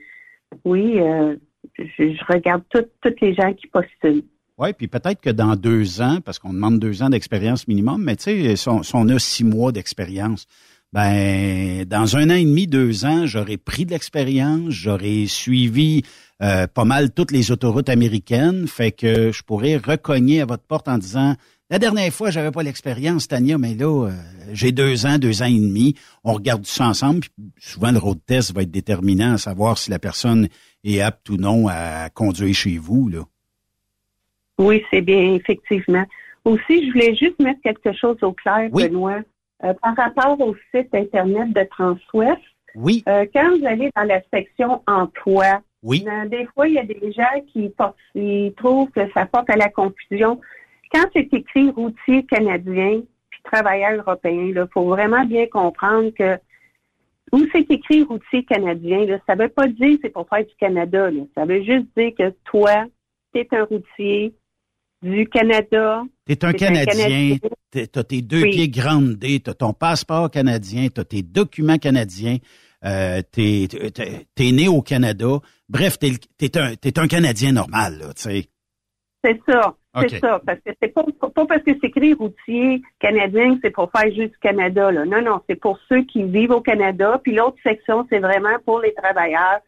oui, euh, je, regarde toutes les gens qui postulent. Oui, puis peut-être que dans deux ans, parce qu'on demande deux ans d'expérience minimum, mais tu sais, si on, si on a six mois d'expérience, ben dans un an et demi, deux ans, j'aurais pris de l'expérience, j'aurais suivi euh, pas mal toutes les autoroutes américaines, fait que je pourrais recogner à votre porte en disant la dernière fois, j'avais pas l'expérience, Tania, mais là, euh, j'ai deux ans, deux ans et demi. On regarde ça ensemble. Puis souvent, le road test va être déterminant à savoir si la personne est apte ou non à conduire chez vous. Là. Oui, c'est bien, effectivement. Aussi, je voulais juste mettre quelque chose au clair, Benoît. Euh, par rapport au site Internet de Transwest, oui. euh, quand vous allez dans la section emploi, oui. des fois, il y a des gens qui, portent- qui trouvent que ça porte à la confusion. Quand c'est écrit routier canadien puis travailleur européen, il faut vraiment bien comprendre que où c'est écrit routier canadien, là, ça veut pas dire que c'est pour faire du Canada. là. Ça veut juste dire que toi, tu es un routier du Canada. T'es un T'es Canadien, t'es- t'as tes deux Oui. pieds grandés, t'as ton passeport canadien, t'as tes documents canadiens, euh, t'es, t'es, t'es né au Canada. Bref, t'es, le- t'es un, un Canadien normal, tu sais. C'est ça, c'est ça. Parce que c'est pas, pas parce que c'est écrit routier canadien que c'est pour faire juste du Canada. Là. Non, non, c'est pour ceux qui vivent au Canada. Puis l'autre section, c'est vraiment pour les travailleurs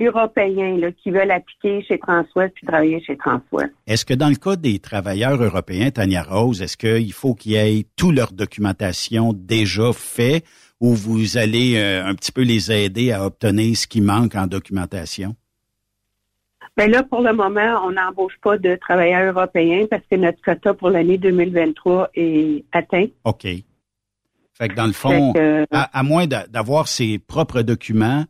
européens là, qui veulent appliquer chez Transwest puis travailler chez Transwest. Est-ce que dans le cas des travailleurs européens, Tania Rose, est-ce qu'il faut qu'il y ait toute leur documentation déjà fait ou vous allez euh, un petit peu les aider à obtenir ce qui manque en documentation? Mais Ben là, pour le moment, on n'embauche pas de travailleurs européens parce que notre quota pour l'année 2023 est atteint. OK. Fait que dans le fond, que- à, à moins d'a- d'avoir ses propres documents,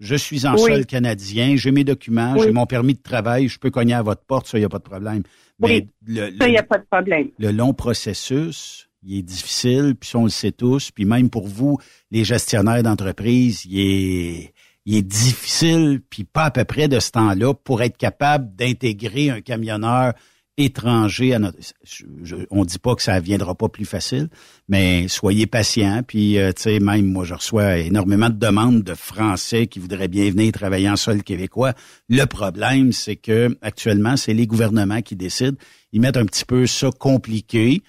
je suis en Oui. sol canadien, j'ai mes documents, Oui. j'ai mon permis de travail, je peux cogner à votre porte, ça, il n'y a pas de problème. Mais Oui. le, Ça, il n'y a pas de problème. le long processus, il est difficile, puis on le sait tous, puis même pour vous, les gestionnaires d'entreprise, il est, il est difficile, puis pas à peu près de ce temps-là, pour être capable d'intégrer un camionneur étranger à notre... je- je- on dit pas que ça viendra pas plus facile, mais soyez patient, puis euh, tu sais, même moi, je reçois énormément de demandes de Français qui voudraient bien venir travailler en sol québécois. Le problème, c'est que actuellement, c'est les gouvernements qui décident. Ils mettent un petit peu ça compliqué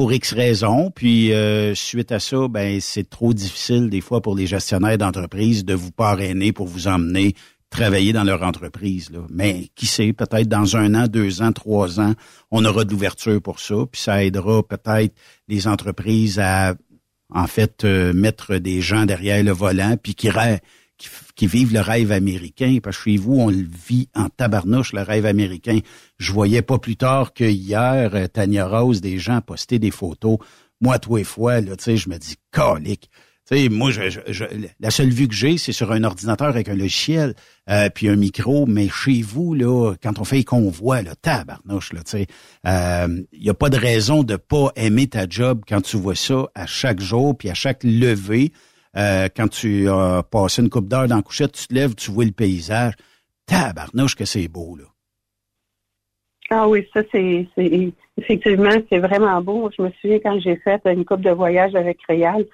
pour X raisons. Puis euh, suite à ça, ben c'est trop difficile des fois pour les gestionnaires d'entreprise de vous parrainer pour vous emmener travailler dans leur entreprise. Là. Mais qui sait, peut-être dans un an, deux ans, trois ans, on aura de l'ouverture pour ça. Puis ça aidera peut-être les entreprises à en fait euh, mettre des gens derrière le volant puis qui, rê- qui, qui vivent le rêve américain. Parce que chez vous, on le vit en tabarnouche, le rêve américain. Je voyais pas plus tard que hier, euh, Tania Rose, des gens poster des photos. Moi, toi et fois, là, tu sais, je me dis, calique. Tu sais, moi, je, je- je- la seule vue que j'ai, c'est sur un ordinateur avec un logiciel, euh, puis un micro. Mais chez vous, là, quand on fait les convois, là, tabarnouche, là, tu sais, il n'y a pas de raison de pas aimer ta job quand tu vois ça à chaque jour, puis à chaque levée. Euh, quand tu as passé une coupe d'heure dans la couchette, tu te lèves, tu vois le paysage. Tabarnouche que c'est beau, là. Ah oui, ça c'est effectivement c'est vraiment beau. Je me souviens quand j'ai fait une coupe de voyage avec Réal.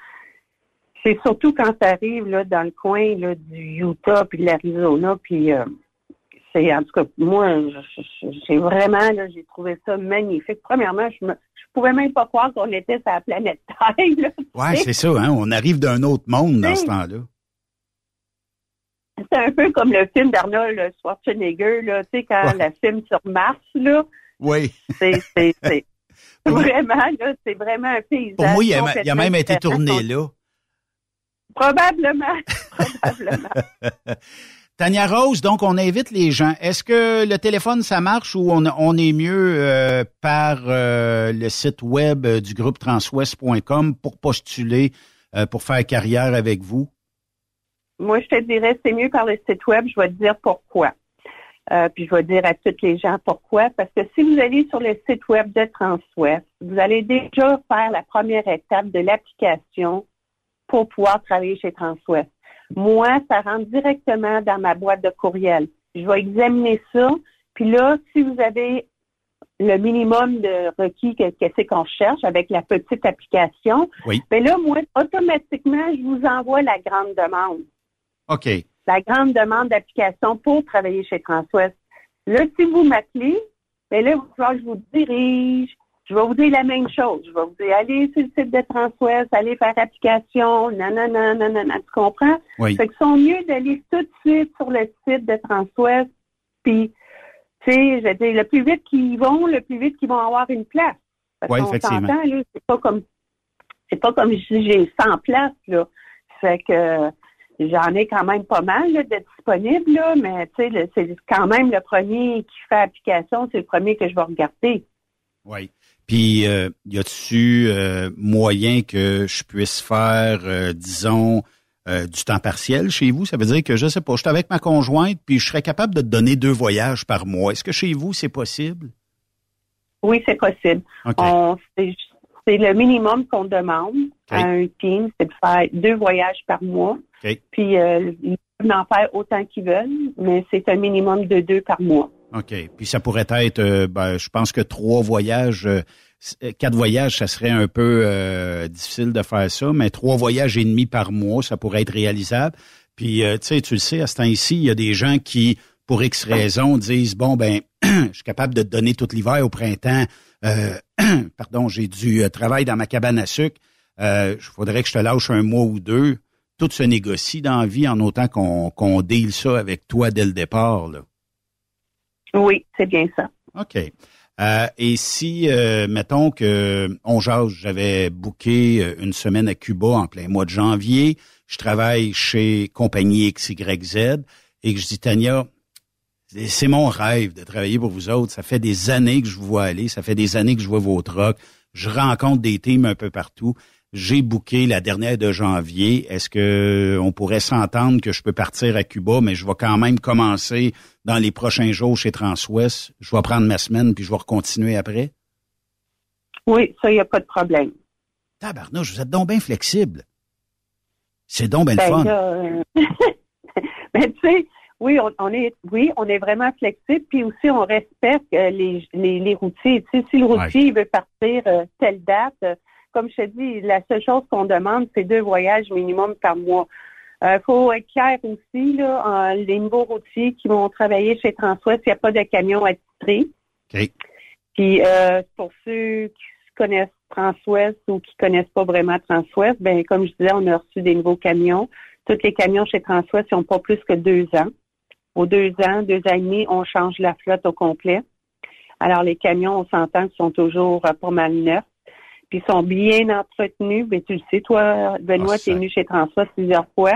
C'est surtout quand tu arrives là, dans le coin là, du Utah puis de l'Arizona, puis euh, c'est en tout cas moi j'ai vraiment là, j'ai trouvé ça magnifique. Premièrement, je me pouvais même pas croire qu'on était sur la planète Terre. Là, tu Ouais, sais. c'est ça, hein. On arrive d'un autre monde dans ce Oui. temps-là. C'est un peu comme le film d'Arnold Schwarzenegger, là, tu sais, quand le film sur Mars, là. Oui. C'est, c'est, c'est vraiment, là, c'est vraiment un paysage. Pour moi, il a, il a même été tourné là. Probablement, probablement. Tania Rose, donc on invite les gens. Est-ce que le téléphone, ça marche ou on, on est mieux euh, par euh, le site web euh, du groupe transwest.com pour postuler, euh, pour faire carrière avec vous? Moi, je te dirais, c'est mieux par le site web. Je vais te dire pourquoi. Euh, puis je vais dire à toutes les gens pourquoi. Parce que si vous allez sur le site web de Transwest, vous allez déjà faire la première étape de l'application pour pouvoir travailler chez Transwest. Moi, ça rentre directement dans ma boîte de courriel. Je vais examiner ça. Puis là, si vous avez le minimum de requis que, que c'est qu'on cherche avec la petite application, Oui. ben là, moi, automatiquement, je vous envoie la grande demande OK. la grande demande d'application pour travailler chez Transwest. Là, si vous m'appelez, ben là, il va falloir que je vous dirige je vais vous dire la même chose. Je vais vous dire, allez sur le site de Transwest, allez faire application, nanana, nanana, tu comprends? Oui. Fait que sont mieux d'aller tout de suite sur le site de Transwest, puis, tu sais, je veux dire, le plus vite qu'ils vont, le plus vite qu'ils vont avoir une place. Parce Oui, qu'on s'entend, là, c'est pas comme, c'est pas comme si j'ai 100 places, là. Fait que, j'en ai quand même pas mal, là, de disponibles, là, mais, tu sais, c'est quand même le premier qui fait application, c'est le premier que je vais regarder. Oui. Puis, euh, y a-tu euh, moyen que je puisse faire, euh, disons, euh, du temps partiel chez vous? Ça veut dire que, je sais pas, je suis avec ma conjointe, puis je serais capable de te donner deux voyages par mois. Est-ce que chez vous, c'est possible? Oui, c'est possible. C'est le minimum qu'on demande à un team, c'est de faire deux voyages par mois. Puis euh, ils peuvent en faire autant qu'ils veulent, mais c'est un minimum de deux par mois. OK. Puis ça pourrait être, euh, ben, je pense que trois voyages, euh, euh, quatre voyages, ça serait un peu difficile de faire ça, mais trois voyages et demi par mois, ça pourrait être réalisable. Puis, tu sais, tu le sais, à ce temps-ci, il y a des gens qui, pour X raisons, disent, bon, ben, je suis capable de te donner tout l'hiver au printemps. Pardon, j'ai du travail dans ma cabane à sucre. Il faudrait que je te lâche un mois ou deux. Tout se négocie dans la vie en autant qu'on qu'on deal ça avec toi dès le départ. Là. Oui, c'est bien ça. OK. Euh, et si, euh, mettons que on jase, j'avais booké euh, une semaine à Cuba en plein mois de janvier, je travaille chez Compagnie XYZ et que je dis, Tania, c'est- mon rêve de travailler pour vous autres. Ça fait des années que je vous vois aller, ça fait des années que je vois vos trucks. Je rencontre des teams un peu partout. J'ai booké la dernière de janvier. Est-ce que on pourrait s'entendre que je peux partir à Cuba, mais je vais quand même commencer dans les prochains jours chez Transwest. Je vais prendre ma semaine puis je vais continuer après. Oui, ça, il n'y a pas de problème. Tabarnouche, vous êtes donc bien flexible. C'est donc bien le Ben, fun. euh, ben, tu sais, oui, on, on est, oui, on est vraiment flexible, puis aussi on respecte euh, les, les, les routiers. Tu sais, si le routier il veut partir euh, telle date, euh, comme je te dis, la seule chose qu'on demande, c'est deux voyages minimum par mois. Il faut être clair aussi, là, euh, les nouveaux routiers qui vont travailler chez Transwest, il n'y a pas de camion attitré. OK. Puis euh, pour ceux qui connaissent Transwest ou qui connaissent pas vraiment Transwest, ben comme je disais, on a reçu des nouveaux camions. Tous les camions chez Transwest n'ont pas plus que deux ans. Aux deux ans, deux ans et demi, on change la flotte au complet. Alors les camions, on s'entend qu'ils sont toujours euh, pas mal neufs. Puis ils sont bien entretenus. Mais tu le sais, toi, Benoît, tu es venu chez Transwest plusieurs fois.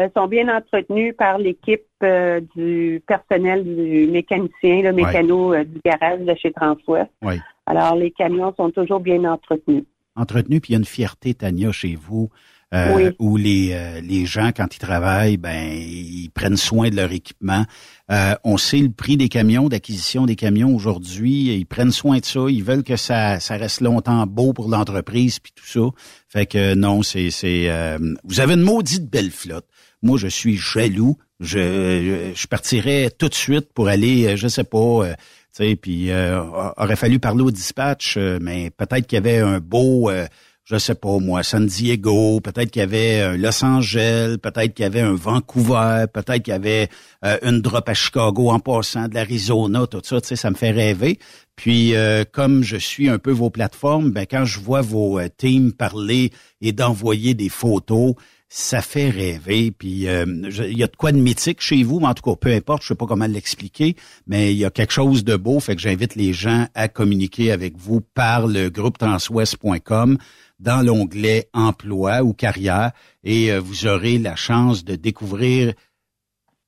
Euh, sont bien entretenus par l'équipe euh, du personnel du mécanicien, le mécano euh, du garage de chez Transwest. Oui. Alors, les camions sont toujours bien entretenus. Entretenu, puis il y a une fierté, Tania, chez vous, euh, Oui. où les, euh, les gens, quand ils travaillent, ben ils prennent soin de leur équipement. Euh, on sait le prix des camions, d'acquisition des camions aujourd'hui. Ils prennent soin de ça. Ils veulent que ça, ça reste longtemps beau pour l'entreprise, puis tout ça. Fait que non, c'est, c'est. euh, vous avez une maudite belle flotte. Moi, je suis jaloux. Je, je partirais tout de suite pour aller, euh, je sais pas. euh, tu sais, puis euh, aurait fallu parler au dispatch, euh, mais peut-être qu'il y avait un beau, euh, je sais pas moi, San Diego, peut-être qu'il y avait un Los Angeles, peut-être qu'il y avait un Vancouver, peut-être qu'il y avait euh, une drop à Chicago en passant de l'Arizona, tout ça, tu sais, ça me fait rêver. Puis euh, comme je suis un peu vos plateformes, ben quand je vois vos euh, teams parler et d'envoyer des photos, ça fait rêver. Puis euh, il y a de quoi de mythique chez vous, mais en tout cas, peu importe, je sais pas comment l'expliquer, mais il y a quelque chose de beau, fait que j'invite les gens à communiquer avec vous par le groupe transwest.com dans l'onglet emploi ou carrière et euh, vous aurez la chance de découvrir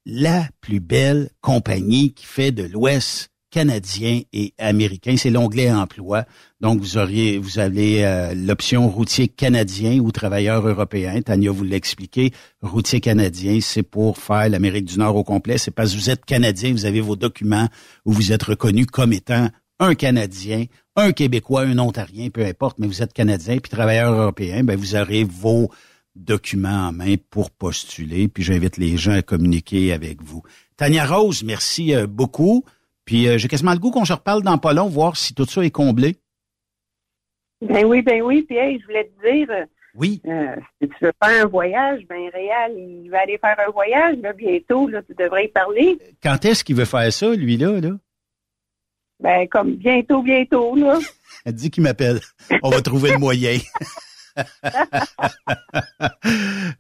la plus belle compagnie qui fait de l'Ouest canadien et américain. C'est l'onglet emploi. Donc, vous auriez, vous avez euh, l'option routier canadien ou travailleur européen. Tania vous l'a expliqué. Routier canadien, c'est pour faire l'Amérique du Nord au complet. C'est parce que vous êtes canadien, vous avez vos documents où vous êtes reconnu comme étant un Canadien, un Québécois, un Ontarien, peu importe, mais vous êtes Canadien, puis travailleur européen, ben vous aurez vos documents en main pour postuler. Puis j'invite les gens à communiquer avec vous. Tania Rose, merci euh, beaucoup. Puis euh, j'ai quasiment le goût qu'on se reparle dans pas long, voir si tout ça est comblé. Ben oui, ben oui. Puis hey, je voulais te dire, euh, Oui. euh, si tu veux faire un voyage, ben Réal, il va aller faire un voyage là, bientôt. Là, tu devrais y parler. Quand est-ce qu'il veut faire ça, lui-là? Là? Ben, comme bientôt, bientôt, là. Elle dit qu'il m'appelle. On va trouver le moyen.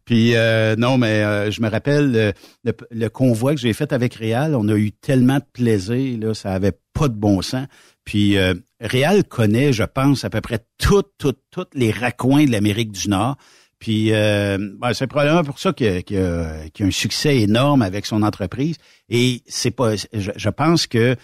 Puis euh, non, mais euh, je me rappelle le, le convoi que j'ai fait avec Réal, on a eu tellement de plaisir, là, ça avait pas de bon sens. Puis euh, Réal connaît, je pense, à peu près toutes, toutes, toutes les raccoins de l'Amérique du Nord. Puis euh, ben, c'est probablement pour ça qu'il y a, y y un succès énorme avec son entreprise. Et c'est pas, je, je pense que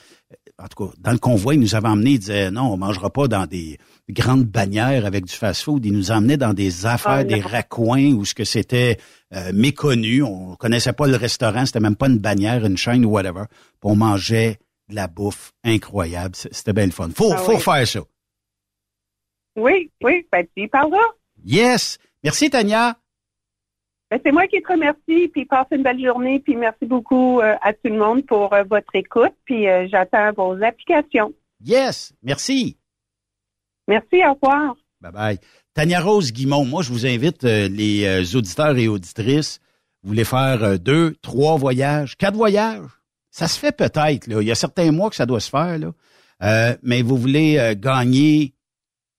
en tout cas, dans le convoi, il nous avait emmenés, il disait non, on mangera pas dans des grandes bannières avec du fast-food. Il nous emmenait dans des affaires, Ah, des raccoins où ce que c'était euh, méconnu. On connaissait pas le restaurant, c'était même pas une bannière, une chaîne ou whatever. Puis on mangeait de la bouffe incroyable. C'était bien le fun. Faut, Ah faut oui. faire ça. Oui, oui, ben, tu y. Yes! Merci, Tania. Ben, c'est moi qui te remercie, puis passe une belle journée, puis merci beaucoup euh, à tout le monde pour euh, votre écoute, puis euh, j'attends vos applications. Yes! Merci. Merci, au revoir. Bye bye. Tania Rose Guimont, moi, je vous invite, les auditeurs et auditrices, vous voulez faire deux, trois voyages, quatre voyages? Ça se fait peut-être, là. Il y a certains mois que ça doit se faire, là. Mais vous voulez gagner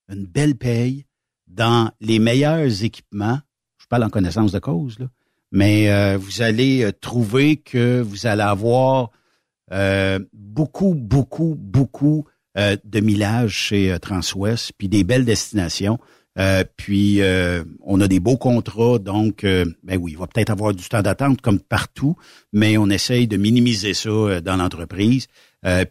une belle paye dans les meilleurs équipements. En connaissance de cause. Mais euh, vous allez euh, trouver que vous allez avoir euh, beaucoup, beaucoup, beaucoup de millage chez Transwest, puis des belles destinations. Puis on a des beaux contrats, donc ben oui, il va peut-être avoir du temps d'attente comme partout, mais on essaye de minimiser ça dans l'entreprise.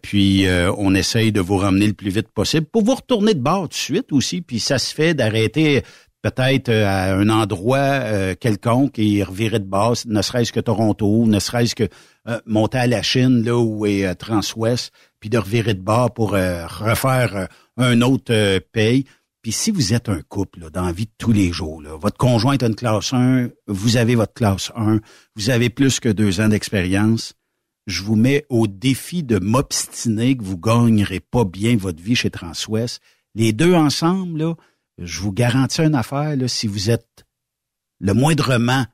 Puis on essaye de vous ramener le plus vite possible pour vous retourner de bord tout de suite aussi. Puis ça se fait d'arrêter peut-être euh, à un endroit euh, quelconque et revirer de base, ne serait-ce que Toronto, ne serait-ce que euh, monter à la Chine, là où est Transwest, puis de revirer de bord pour refaire un autre pays. Puis si vous êtes un couple là, dans la vie de tous les jours, là, votre conjoint est une classe 1, vous avez votre classe 1, vous avez plus que deux ans d'expérience, je vous mets au défi de m'obstiner que vous gagnerez pas bien votre vie chez Transwest. Les deux ensemble, là, je vous garantis une affaire, si vous êtes le moindrement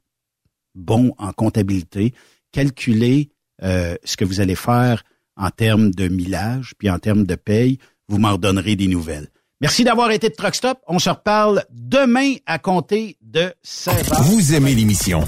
bon en comptabilité, calculez euh, ce que vous allez faire en termes de millage, puis en termes de paye, vous m'en redonnerez des nouvelles. Merci d'avoir été de Truck Stop. On se reparle demain à compter de 16 heures. Vous aimez l'émission?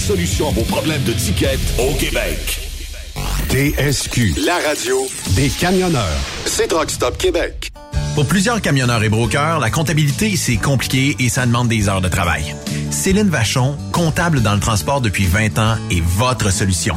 solution à vos problèmes de ticket au Québec. TSQ. La radio Des camionneurs. C'est Truck Stop Québec. Pour plusieurs camionneurs et brokers, la comptabilité, c'est compliqué et ça demande des heures de travail. Céline Vachon, comptable dans le transport depuis 20 ans, est votre solution.